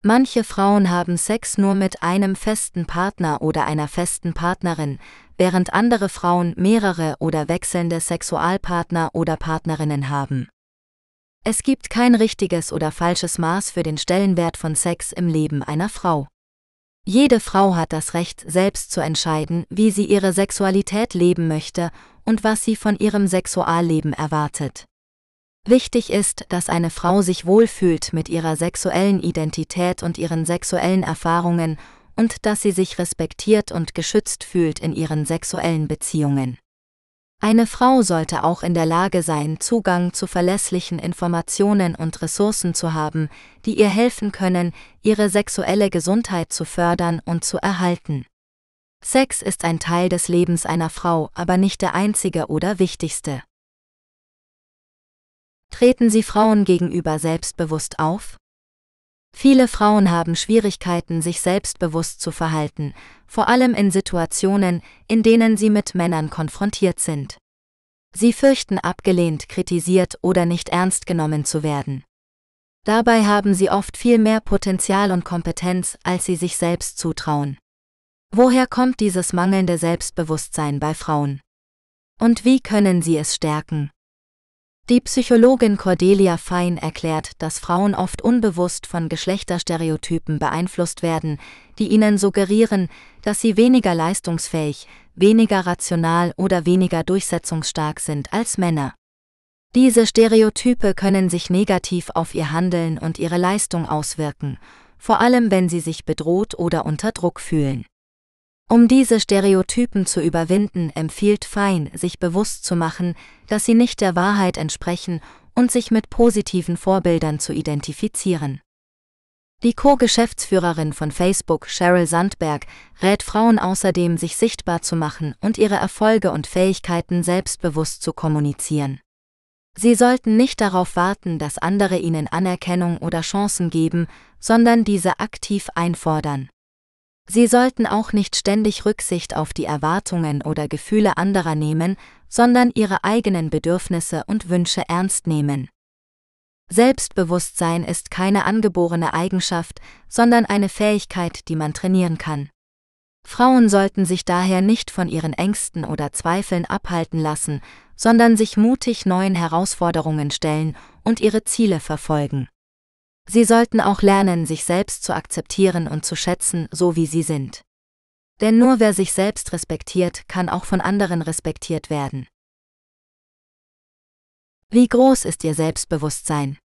Manche Frauen haben Sex nur mit einem festen Partner oder einer festen Partnerin, während andere Frauen mehrere oder wechselnde Sexualpartner oder Partnerinnen haben. Es gibt kein richtiges oder falsches Maß für den Stellenwert von Sex im Leben einer Frau. Jede Frau hat das Recht, selbst zu entscheiden, wie sie ihre Sexualität leben möchte und was sie von ihrem Sexualleben erwartet. Wichtig ist, dass eine Frau sich wohlfühlt mit ihrer sexuellen Identität und ihren sexuellen Erfahrungen und dass sie sich respektiert und geschützt fühlt in ihren sexuellen Beziehungen. Eine Frau sollte auch in der Lage sein, Zugang zu verlässlichen Informationen und Ressourcen zu haben, die ihr helfen können, ihre sexuelle Gesundheit zu fördern und zu erhalten. Sex ist ein Teil des Lebens einer Frau, aber nicht der einzige oder wichtigste. Treten Sie Frauen gegenüber selbstbewusst auf? Viele Frauen haben Schwierigkeiten, sich selbstbewusst zu verhalten, vor allem in Situationen, in denen sie mit Männern konfrontiert sind. Sie fürchten abgelehnt, kritisiert oder nicht ernst genommen zu werden. Dabei haben sie oft viel mehr Potenzial und Kompetenz, als sie sich selbst zutrauen. Woher kommt dieses mangelnde Selbstbewusstsein bei Frauen? Und wie können sie es stärken? Die Psychologin Cordelia Fein erklärt, dass Frauen oft unbewusst von Geschlechterstereotypen beeinflusst werden, die ihnen suggerieren, dass sie weniger leistungsfähig, weniger rational oder weniger durchsetzungsstark sind als Männer. Diese Stereotype können sich negativ auf ihr Handeln und ihre Leistung auswirken, vor allem wenn sie sich bedroht oder unter Druck fühlen. Um diese Stereotypen zu überwinden, empfiehlt Fein, sich bewusst zu machen, dass sie nicht der Wahrheit entsprechen und sich mit positiven Vorbildern zu identifizieren. Die Co-Geschäftsführerin von Facebook, Sheryl Sandberg, rät Frauen außerdem, sich sichtbar zu machen und ihre Erfolge und Fähigkeiten selbstbewusst zu kommunizieren. Sie sollten nicht darauf warten, dass andere ihnen Anerkennung oder Chancen geben, sondern diese aktiv einfordern. Sie sollten auch nicht ständig Rücksicht auf die Erwartungen oder Gefühle anderer nehmen, sondern ihre eigenen Bedürfnisse und Wünsche ernst nehmen. Selbstbewusstsein ist keine angeborene Eigenschaft, sondern eine Fähigkeit, die man trainieren kann. Frauen sollten sich daher nicht von ihren Ängsten oder Zweifeln abhalten lassen, sondern sich mutig neuen Herausforderungen stellen und ihre Ziele verfolgen. Sie sollten auch lernen, sich selbst zu akzeptieren und zu schätzen, so wie sie sind. Denn nur wer sich selbst respektiert, kann auch von anderen respektiert werden. Wie groß ist Ihr Selbstbewusstsein?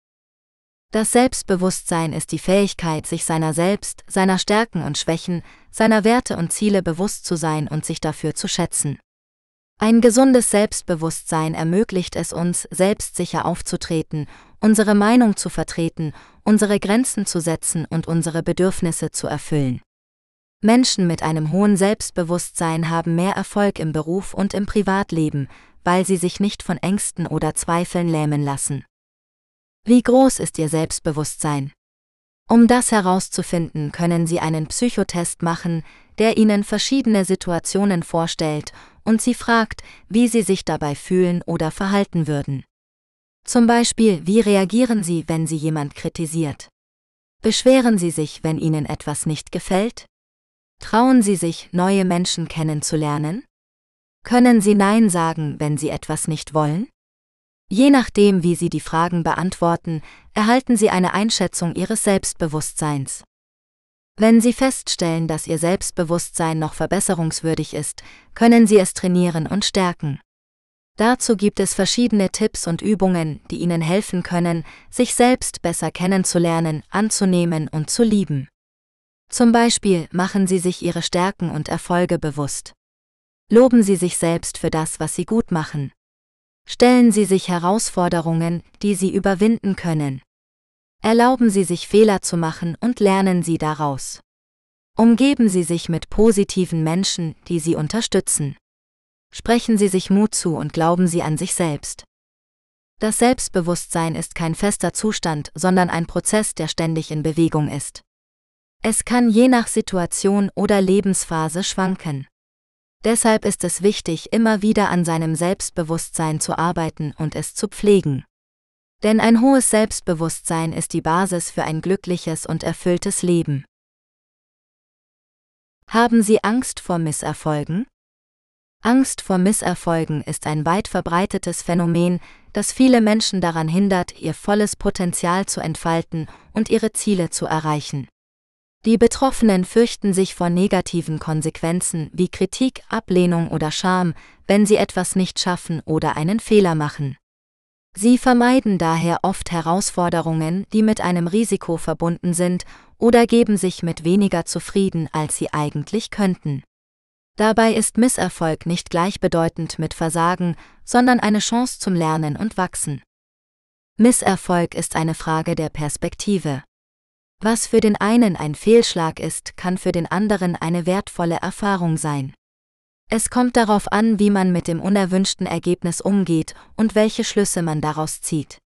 Das Selbstbewusstsein ist die Fähigkeit, sich seiner selbst, seiner Stärken und Schwächen, seiner Werte und Ziele bewusst zu sein und sich dafür zu schätzen. Ein gesundes Selbstbewusstsein ermöglicht es uns, selbstsicher aufzutreten, unsere Meinung zu vertreten, unsere Grenzen zu setzen und unsere Bedürfnisse zu erfüllen. Menschen mit einem hohen Selbstbewusstsein haben mehr Erfolg im Beruf und im Privatleben, weil sie sich nicht von Ängsten oder Zweifeln lähmen lassen. Wie groß ist Ihr Selbstbewusstsein? Um das herauszufinden, können Sie einen Psychotest machen, der Ihnen verschiedene Situationen vorstellt und Sie fragt, wie Sie sich dabei fühlen oder verhalten würden. Zum Beispiel, wie reagieren Sie, wenn Sie jemand kritisiert? Beschweren Sie sich, wenn Ihnen etwas nicht gefällt? Trauen Sie sich, neue Menschen kennenzulernen? Können Sie Nein sagen, wenn Sie etwas nicht wollen? Je nachdem, wie Sie die Fragen beantworten, erhalten Sie eine Einschätzung Ihres Selbstbewusstseins. Wenn Sie feststellen, dass Ihr Selbstbewusstsein noch verbesserungswürdig ist, können Sie es trainieren und stärken. Dazu gibt es verschiedene Tipps und Übungen, die Ihnen helfen können, sich selbst besser kennenzulernen, anzunehmen und zu lieben. Zum Beispiel machen Sie sich Ihre Stärken und Erfolge bewusst. Loben Sie sich selbst für das, was Sie gut machen. Stellen Sie sich Herausforderungen, die Sie überwinden können. Erlauben Sie sich Fehler zu machen und lernen Sie daraus. Umgeben Sie sich mit positiven Menschen, die Sie unterstützen. Sprechen Sie sich Mut zu und glauben Sie an sich selbst. Das Selbstbewusstsein ist kein fester Zustand, sondern ein Prozess, der ständig in Bewegung ist. Es kann je nach Situation oder Lebensphase schwanken. Deshalb ist es wichtig, immer wieder an seinem Selbstbewusstsein zu arbeiten und es zu pflegen. Denn ein hohes Selbstbewusstsein ist die Basis für ein glückliches und erfülltes Leben. Haben Sie Angst vor Misserfolgen? Angst vor Misserfolgen ist ein weit verbreitetes Phänomen, das viele Menschen daran hindert, ihr volles Potenzial zu entfalten und ihre Ziele zu erreichen. Die Betroffenen fürchten sich vor negativen Konsequenzen wie Kritik, Ablehnung oder Scham, wenn sie etwas nicht schaffen oder einen Fehler machen. Sie vermeiden daher oft Herausforderungen, die mit einem Risiko verbunden sind, oder geben sich mit weniger zufrieden, als sie eigentlich könnten. Dabei ist Misserfolg nicht gleichbedeutend mit Versagen, sondern eine Chance zum Lernen und Wachsen. Misserfolg ist eine Frage der Perspektive. Was für den einen ein Fehlschlag ist, kann für den anderen eine wertvolle Erfahrung sein. Es kommt darauf an, wie man mit dem unerwünschten Ergebnis umgeht und welche Schlüsse man daraus zieht.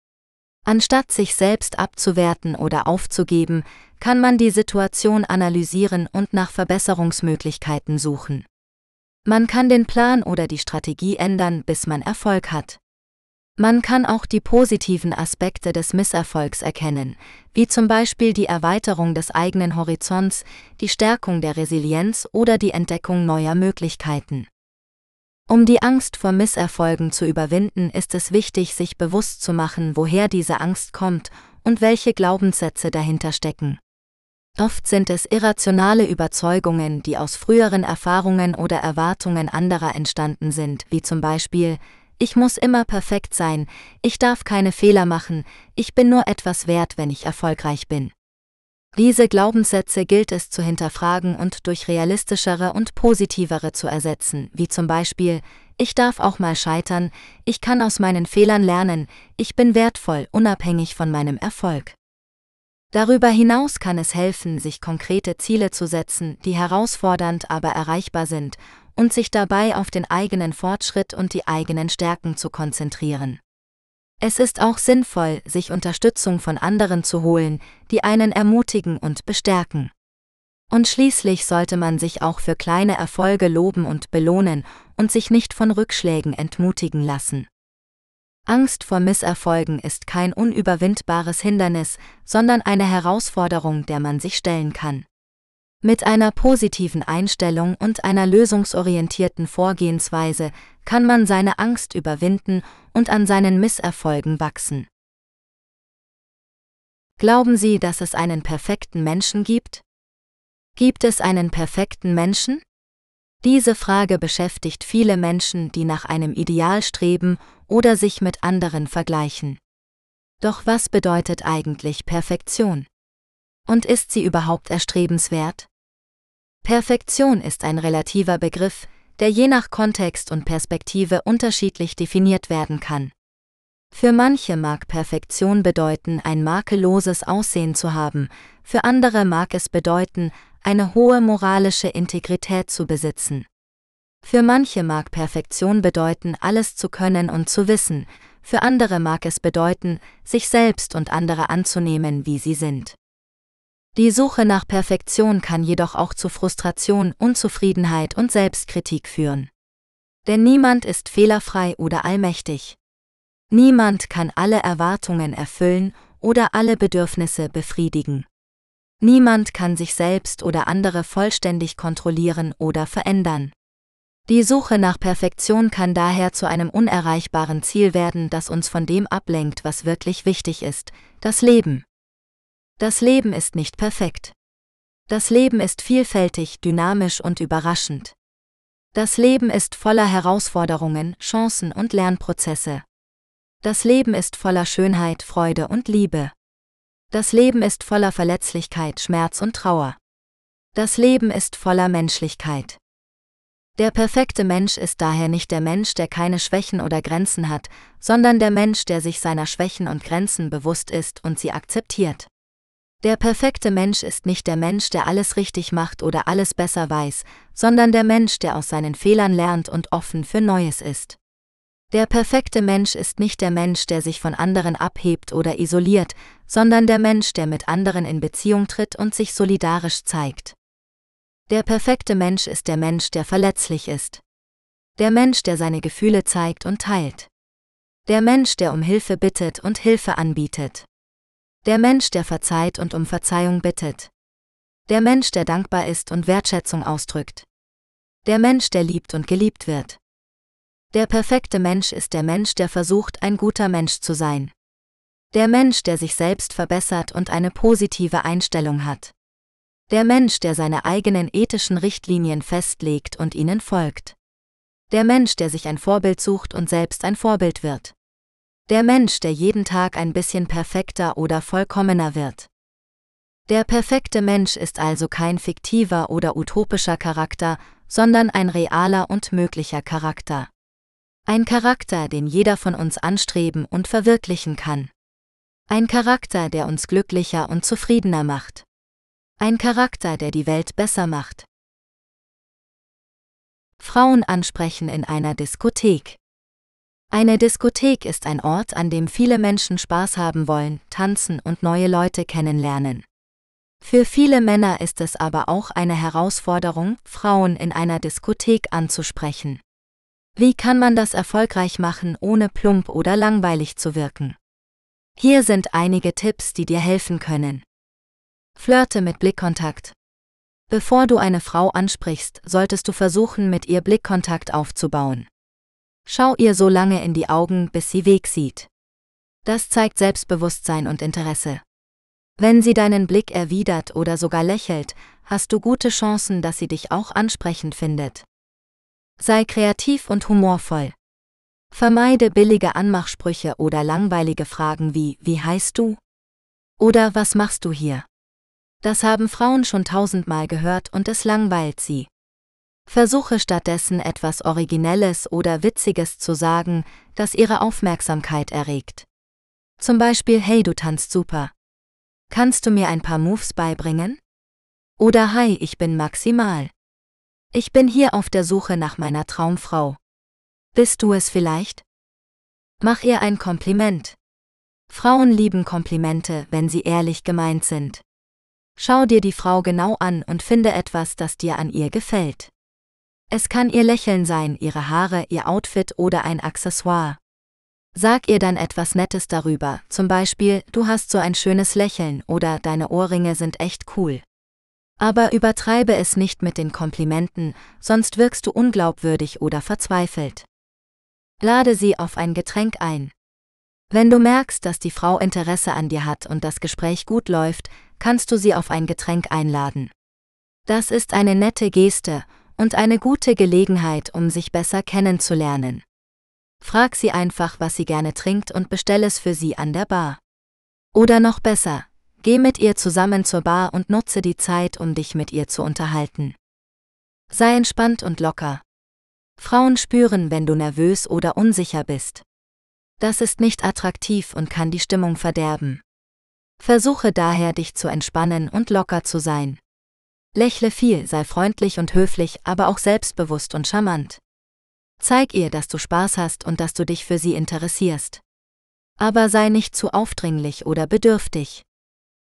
Anstatt sich selbst abzuwerten oder aufzugeben, kann man die Situation analysieren und nach Verbesserungsmöglichkeiten suchen. Man kann den Plan oder die Strategie ändern, bis man Erfolg hat. Man kann auch die positiven Aspekte des Misserfolgs erkennen, wie zum Beispiel die Erweiterung des eigenen Horizonts, die Stärkung der Resilienz oder die Entdeckung neuer Möglichkeiten. Um die Angst vor Misserfolgen zu überwinden, ist es wichtig, sich bewusst zu machen, woher diese Angst kommt und welche Glaubenssätze dahinter stecken. Oft sind es irrationale Überzeugungen, die aus früheren Erfahrungen oder Erwartungen anderer entstanden sind, wie zum Beispiel ich muss immer perfekt sein, ich darf keine Fehler machen, ich bin nur etwas wert, wenn ich erfolgreich bin. Diese Glaubenssätze gilt es zu hinterfragen und durch realistischere und positivere zu ersetzen, wie zum Beispiel, ich darf auch mal scheitern, ich kann aus meinen Fehlern lernen, ich bin wertvoll, unabhängig von meinem Erfolg. Darüber hinaus kann es helfen, sich konkrete Ziele zu setzen, die herausfordernd aber erreichbar sind und sich dabei auf den eigenen Fortschritt und die eigenen Stärken zu konzentrieren. Es ist auch sinnvoll, sich Unterstützung von anderen zu holen, die einen ermutigen und bestärken. Und schließlich sollte man sich auch für kleine Erfolge loben und belohnen und sich nicht von Rückschlägen entmutigen lassen. Angst vor Misserfolgen ist kein unüberwindbares Hindernis, sondern eine Herausforderung, der man sich stellen kann. Mit einer positiven Einstellung und einer lösungsorientierten Vorgehensweise kann man seine Angst überwinden und an seinen Misserfolgen wachsen. Glauben Sie, dass es einen perfekten Menschen gibt? Gibt es einen perfekten Menschen? Diese Frage beschäftigt viele Menschen, die nach einem Ideal streben oder sich mit anderen vergleichen. Doch was bedeutet eigentlich Perfektion? Und ist sie überhaupt erstrebenswert? Perfektion ist ein relativer Begriff, der je nach Kontext und Perspektive unterschiedlich definiert werden kann. Für manche mag Perfektion bedeuten, ein makelloses Aussehen zu haben, für andere mag es bedeuten, eine hohe moralische Integrität zu besitzen. Für manche mag Perfektion bedeuten, alles zu können und zu wissen, für andere mag es bedeuten, sich selbst und andere anzunehmen, wie sie sind. Die Suche nach Perfektion kann jedoch auch zu Frustration, Unzufriedenheit und Selbstkritik führen. Denn niemand ist fehlerfrei oder allmächtig. Niemand kann alle Erwartungen erfüllen oder alle Bedürfnisse befriedigen. Niemand kann sich selbst oder andere vollständig kontrollieren oder verändern. Die Suche nach Perfektion kann daher zu einem unerreichbaren Ziel werden, das uns von dem ablenkt, was wirklich wichtig ist, das Leben. Das Leben ist nicht perfekt. Das Leben ist vielfältig, dynamisch und überraschend. Das Leben ist voller Herausforderungen, Chancen und Lernprozesse. Das Leben ist voller Schönheit, Freude und Liebe. Das Leben ist voller Verletzlichkeit, Schmerz und Trauer. Das Leben ist voller Menschlichkeit. Der perfekte Mensch ist daher nicht der Mensch, der keine Schwächen oder Grenzen hat, sondern der Mensch, der sich seiner Schwächen und Grenzen bewusst ist und sie akzeptiert. Der perfekte Mensch ist nicht der Mensch, der alles richtig macht oder alles besser weiß, sondern der Mensch, der aus seinen Fehlern lernt und offen für Neues ist. Der perfekte Mensch ist nicht der Mensch, der sich von anderen abhebt oder isoliert, sondern der Mensch, der mit anderen in Beziehung tritt und sich solidarisch zeigt. Der perfekte Mensch ist der Mensch, der verletzlich ist. Der Mensch, der seine Gefühle zeigt und teilt. Der Mensch, der um Hilfe bittet und Hilfe anbietet. Der Mensch, der verzeiht und um Verzeihung bittet. Der Mensch, der dankbar ist und Wertschätzung ausdrückt. Der Mensch, der liebt und geliebt wird. Der perfekte Mensch ist der Mensch, der versucht, ein guter Mensch zu sein. Der Mensch, der sich selbst verbessert und eine positive Einstellung hat. Der Mensch, der seine eigenen ethischen Richtlinien festlegt und ihnen folgt. Der Mensch, der sich ein Vorbild sucht und selbst ein Vorbild wird. Der Mensch, der jeden Tag ein bisschen perfekter oder vollkommener wird. Der perfekte Mensch ist also kein fiktiver oder utopischer Charakter, sondern ein realer und möglicher Charakter. Ein Charakter, den jeder von uns anstreben und verwirklichen kann. Ein Charakter, der uns glücklicher und zufriedener macht. Ein Charakter, der die Welt besser macht. Frauen ansprechen in einer Diskothek. Eine Diskothek ist ein Ort, an dem viele Menschen Spaß haben wollen, tanzen und neue Leute kennenlernen. Für viele Männer ist es aber auch eine Herausforderung, Frauen in einer Diskothek anzusprechen. Wie kann man das erfolgreich machen, ohne plump oder langweilig zu wirken? Hier sind einige Tipps, die dir helfen können. Flirte mit Blickkontakt. Bevor du eine Frau ansprichst, solltest du versuchen, mit ihr Blickkontakt aufzubauen. Schau ihr so lange in die Augen, bis sie Weg sieht. Das zeigt Selbstbewusstsein und Interesse. Wenn sie deinen Blick erwidert oder sogar lächelt, hast du gute Chancen, dass sie dich auch ansprechend findet. Sei kreativ und humorvoll. Vermeide billige Anmachsprüche oder langweilige Fragen wie Wie heißt du? Oder Was machst du hier? Das haben Frauen schon tausendmal gehört und es langweilt sie. Versuche stattdessen etwas Originelles oder Witziges zu sagen, das ihre Aufmerksamkeit erregt. Zum Beispiel Hey, du tanzt super. Kannst du mir ein paar Moves beibringen? Oder Hi, ich bin maximal. Ich bin hier auf der Suche nach meiner Traumfrau. Bist du es vielleicht? Mach ihr ein Kompliment. Frauen lieben Komplimente, wenn sie ehrlich gemeint sind. Schau dir die Frau genau an und finde etwas, das dir an ihr gefällt. Es kann ihr Lächeln sein, ihre Haare, ihr Outfit oder ein Accessoire. Sag ihr dann etwas Nettes darüber, zum Beispiel, du hast so ein schönes Lächeln oder deine Ohrringe sind echt cool. Aber übertreibe es nicht mit den Komplimenten, sonst wirkst du unglaubwürdig oder verzweifelt. Lade sie auf ein Getränk ein. Wenn du merkst, dass die Frau Interesse an dir hat und das Gespräch gut läuft, kannst du sie auf ein Getränk einladen. Das ist eine nette Geste und eine gute Gelegenheit, um sich besser kennenzulernen. Frag sie einfach, was sie gerne trinkt und bestell es für sie an der Bar. Oder noch besser, Geh mit ihr zusammen zur Bar und nutze die Zeit, um dich mit ihr zu unterhalten. Sei entspannt und locker. Frauen spüren, wenn du nervös oder unsicher bist. Das ist nicht attraktiv und kann die Stimmung verderben. Versuche daher, dich zu entspannen und locker zu sein. Lächle viel, sei freundlich und höflich, aber auch selbstbewusst und charmant. Zeig ihr, dass du Spaß hast und dass du dich für sie interessierst. Aber sei nicht zu aufdringlich oder bedürftig.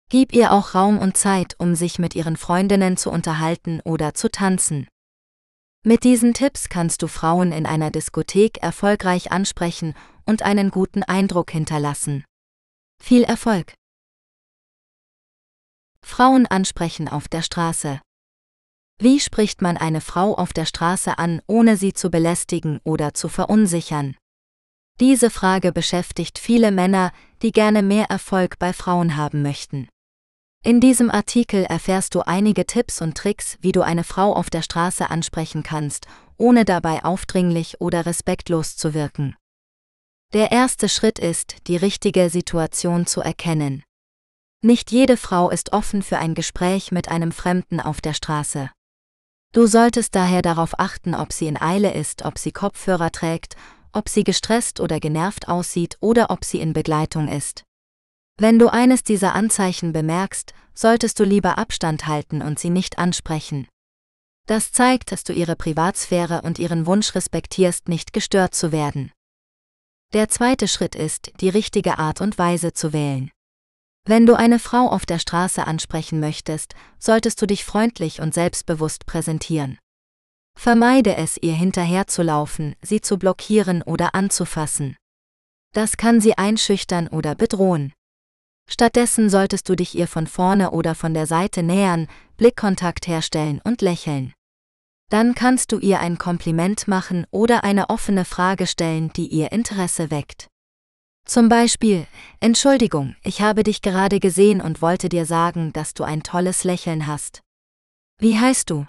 Gib ihr auch Raum und Zeit, um sich mit ihren Freundinnen zu unterhalten oder zu tanzen. Mit diesen Tipps kannst du Frauen in einer Diskothek erfolgreich ansprechen und einen guten Eindruck hinterlassen. Viel Erfolg! Frauen ansprechen auf der Straße. Wie spricht man eine Frau auf der Straße an, ohne sie zu belästigen oder zu verunsichern? Diese Frage beschäftigt viele Männer, die gerne mehr Erfolg bei Frauen haben möchten. In diesem Artikel erfährst du einige Tipps und Tricks, wie du eine Frau auf der Straße ansprechen kannst, ohne dabei aufdringlich oder respektlos zu wirken. Der erste Schritt ist, die richtige Situation zu erkennen. Nicht jede Frau ist offen für ein Gespräch mit einem Fremden auf der Straße. Du solltest daher darauf achten, ob sie in Eile ist, ob sie Kopfhörer trägt, ob sie gestresst oder genervt aussieht oder ob sie in Begleitung ist. Wenn du eines dieser Anzeichen bemerkst, solltest du lieber Abstand halten und sie nicht ansprechen. Das zeigt, dass du ihre Privatsphäre und ihren Wunsch respektierst, nicht gestört zu werden. Der zweite Schritt ist, die richtige Art und Weise zu wählen. Wenn du eine Frau auf der Straße ansprechen möchtest, solltest du dich freundlich und selbstbewusst präsentieren. Vermeide es, ihr hinterherzulaufen, sie zu blockieren oder anzufassen. Das kann sie einschüchtern oder bedrohen. Stattdessen solltest du dich ihr von vorne oder von der Seite nähern, Blickkontakt herstellen und lächeln. Dann kannst du ihr ein Kompliment machen oder eine offene Frage stellen, die ihr Interesse weckt. Zum Beispiel, Entschuldigung, ich habe dich gerade gesehen und wollte dir sagen, dass du ein tolles Lächeln hast. Wie heißt du?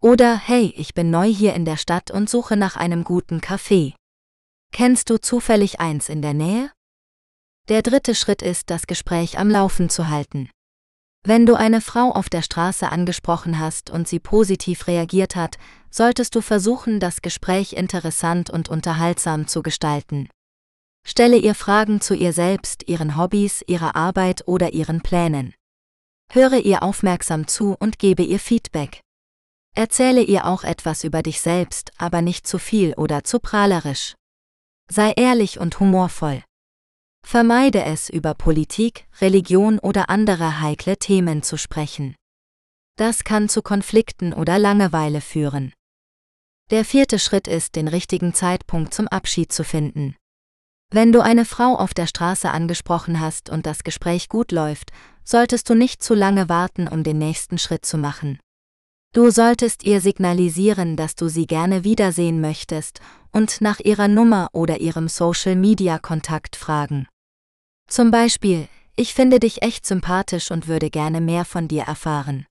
Oder Hey, ich bin neu hier in der Stadt und suche nach einem guten Café. Kennst du zufällig eins in der Nähe? Der dritte Schritt ist, das Gespräch am Laufen zu halten. Wenn du eine Frau auf der Straße angesprochen hast und sie positiv reagiert hat, solltest du versuchen, das Gespräch interessant und unterhaltsam zu gestalten. Stelle ihr Fragen zu ihr selbst, ihren Hobbys, ihrer Arbeit oder ihren Plänen. Höre ihr aufmerksam zu und gebe ihr Feedback. Erzähle ihr auch etwas über dich selbst, aber nicht zu viel oder zu prahlerisch. Sei ehrlich und humorvoll. Vermeide es, über Politik, Religion oder andere heikle Themen zu sprechen. Das kann zu Konflikten oder Langeweile führen. Der vierte Schritt ist, den richtigen Zeitpunkt zum Abschied zu finden. Wenn du eine Frau auf der Straße angesprochen hast und das Gespräch gut läuft, solltest du nicht zu lange warten, um den nächsten Schritt zu machen. Du solltest ihr signalisieren, dass du sie gerne wiedersehen möchtest und nach ihrer Nummer oder ihrem Social-Media-Kontakt fragen. Zum Beispiel, ich finde dich echt sympathisch und würde gerne mehr von dir erfahren.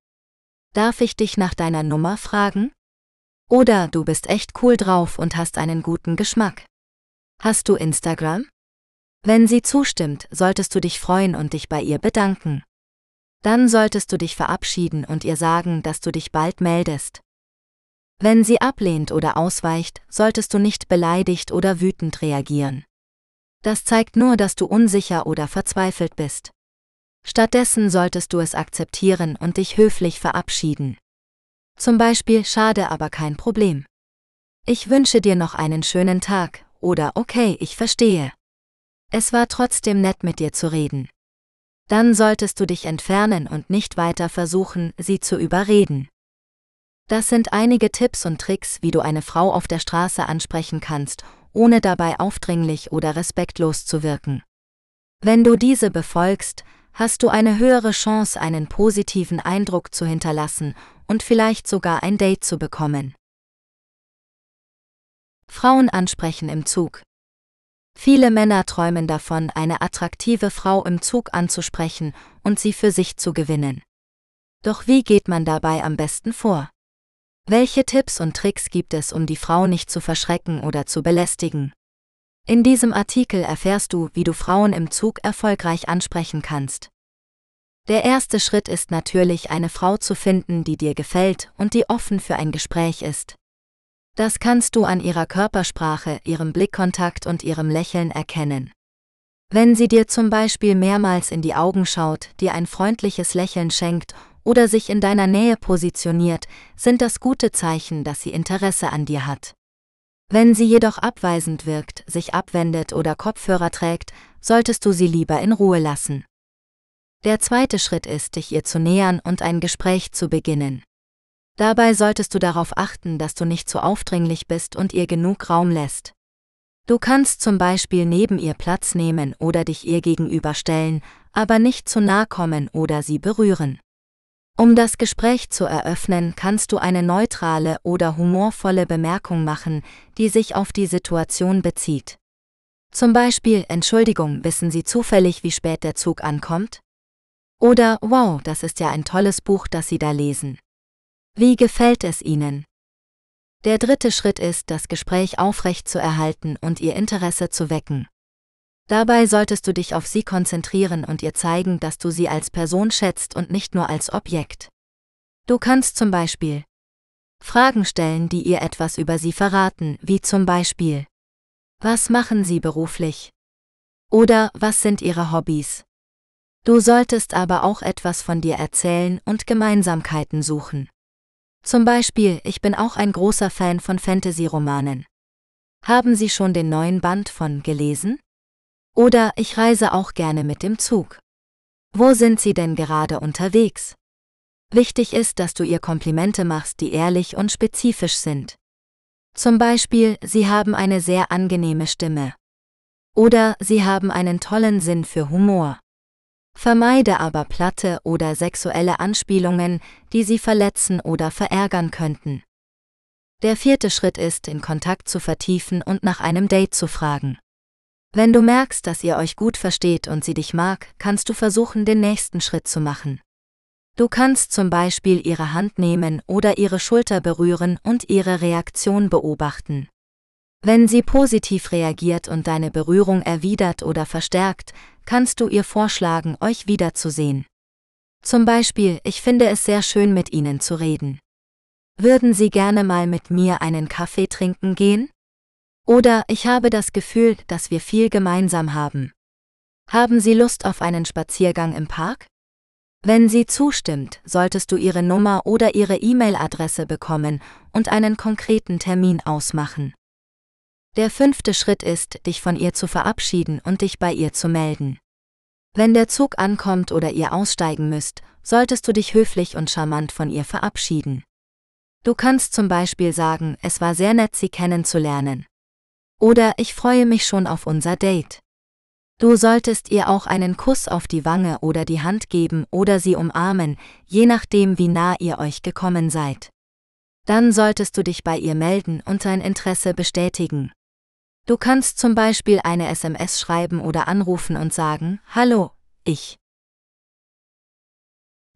Darf ich dich nach deiner Nummer fragen? Oder du bist echt cool drauf und hast einen guten Geschmack. Hast du Instagram? Wenn sie zustimmt, solltest du dich freuen und dich bei ihr bedanken. Dann solltest du dich verabschieden und ihr sagen, dass du dich bald meldest. Wenn sie ablehnt oder ausweicht, solltest du nicht beleidigt oder wütend reagieren. Das zeigt nur, dass du unsicher oder verzweifelt bist. Stattdessen solltest du es akzeptieren und dich höflich verabschieden. Zum Beispiel schade aber kein Problem. Ich wünsche dir noch einen schönen Tag oder okay, ich verstehe. Es war trotzdem nett mit dir zu reden. Dann solltest du dich entfernen und nicht weiter versuchen, sie zu überreden. Das sind einige Tipps und Tricks, wie du eine Frau auf der Straße ansprechen kannst, ohne dabei aufdringlich oder respektlos zu wirken. Wenn du diese befolgst, hast du eine höhere Chance, einen positiven Eindruck zu hinterlassen und vielleicht sogar ein Date zu bekommen. Frauen ansprechen im Zug. Viele Männer träumen davon, eine attraktive Frau im Zug anzusprechen und sie für sich zu gewinnen. Doch wie geht man dabei am besten vor? Welche Tipps und Tricks gibt es, um die Frau nicht zu verschrecken oder zu belästigen? In diesem Artikel erfährst du, wie du Frauen im Zug erfolgreich ansprechen kannst. Der erste Schritt ist natürlich, eine Frau zu finden, die dir gefällt und die offen für ein Gespräch ist. Das kannst du an ihrer Körpersprache, ihrem Blickkontakt und ihrem Lächeln erkennen. Wenn sie dir zum Beispiel mehrmals in die Augen schaut, dir ein freundliches Lächeln schenkt oder sich in deiner Nähe positioniert, sind das gute Zeichen, dass sie Interesse an dir hat. Wenn sie jedoch abweisend wirkt, sich abwendet oder Kopfhörer trägt, solltest du sie lieber in Ruhe lassen. Der zweite Schritt ist, dich ihr zu nähern und ein Gespräch zu beginnen. Dabei solltest du darauf achten, dass du nicht zu aufdringlich bist und ihr genug Raum lässt. Du kannst zum Beispiel neben ihr Platz nehmen oder dich ihr gegenüberstellen, aber nicht zu nahe kommen oder sie berühren. Um das Gespräch zu eröffnen, kannst du eine neutrale oder humorvolle Bemerkung machen, die sich auf die Situation bezieht. Zum Beispiel, Entschuldigung, wissen Sie zufällig, wie spät der Zug ankommt? Oder, wow, das ist ja ein tolles Buch, das Sie da lesen. Wie gefällt es Ihnen? Der dritte Schritt ist, das Gespräch aufrecht zu erhalten und ihr Interesse zu wecken. Dabei solltest du dich auf sie konzentrieren und ihr zeigen, dass du sie als Person schätzt und nicht nur als Objekt. Du kannst zum Beispiel Fragen stellen, die ihr etwas über sie verraten, wie zum Beispiel Was machen sie beruflich? Oder was sind ihre Hobbys? Du solltest aber auch etwas von dir erzählen und Gemeinsamkeiten suchen. Zum Beispiel, ich bin auch ein großer Fan von Fantasy-Romanen. Haben Sie schon den neuen Band von gelesen? Oder ich reise auch gerne mit dem Zug. Wo sind Sie denn gerade unterwegs? Wichtig ist, dass du ihr Komplimente machst, die ehrlich und spezifisch sind. Zum Beispiel, Sie haben eine sehr angenehme Stimme. Oder Sie haben einen tollen Sinn für Humor. Vermeide aber platte oder sexuelle Anspielungen, die Sie verletzen oder verärgern könnten. Der vierte Schritt ist, in Kontakt zu vertiefen und nach einem Date zu fragen. Wenn du merkst, dass ihr euch gut versteht und sie dich mag, kannst du versuchen, den nächsten Schritt zu machen. Du kannst zum Beispiel ihre Hand nehmen oder ihre Schulter berühren und ihre Reaktion beobachten. Wenn sie positiv reagiert und deine Berührung erwidert oder verstärkt, kannst du ihr vorschlagen, euch wiederzusehen. Zum Beispiel, ich finde es sehr schön mit Ihnen zu reden. Würden Sie gerne mal mit mir einen Kaffee trinken gehen? Oder ich habe das Gefühl, dass wir viel gemeinsam haben. Haben Sie Lust auf einen Spaziergang im Park? Wenn sie zustimmt, solltest du ihre Nummer oder ihre E-Mail-Adresse bekommen und einen konkreten Termin ausmachen. Der fünfte Schritt ist, dich von ihr zu verabschieden und dich bei ihr zu melden. Wenn der Zug ankommt oder ihr aussteigen müsst, solltest du dich höflich und charmant von ihr verabschieden. Du kannst zum Beispiel sagen, es war sehr nett, sie kennenzulernen. Oder ich freue mich schon auf unser Date. Du solltest ihr auch einen Kuss auf die Wange oder die Hand geben oder sie umarmen, je nachdem wie nah ihr euch gekommen seid. Dann solltest du dich bei ihr melden und dein Interesse bestätigen. Du kannst zum Beispiel eine SMS schreiben oder anrufen und sagen, Hallo, ich.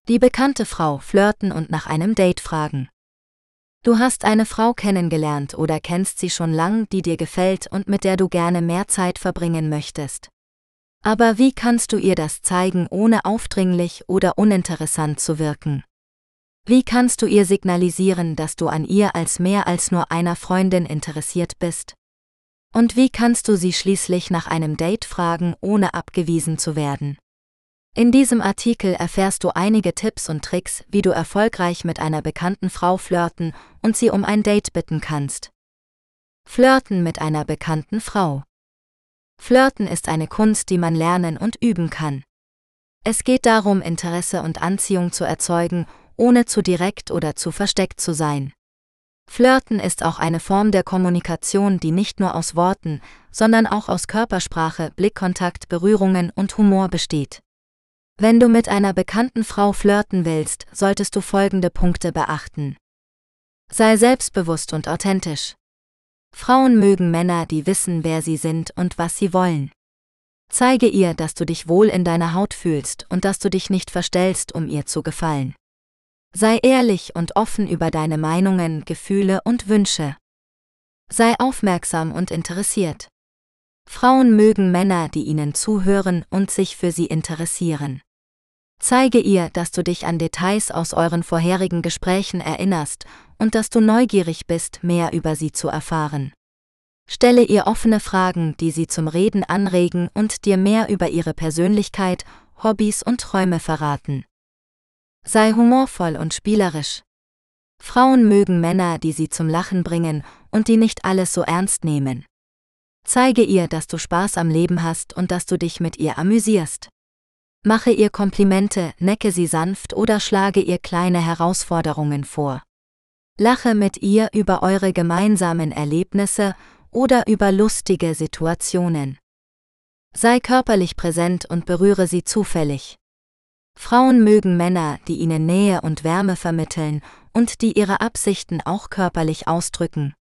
Die bekannte Frau flirten und nach einem Date fragen. Du hast eine Frau kennengelernt oder kennst sie schon lang, die dir gefällt und mit der du gerne mehr Zeit verbringen möchtest. Aber wie kannst du ihr das zeigen, ohne aufdringlich oder uninteressant zu wirken? Wie kannst du ihr signalisieren, dass du an ihr als mehr als nur einer Freundin interessiert bist? Und wie kannst du sie schließlich nach einem Date fragen, ohne abgewiesen zu werden? In diesem Artikel erfährst du einige Tipps und Tricks, wie du erfolgreich mit einer bekannten Frau flirten und sie um ein Date bitten kannst. Flirten mit einer bekannten Frau. Flirten ist eine Kunst, die man lernen und üben kann. Es geht darum, Interesse und Anziehung zu erzeugen, ohne zu direkt oder zu versteckt zu sein. Flirten ist auch eine Form der Kommunikation, die nicht nur aus Worten, sondern auch aus Körpersprache, Blickkontakt, Berührungen und Humor besteht. Wenn du mit einer bekannten Frau flirten willst, solltest du folgende Punkte beachten. Sei selbstbewusst und authentisch. Frauen mögen Männer, die wissen, wer sie sind und was sie wollen. Zeige ihr, dass du dich wohl in deiner Haut fühlst und dass du dich nicht verstellst, um ihr zu gefallen. Sei ehrlich und offen über deine Meinungen, Gefühle und Wünsche. Sei aufmerksam und interessiert. Frauen mögen Männer, die ihnen zuhören und sich für sie interessieren. Zeige ihr, dass du dich an Details aus euren vorherigen Gesprächen erinnerst und dass du neugierig bist, mehr über sie zu erfahren. Stelle ihr offene Fragen, die sie zum Reden anregen und dir mehr über ihre Persönlichkeit, Hobbys und Träume verraten. Sei humorvoll und spielerisch. Frauen mögen Männer, die sie zum Lachen bringen und die nicht alles so ernst nehmen. Zeige ihr, dass du Spaß am Leben hast und dass du dich mit ihr amüsierst. Mache ihr Komplimente, necke sie sanft oder schlage ihr kleine Herausforderungen vor. Lache mit ihr über eure gemeinsamen Erlebnisse oder über lustige Situationen. Sei körperlich präsent und berühre sie zufällig. Frauen mögen Männer, die ihnen Nähe und Wärme vermitteln und die ihre Absichten auch körperlich ausdrücken.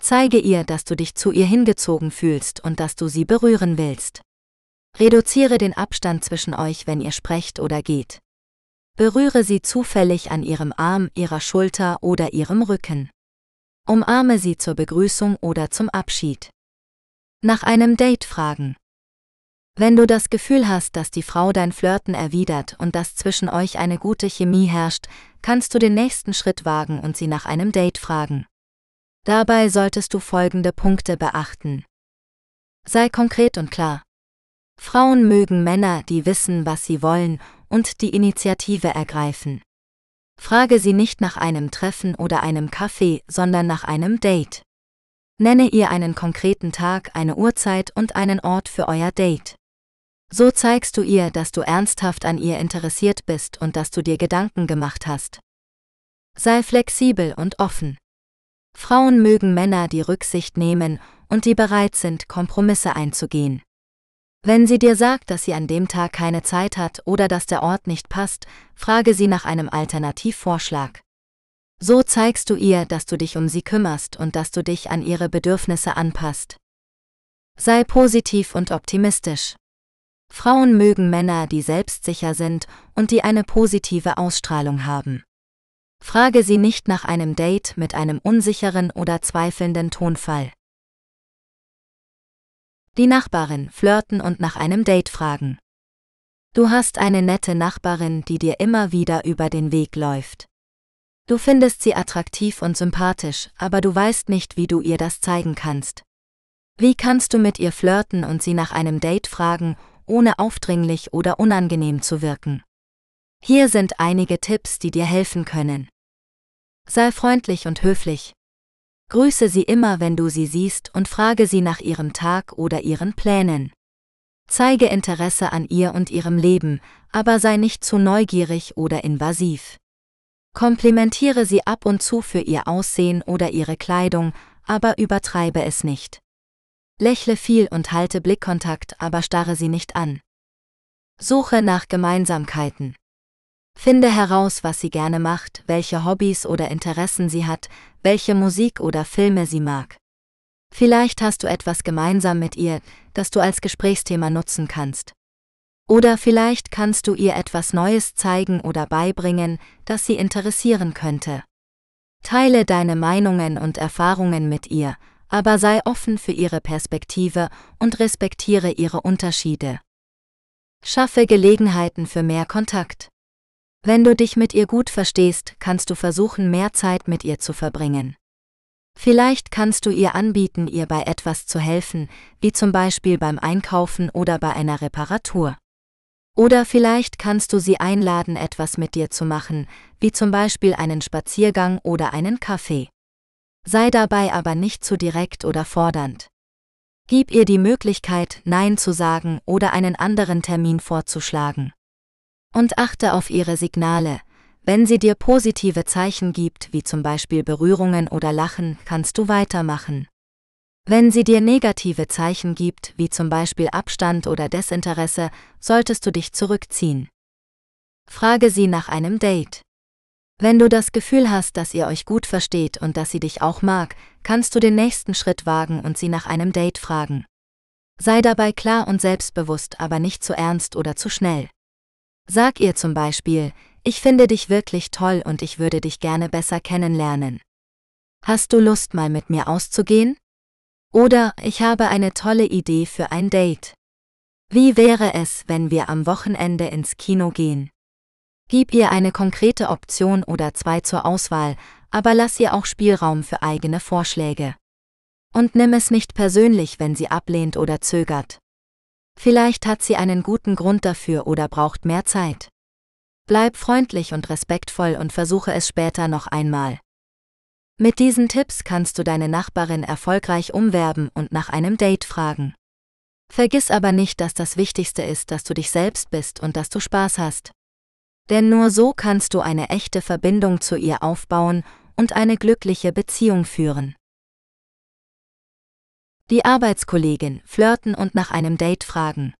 Zeige ihr, dass du dich zu ihr hingezogen fühlst und dass du sie berühren willst. Reduziere den Abstand zwischen euch, wenn ihr sprecht oder geht. Berühre sie zufällig an ihrem Arm, ihrer Schulter oder ihrem Rücken. Umarme sie zur Begrüßung oder zum Abschied. Nach einem Date fragen. Wenn du das Gefühl hast, dass die Frau dein Flirten erwidert und dass zwischen euch eine gute Chemie herrscht, kannst du den nächsten Schritt wagen und sie nach einem Date fragen. Dabei solltest du folgende Punkte beachten. Sei konkret und klar. Frauen mögen Männer, die wissen, was sie wollen und die Initiative ergreifen. Frage sie nicht nach einem Treffen oder einem Kaffee, sondern nach einem Date. Nenne ihr einen konkreten Tag, eine Uhrzeit und einen Ort für euer Date. So zeigst du ihr, dass du ernsthaft an ihr interessiert bist und dass du dir Gedanken gemacht hast. Sei flexibel und offen. Frauen mögen Männer, die Rücksicht nehmen und die bereit sind, Kompromisse einzugehen. Wenn sie dir sagt, dass sie an dem Tag keine Zeit hat oder dass der Ort nicht passt, frage sie nach einem Alternativvorschlag. So zeigst du ihr, dass du dich um sie kümmerst und dass du dich an ihre Bedürfnisse anpasst. Sei positiv und optimistisch. Frauen mögen Männer, die selbstsicher sind und die eine positive Ausstrahlung haben. Frage sie nicht nach einem Date mit einem unsicheren oder zweifelnden Tonfall. Die Nachbarin flirten und nach einem Date fragen. Du hast eine nette Nachbarin, die dir immer wieder über den Weg läuft. Du findest sie attraktiv und sympathisch, aber du weißt nicht, wie du ihr das zeigen kannst. Wie kannst du mit ihr flirten und sie nach einem Date fragen, ohne aufdringlich oder unangenehm zu wirken. Hier sind einige Tipps, die dir helfen können. Sei freundlich und höflich. Grüße sie immer, wenn du sie siehst und frage sie nach ihrem Tag oder ihren Plänen. Zeige Interesse an ihr und ihrem Leben, aber sei nicht zu neugierig oder invasiv. Komplimentiere sie ab und zu für ihr Aussehen oder ihre Kleidung, aber übertreibe es nicht. Lächle viel und halte Blickkontakt, aber starre sie nicht an. Suche nach Gemeinsamkeiten. Finde heraus, was sie gerne macht, welche Hobbys oder Interessen sie hat, welche Musik oder Filme sie mag. Vielleicht hast du etwas gemeinsam mit ihr, das du als Gesprächsthema nutzen kannst. Oder vielleicht kannst du ihr etwas Neues zeigen oder beibringen, das sie interessieren könnte. Teile deine Meinungen und Erfahrungen mit ihr, aber sei offen für ihre Perspektive und respektiere ihre Unterschiede. Schaffe Gelegenheiten für mehr Kontakt. Wenn du dich mit ihr gut verstehst, kannst du versuchen, mehr Zeit mit ihr zu verbringen. Vielleicht kannst du ihr anbieten, ihr bei etwas zu helfen, wie zum Beispiel beim Einkaufen oder bei einer Reparatur. Oder vielleicht kannst du sie einladen, etwas mit dir zu machen, wie zum Beispiel einen Spaziergang oder einen Kaffee. Sei dabei aber nicht zu direkt oder fordernd. Gib ihr die Möglichkeit, Nein zu sagen oder einen anderen Termin vorzuschlagen. Und achte auf ihre Signale. Wenn sie dir positive Zeichen gibt, wie zum Beispiel Berührungen oder Lachen, kannst du weitermachen. Wenn sie dir negative Zeichen gibt, wie zum Beispiel Abstand oder Desinteresse, solltest du dich zurückziehen. Frage sie nach einem Date. Wenn du das Gefühl hast, dass ihr euch gut versteht und dass sie dich auch mag, kannst du den nächsten Schritt wagen und sie nach einem Date fragen. Sei dabei klar und selbstbewusst, aber nicht zu ernst oder zu schnell. Sag ihr zum Beispiel, ich finde dich wirklich toll und ich würde dich gerne besser kennenlernen. Hast du Lust mal mit mir auszugehen? Oder ich habe eine tolle Idee für ein Date. Wie wäre es, wenn wir am Wochenende ins Kino gehen? Gib ihr eine konkrete Option oder zwei zur Auswahl, aber lass ihr auch Spielraum für eigene Vorschläge. Und nimm es nicht persönlich, wenn sie ablehnt oder zögert. Vielleicht hat sie einen guten Grund dafür oder braucht mehr Zeit. Bleib freundlich und respektvoll und versuche es später noch einmal. Mit diesen Tipps kannst du deine Nachbarin erfolgreich umwerben und nach einem Date fragen. Vergiss aber nicht, dass das Wichtigste ist, dass du dich selbst bist und dass du Spaß hast. Denn nur so kannst du eine echte Verbindung zu ihr aufbauen und eine glückliche Beziehung führen. Die Arbeitskollegin flirten und nach einem Date fragen.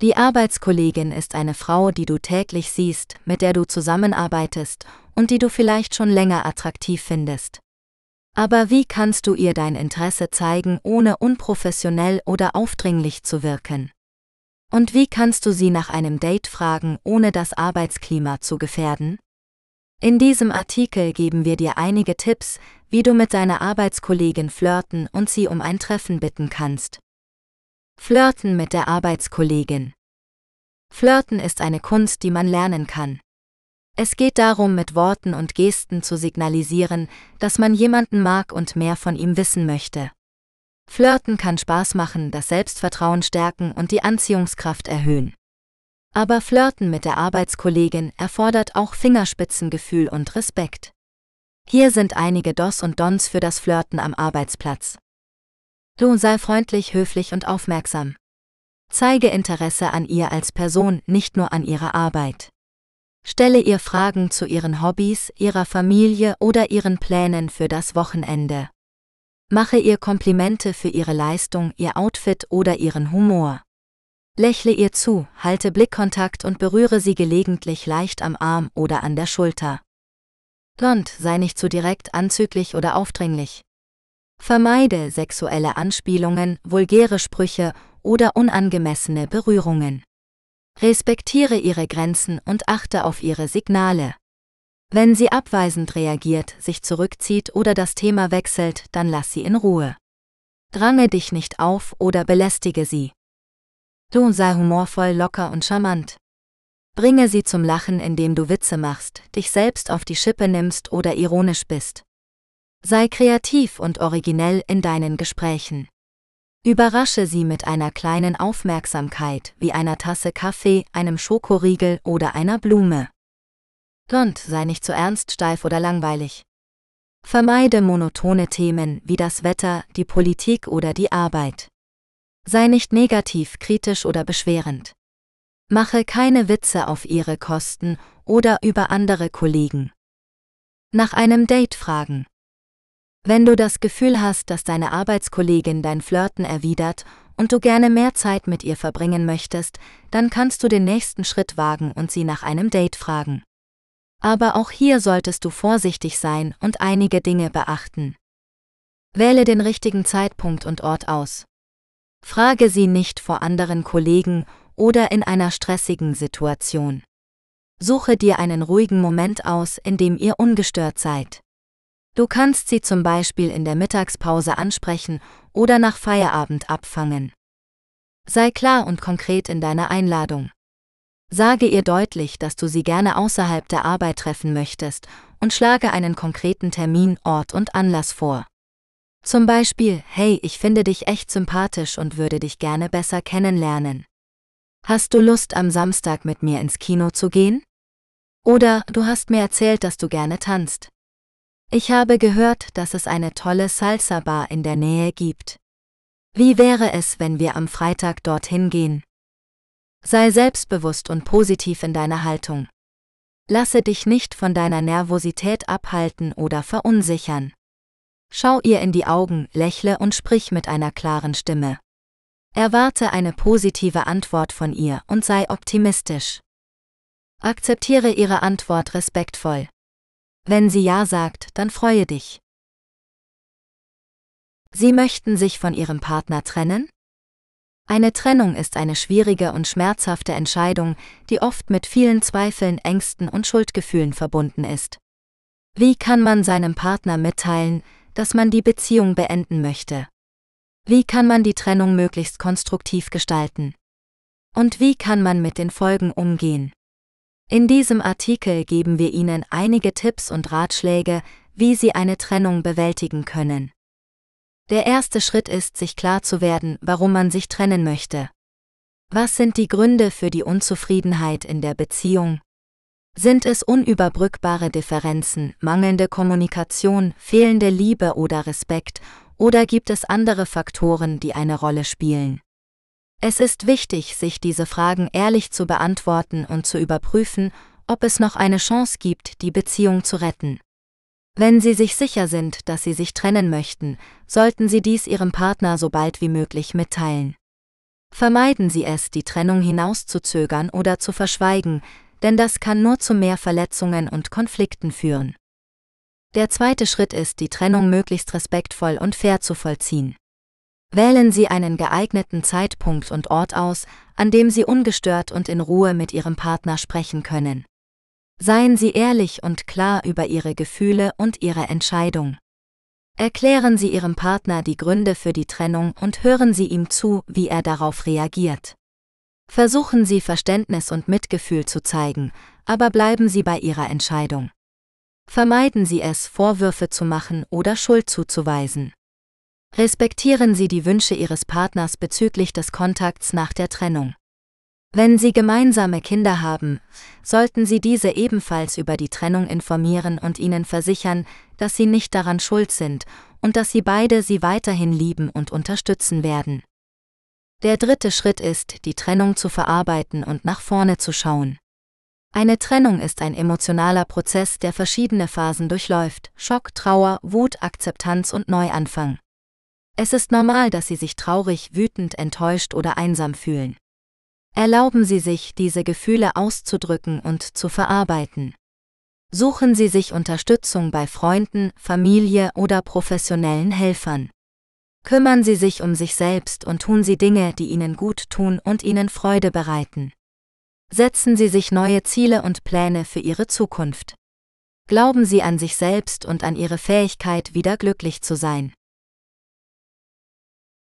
Die Arbeitskollegin ist eine Frau, die du täglich siehst, mit der du zusammenarbeitest und die du vielleicht schon länger attraktiv findest. Aber wie kannst du ihr dein Interesse zeigen, ohne unprofessionell oder aufdringlich zu wirken? Und wie kannst du sie nach einem Date fragen, ohne das Arbeitsklima zu gefährden? In diesem Artikel geben wir dir einige Tipps, wie du mit deiner Arbeitskollegin flirten und sie um ein Treffen bitten kannst. Flirten mit der Arbeitskollegin. Flirten ist eine Kunst, die man lernen kann. Es geht darum, mit Worten und Gesten zu signalisieren, dass man jemanden mag und mehr von ihm wissen möchte. Flirten kann Spaß machen, das Selbstvertrauen stärken und die Anziehungskraft erhöhen. Aber Flirten mit der Arbeitskollegin erfordert auch Fingerspitzengefühl und Respekt. Hier sind einige Dos und Dons für das Flirten am Arbeitsplatz. Du sei freundlich, höflich und aufmerksam. Zeige Interesse an ihr als Person, nicht nur an ihrer Arbeit. Stelle ihr Fragen zu ihren Hobbys, ihrer Familie oder ihren Plänen für das Wochenende. Mache ihr Komplimente für ihre Leistung, ihr Outfit oder ihren Humor. Lächle ihr zu, halte Blickkontakt und berühre sie gelegentlich leicht am Arm oder an der Schulter. Blond, sei nicht zu direkt, anzüglich oder aufdringlich. Vermeide sexuelle Anspielungen, vulgäre Sprüche oder unangemessene Berührungen. Respektiere ihre Grenzen und achte auf ihre Signale. Wenn sie abweisend reagiert, sich zurückzieht oder das Thema wechselt, dann lass sie in Ruhe. Drange dich nicht auf oder belästige sie. Du sei humorvoll, locker und charmant. Bringe sie zum Lachen, indem du Witze machst, dich selbst auf die Schippe nimmst oder ironisch bist. Sei kreativ und originell in deinen Gesprächen. Überrasche sie mit einer kleinen Aufmerksamkeit, wie einer Tasse Kaffee, einem Schokoriegel oder einer Blume. Blond, sei nicht zu ernst, steif oder langweilig. Vermeide monotone Themen wie das Wetter, die Politik oder die Arbeit. Sei nicht negativ, kritisch oder beschwerend. Mache keine Witze auf ihre Kosten oder über andere Kollegen. Nach einem Date fragen. Wenn du das Gefühl hast, dass deine Arbeitskollegin dein Flirten erwidert und du gerne mehr Zeit mit ihr verbringen möchtest, dann kannst du den nächsten Schritt wagen und sie nach einem Date fragen. Aber auch hier solltest du vorsichtig sein und einige Dinge beachten. Wähle den richtigen Zeitpunkt und Ort aus. Frage sie nicht vor anderen Kollegen oder in einer stressigen Situation. Suche dir einen ruhigen Moment aus, in dem ihr ungestört seid. Du kannst sie zum Beispiel in der Mittagspause ansprechen oder nach Feierabend abfangen. Sei klar und konkret in deiner Einladung. Sage ihr deutlich, dass du sie gerne außerhalb der Arbeit treffen möchtest und schlage einen konkreten Termin, Ort und Anlass vor. Zum Beispiel, hey, ich finde dich echt sympathisch und würde dich gerne besser kennenlernen. Hast du Lust, am Samstag mit mir ins Kino zu gehen? Oder du hast mir erzählt, dass du gerne tanzt. Ich habe gehört, dass es eine tolle Salsa-Bar in der Nähe gibt. Wie wäre es, wenn wir am Freitag dorthin gehen? Sei selbstbewusst und positiv in deiner Haltung. Lasse dich nicht von deiner Nervosität abhalten oder verunsichern. Schau ihr in die Augen, lächle und sprich mit einer klaren Stimme. Erwarte eine positive Antwort von ihr und sei optimistisch. Akzeptiere ihre Antwort respektvoll. Wenn sie Ja sagt, dann freue dich. Sie möchten sich von ihrem Partner trennen? Eine Trennung ist eine schwierige und schmerzhafte Entscheidung, die oft mit vielen Zweifeln, Ängsten und Schuldgefühlen verbunden ist. Wie kann man seinem Partner mitteilen, dass man die Beziehung beenden möchte? Wie kann man die Trennung möglichst konstruktiv gestalten? Und wie kann man mit den Folgen umgehen? In diesem Artikel geben wir Ihnen einige Tipps und Ratschläge, wie Sie eine Trennung bewältigen können. Der erste Schritt ist, sich klar zu werden, warum man sich trennen möchte. Was sind die Gründe für die Unzufriedenheit in der Beziehung? Sind es unüberbrückbare Differenzen, mangelnde Kommunikation, fehlende Liebe oder Respekt oder gibt es andere Faktoren, die eine Rolle spielen? Es ist wichtig, sich diese Fragen ehrlich zu beantworten und zu überprüfen, ob es noch eine Chance gibt, die Beziehung zu retten. Wenn Sie sich sicher sind, dass Sie sich trennen möchten, sollten Sie dies Ihrem Partner so bald wie möglich mitteilen. Vermeiden Sie es, die Trennung hinauszuzögern oder zu verschweigen, denn das kann nur zu mehr Verletzungen und Konflikten führen. Der zweite Schritt ist, die Trennung möglichst respektvoll und fair zu vollziehen. Wählen Sie einen geeigneten Zeitpunkt und Ort aus, an dem Sie ungestört und in Ruhe mit Ihrem Partner sprechen können. Seien Sie ehrlich und klar über Ihre Gefühle und Ihre Entscheidung. Erklären Sie Ihrem Partner die Gründe für die Trennung und hören Sie ihm zu, wie er darauf reagiert. Versuchen Sie Verständnis und Mitgefühl zu zeigen, aber bleiben Sie bei Ihrer Entscheidung. Vermeiden Sie es, Vorwürfe zu machen oder Schuld zuzuweisen. Respektieren Sie die Wünsche Ihres Partners bezüglich des Kontakts nach der Trennung. Wenn Sie gemeinsame Kinder haben, sollten Sie diese ebenfalls über die Trennung informieren und ihnen versichern, dass sie nicht daran schuld sind und dass sie beide sie weiterhin lieben und unterstützen werden. Der dritte Schritt ist, die Trennung zu verarbeiten und nach vorne zu schauen. Eine Trennung ist ein emotionaler Prozess, der verschiedene Phasen durchläuft Schock, Trauer, Wut, Akzeptanz und Neuanfang. Es ist normal, dass Sie sich traurig, wütend, enttäuscht oder einsam fühlen. Erlauben Sie sich, diese Gefühle auszudrücken und zu verarbeiten. Suchen Sie sich Unterstützung bei Freunden, Familie oder professionellen Helfern. Kümmern Sie sich um sich selbst und tun Sie Dinge, die Ihnen gut tun und Ihnen Freude bereiten. Setzen Sie sich neue Ziele und Pläne für Ihre Zukunft. Glauben Sie an sich selbst und an Ihre Fähigkeit, wieder glücklich zu sein.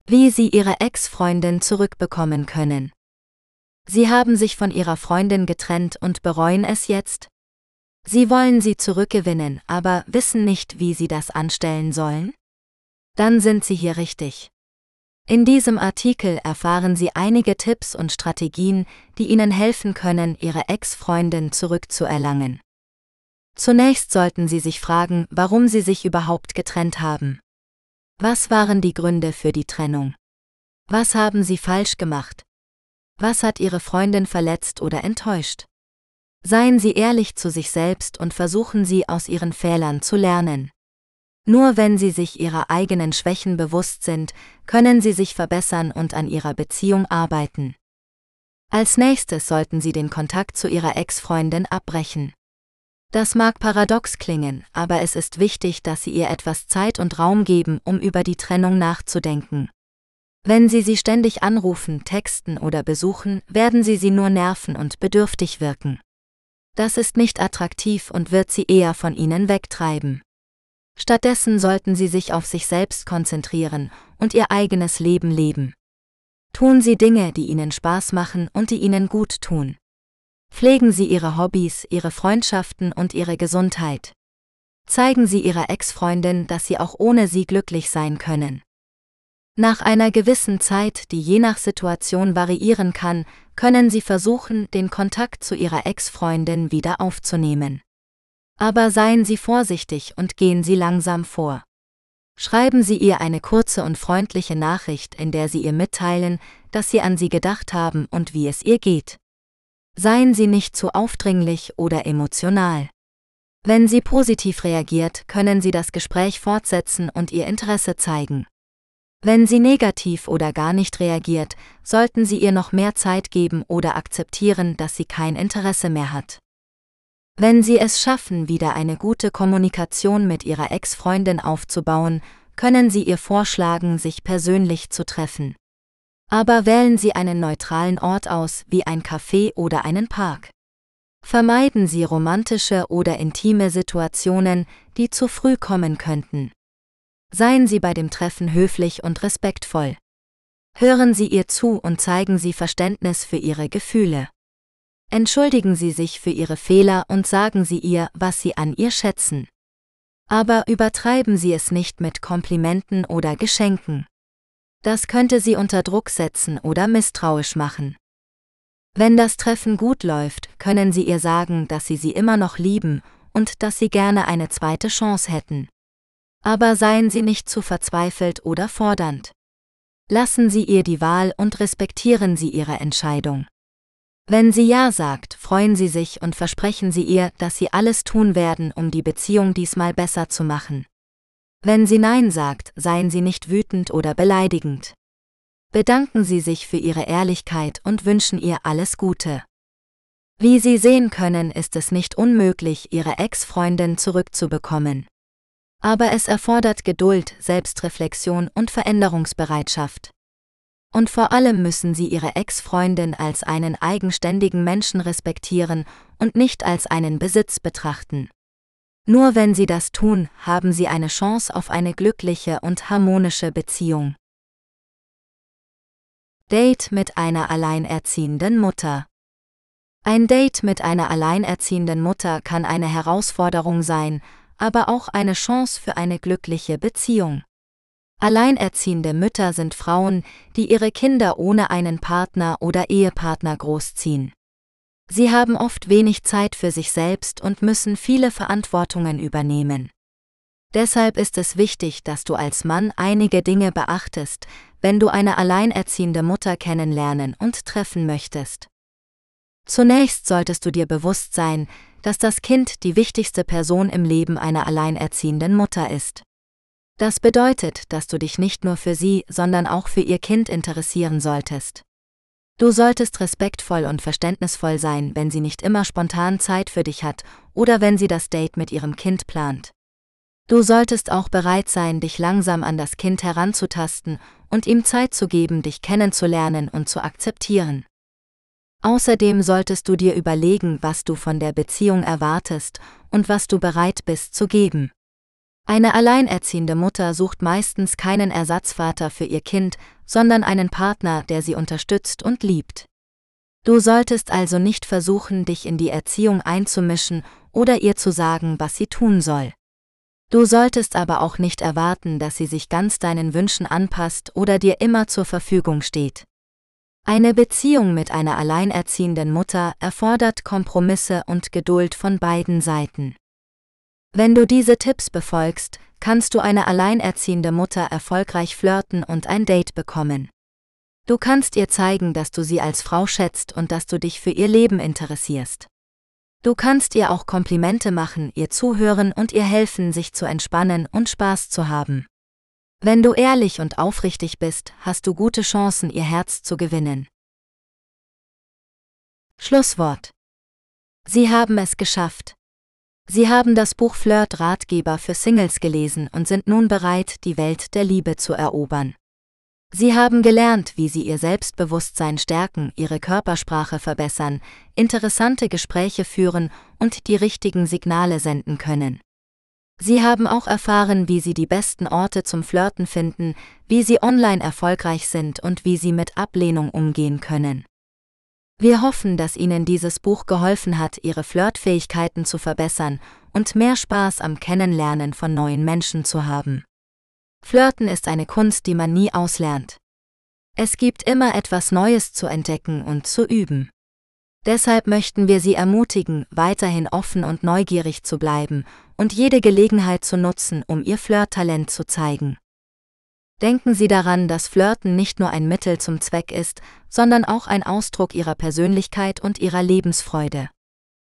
Wie Sie Ihre Ex-Freundin zurückbekommen können. Sie haben sich von Ihrer Freundin getrennt und bereuen es jetzt? Sie wollen sie zurückgewinnen, aber wissen nicht, wie sie das anstellen sollen? Dann sind Sie hier richtig. In diesem Artikel erfahren Sie einige Tipps und Strategien, die Ihnen helfen können, Ihre Ex-Freundin zurückzuerlangen. Zunächst sollten Sie sich fragen, warum Sie sich überhaupt getrennt haben. Was waren die Gründe für die Trennung? Was haben Sie falsch gemacht? Was hat Ihre Freundin verletzt oder enttäuscht? Seien Sie ehrlich zu sich selbst und versuchen Sie aus Ihren Fehlern zu lernen. Nur wenn Sie sich Ihrer eigenen Schwächen bewusst sind, können Sie sich verbessern und an Ihrer Beziehung arbeiten. Als nächstes sollten Sie den Kontakt zu Ihrer Ex-Freundin abbrechen. Das mag paradox klingen, aber es ist wichtig, dass Sie ihr etwas Zeit und Raum geben, um über die Trennung nachzudenken. Wenn Sie sie ständig anrufen, texten oder besuchen, werden Sie sie nur nerven und bedürftig wirken. Das ist nicht attraktiv und wird sie eher von ihnen wegtreiben. Stattdessen sollten sie sich auf sich selbst konzentrieren und ihr eigenes Leben leben. Tun sie Dinge, die ihnen Spaß machen und die ihnen gut tun. Pflegen sie ihre Hobbys, ihre Freundschaften und ihre Gesundheit. Zeigen sie ihrer Ex-Freundin, dass sie auch ohne sie glücklich sein können. Nach einer gewissen Zeit, die je nach Situation variieren kann, können Sie versuchen, den Kontakt zu Ihrer Ex-Freundin wieder aufzunehmen. Aber seien Sie vorsichtig und gehen Sie langsam vor. Schreiben Sie ihr eine kurze und freundliche Nachricht, in der Sie ihr mitteilen, dass Sie an sie gedacht haben und wie es ihr geht. Seien Sie nicht zu aufdringlich oder emotional. Wenn sie positiv reagiert, können Sie das Gespräch fortsetzen und ihr Interesse zeigen. Wenn sie negativ oder gar nicht reagiert, sollten Sie ihr noch mehr Zeit geben oder akzeptieren, dass sie kein Interesse mehr hat. Wenn Sie es schaffen, wieder eine gute Kommunikation mit Ihrer Ex-Freundin aufzubauen, können Sie ihr vorschlagen, sich persönlich zu treffen. Aber wählen Sie einen neutralen Ort aus, wie ein Café oder einen Park. Vermeiden Sie romantische oder intime Situationen, die zu früh kommen könnten. Seien Sie bei dem Treffen höflich und respektvoll. Hören Sie ihr zu und zeigen Sie Verständnis für ihre Gefühle. Entschuldigen Sie sich für Ihre Fehler und sagen Sie ihr, was Sie an ihr schätzen. Aber übertreiben Sie es nicht mit Komplimenten oder Geschenken. Das könnte Sie unter Druck setzen oder misstrauisch machen. Wenn das Treffen gut läuft, können Sie ihr sagen, dass Sie sie immer noch lieben und dass Sie gerne eine zweite Chance hätten. Aber seien Sie nicht zu verzweifelt oder fordernd. Lassen Sie ihr die Wahl und respektieren Sie ihre Entscheidung. Wenn sie Ja sagt, freuen Sie sich und versprechen Sie ihr, dass Sie alles tun werden, um die Beziehung diesmal besser zu machen. Wenn sie Nein sagt, seien Sie nicht wütend oder beleidigend. Bedanken Sie sich für Ihre Ehrlichkeit und wünschen ihr alles Gute. Wie Sie sehen können, ist es nicht unmöglich, Ihre Ex-Freundin zurückzubekommen. Aber es erfordert Geduld, Selbstreflexion und Veränderungsbereitschaft. Und vor allem müssen Sie Ihre Ex-Freundin als einen eigenständigen Menschen respektieren und nicht als einen Besitz betrachten. Nur wenn Sie das tun, haben Sie eine Chance auf eine glückliche und harmonische Beziehung. Date mit einer alleinerziehenden Mutter. Ein Date mit einer alleinerziehenden Mutter kann eine Herausforderung sein, aber auch eine Chance für eine glückliche Beziehung. Alleinerziehende Mütter sind Frauen, die ihre Kinder ohne einen Partner oder Ehepartner großziehen. Sie haben oft wenig Zeit für sich selbst und müssen viele Verantwortungen übernehmen. Deshalb ist es wichtig, dass du als Mann einige Dinge beachtest, wenn du eine alleinerziehende Mutter kennenlernen und treffen möchtest. Zunächst solltest du dir bewusst sein, dass das Kind die wichtigste Person im Leben einer alleinerziehenden Mutter ist. Das bedeutet, dass du dich nicht nur für sie, sondern auch für ihr Kind interessieren solltest. Du solltest respektvoll und verständnisvoll sein, wenn sie nicht immer spontan Zeit für dich hat oder wenn sie das Date mit ihrem Kind plant. Du solltest auch bereit sein, dich langsam an das Kind heranzutasten und ihm Zeit zu geben, dich kennenzulernen und zu akzeptieren. Außerdem solltest du dir überlegen, was du von der Beziehung erwartest und was du bereit bist zu geben. Eine alleinerziehende Mutter sucht meistens keinen Ersatzvater für ihr Kind, sondern einen Partner, der sie unterstützt und liebt. Du solltest also nicht versuchen, dich in die Erziehung einzumischen oder ihr zu sagen, was sie tun soll. Du solltest aber auch nicht erwarten, dass sie sich ganz deinen Wünschen anpasst oder dir immer zur Verfügung steht. Eine Beziehung mit einer alleinerziehenden Mutter erfordert Kompromisse und Geduld von beiden Seiten. Wenn du diese Tipps befolgst, kannst du eine alleinerziehende Mutter erfolgreich flirten und ein Date bekommen. Du kannst ihr zeigen, dass du sie als Frau schätzt und dass du dich für ihr Leben interessierst. Du kannst ihr auch Komplimente machen, ihr zuhören und ihr helfen, sich zu entspannen und Spaß zu haben. Wenn du ehrlich und aufrichtig bist, hast du gute Chancen, ihr Herz zu gewinnen. Schlusswort. Sie haben es geschafft. Sie haben das Buch Flirt Ratgeber für Singles gelesen und sind nun bereit, die Welt der Liebe zu erobern. Sie haben gelernt, wie Sie Ihr Selbstbewusstsein stärken, Ihre Körpersprache verbessern, interessante Gespräche führen und die richtigen Signale senden können. Sie haben auch erfahren, wie Sie die besten Orte zum Flirten finden, wie Sie online erfolgreich sind und wie Sie mit Ablehnung umgehen können. Wir hoffen, dass Ihnen dieses Buch geholfen hat, Ihre Flirtfähigkeiten zu verbessern und mehr Spaß am Kennenlernen von neuen Menschen zu haben. Flirten ist eine Kunst, die man nie auslernt. Es gibt immer etwas Neues zu entdecken und zu üben. Deshalb möchten wir Sie ermutigen, weiterhin offen und neugierig zu bleiben und jede Gelegenheit zu nutzen, um Ihr Flirttalent zu zeigen. Denken Sie daran, dass Flirten nicht nur ein Mittel zum Zweck ist, sondern auch ein Ausdruck Ihrer Persönlichkeit und Ihrer Lebensfreude.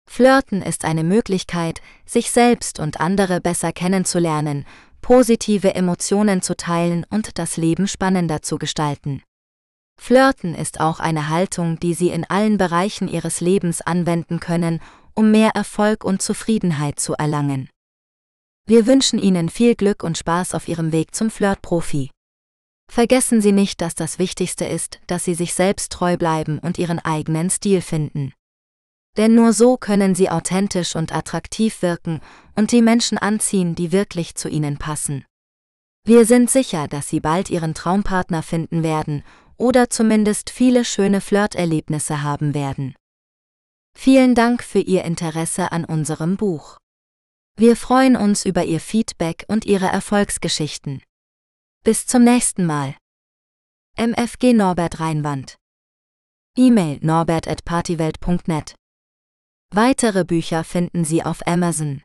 Flirten ist eine Möglichkeit, sich selbst und andere besser kennenzulernen, positive Emotionen zu teilen und das Leben spannender zu gestalten. Flirten ist auch eine Haltung, die Sie in allen Bereichen Ihres Lebens anwenden können, um mehr Erfolg und Zufriedenheit zu erlangen. Wir wünschen Ihnen viel Glück und Spaß auf Ihrem Weg zum Flirtprofi. Vergessen Sie nicht, dass das Wichtigste ist, dass Sie sich selbst treu bleiben und Ihren eigenen Stil finden. Denn nur so können Sie authentisch und attraktiv wirken und die Menschen anziehen, die wirklich zu Ihnen passen. Wir sind sicher, dass Sie bald Ihren Traumpartner finden werden oder zumindest viele schöne Flirterlebnisse haben werden. Vielen Dank für Ihr Interesse an unserem Buch. Wir freuen uns über Ihr Feedback und Ihre Erfolgsgeschichten. Bis zum nächsten Mal. MFG Norbert Reinwand. E-Mail norbert at partywelt.net. Weitere Bücher finden Sie auf Amazon.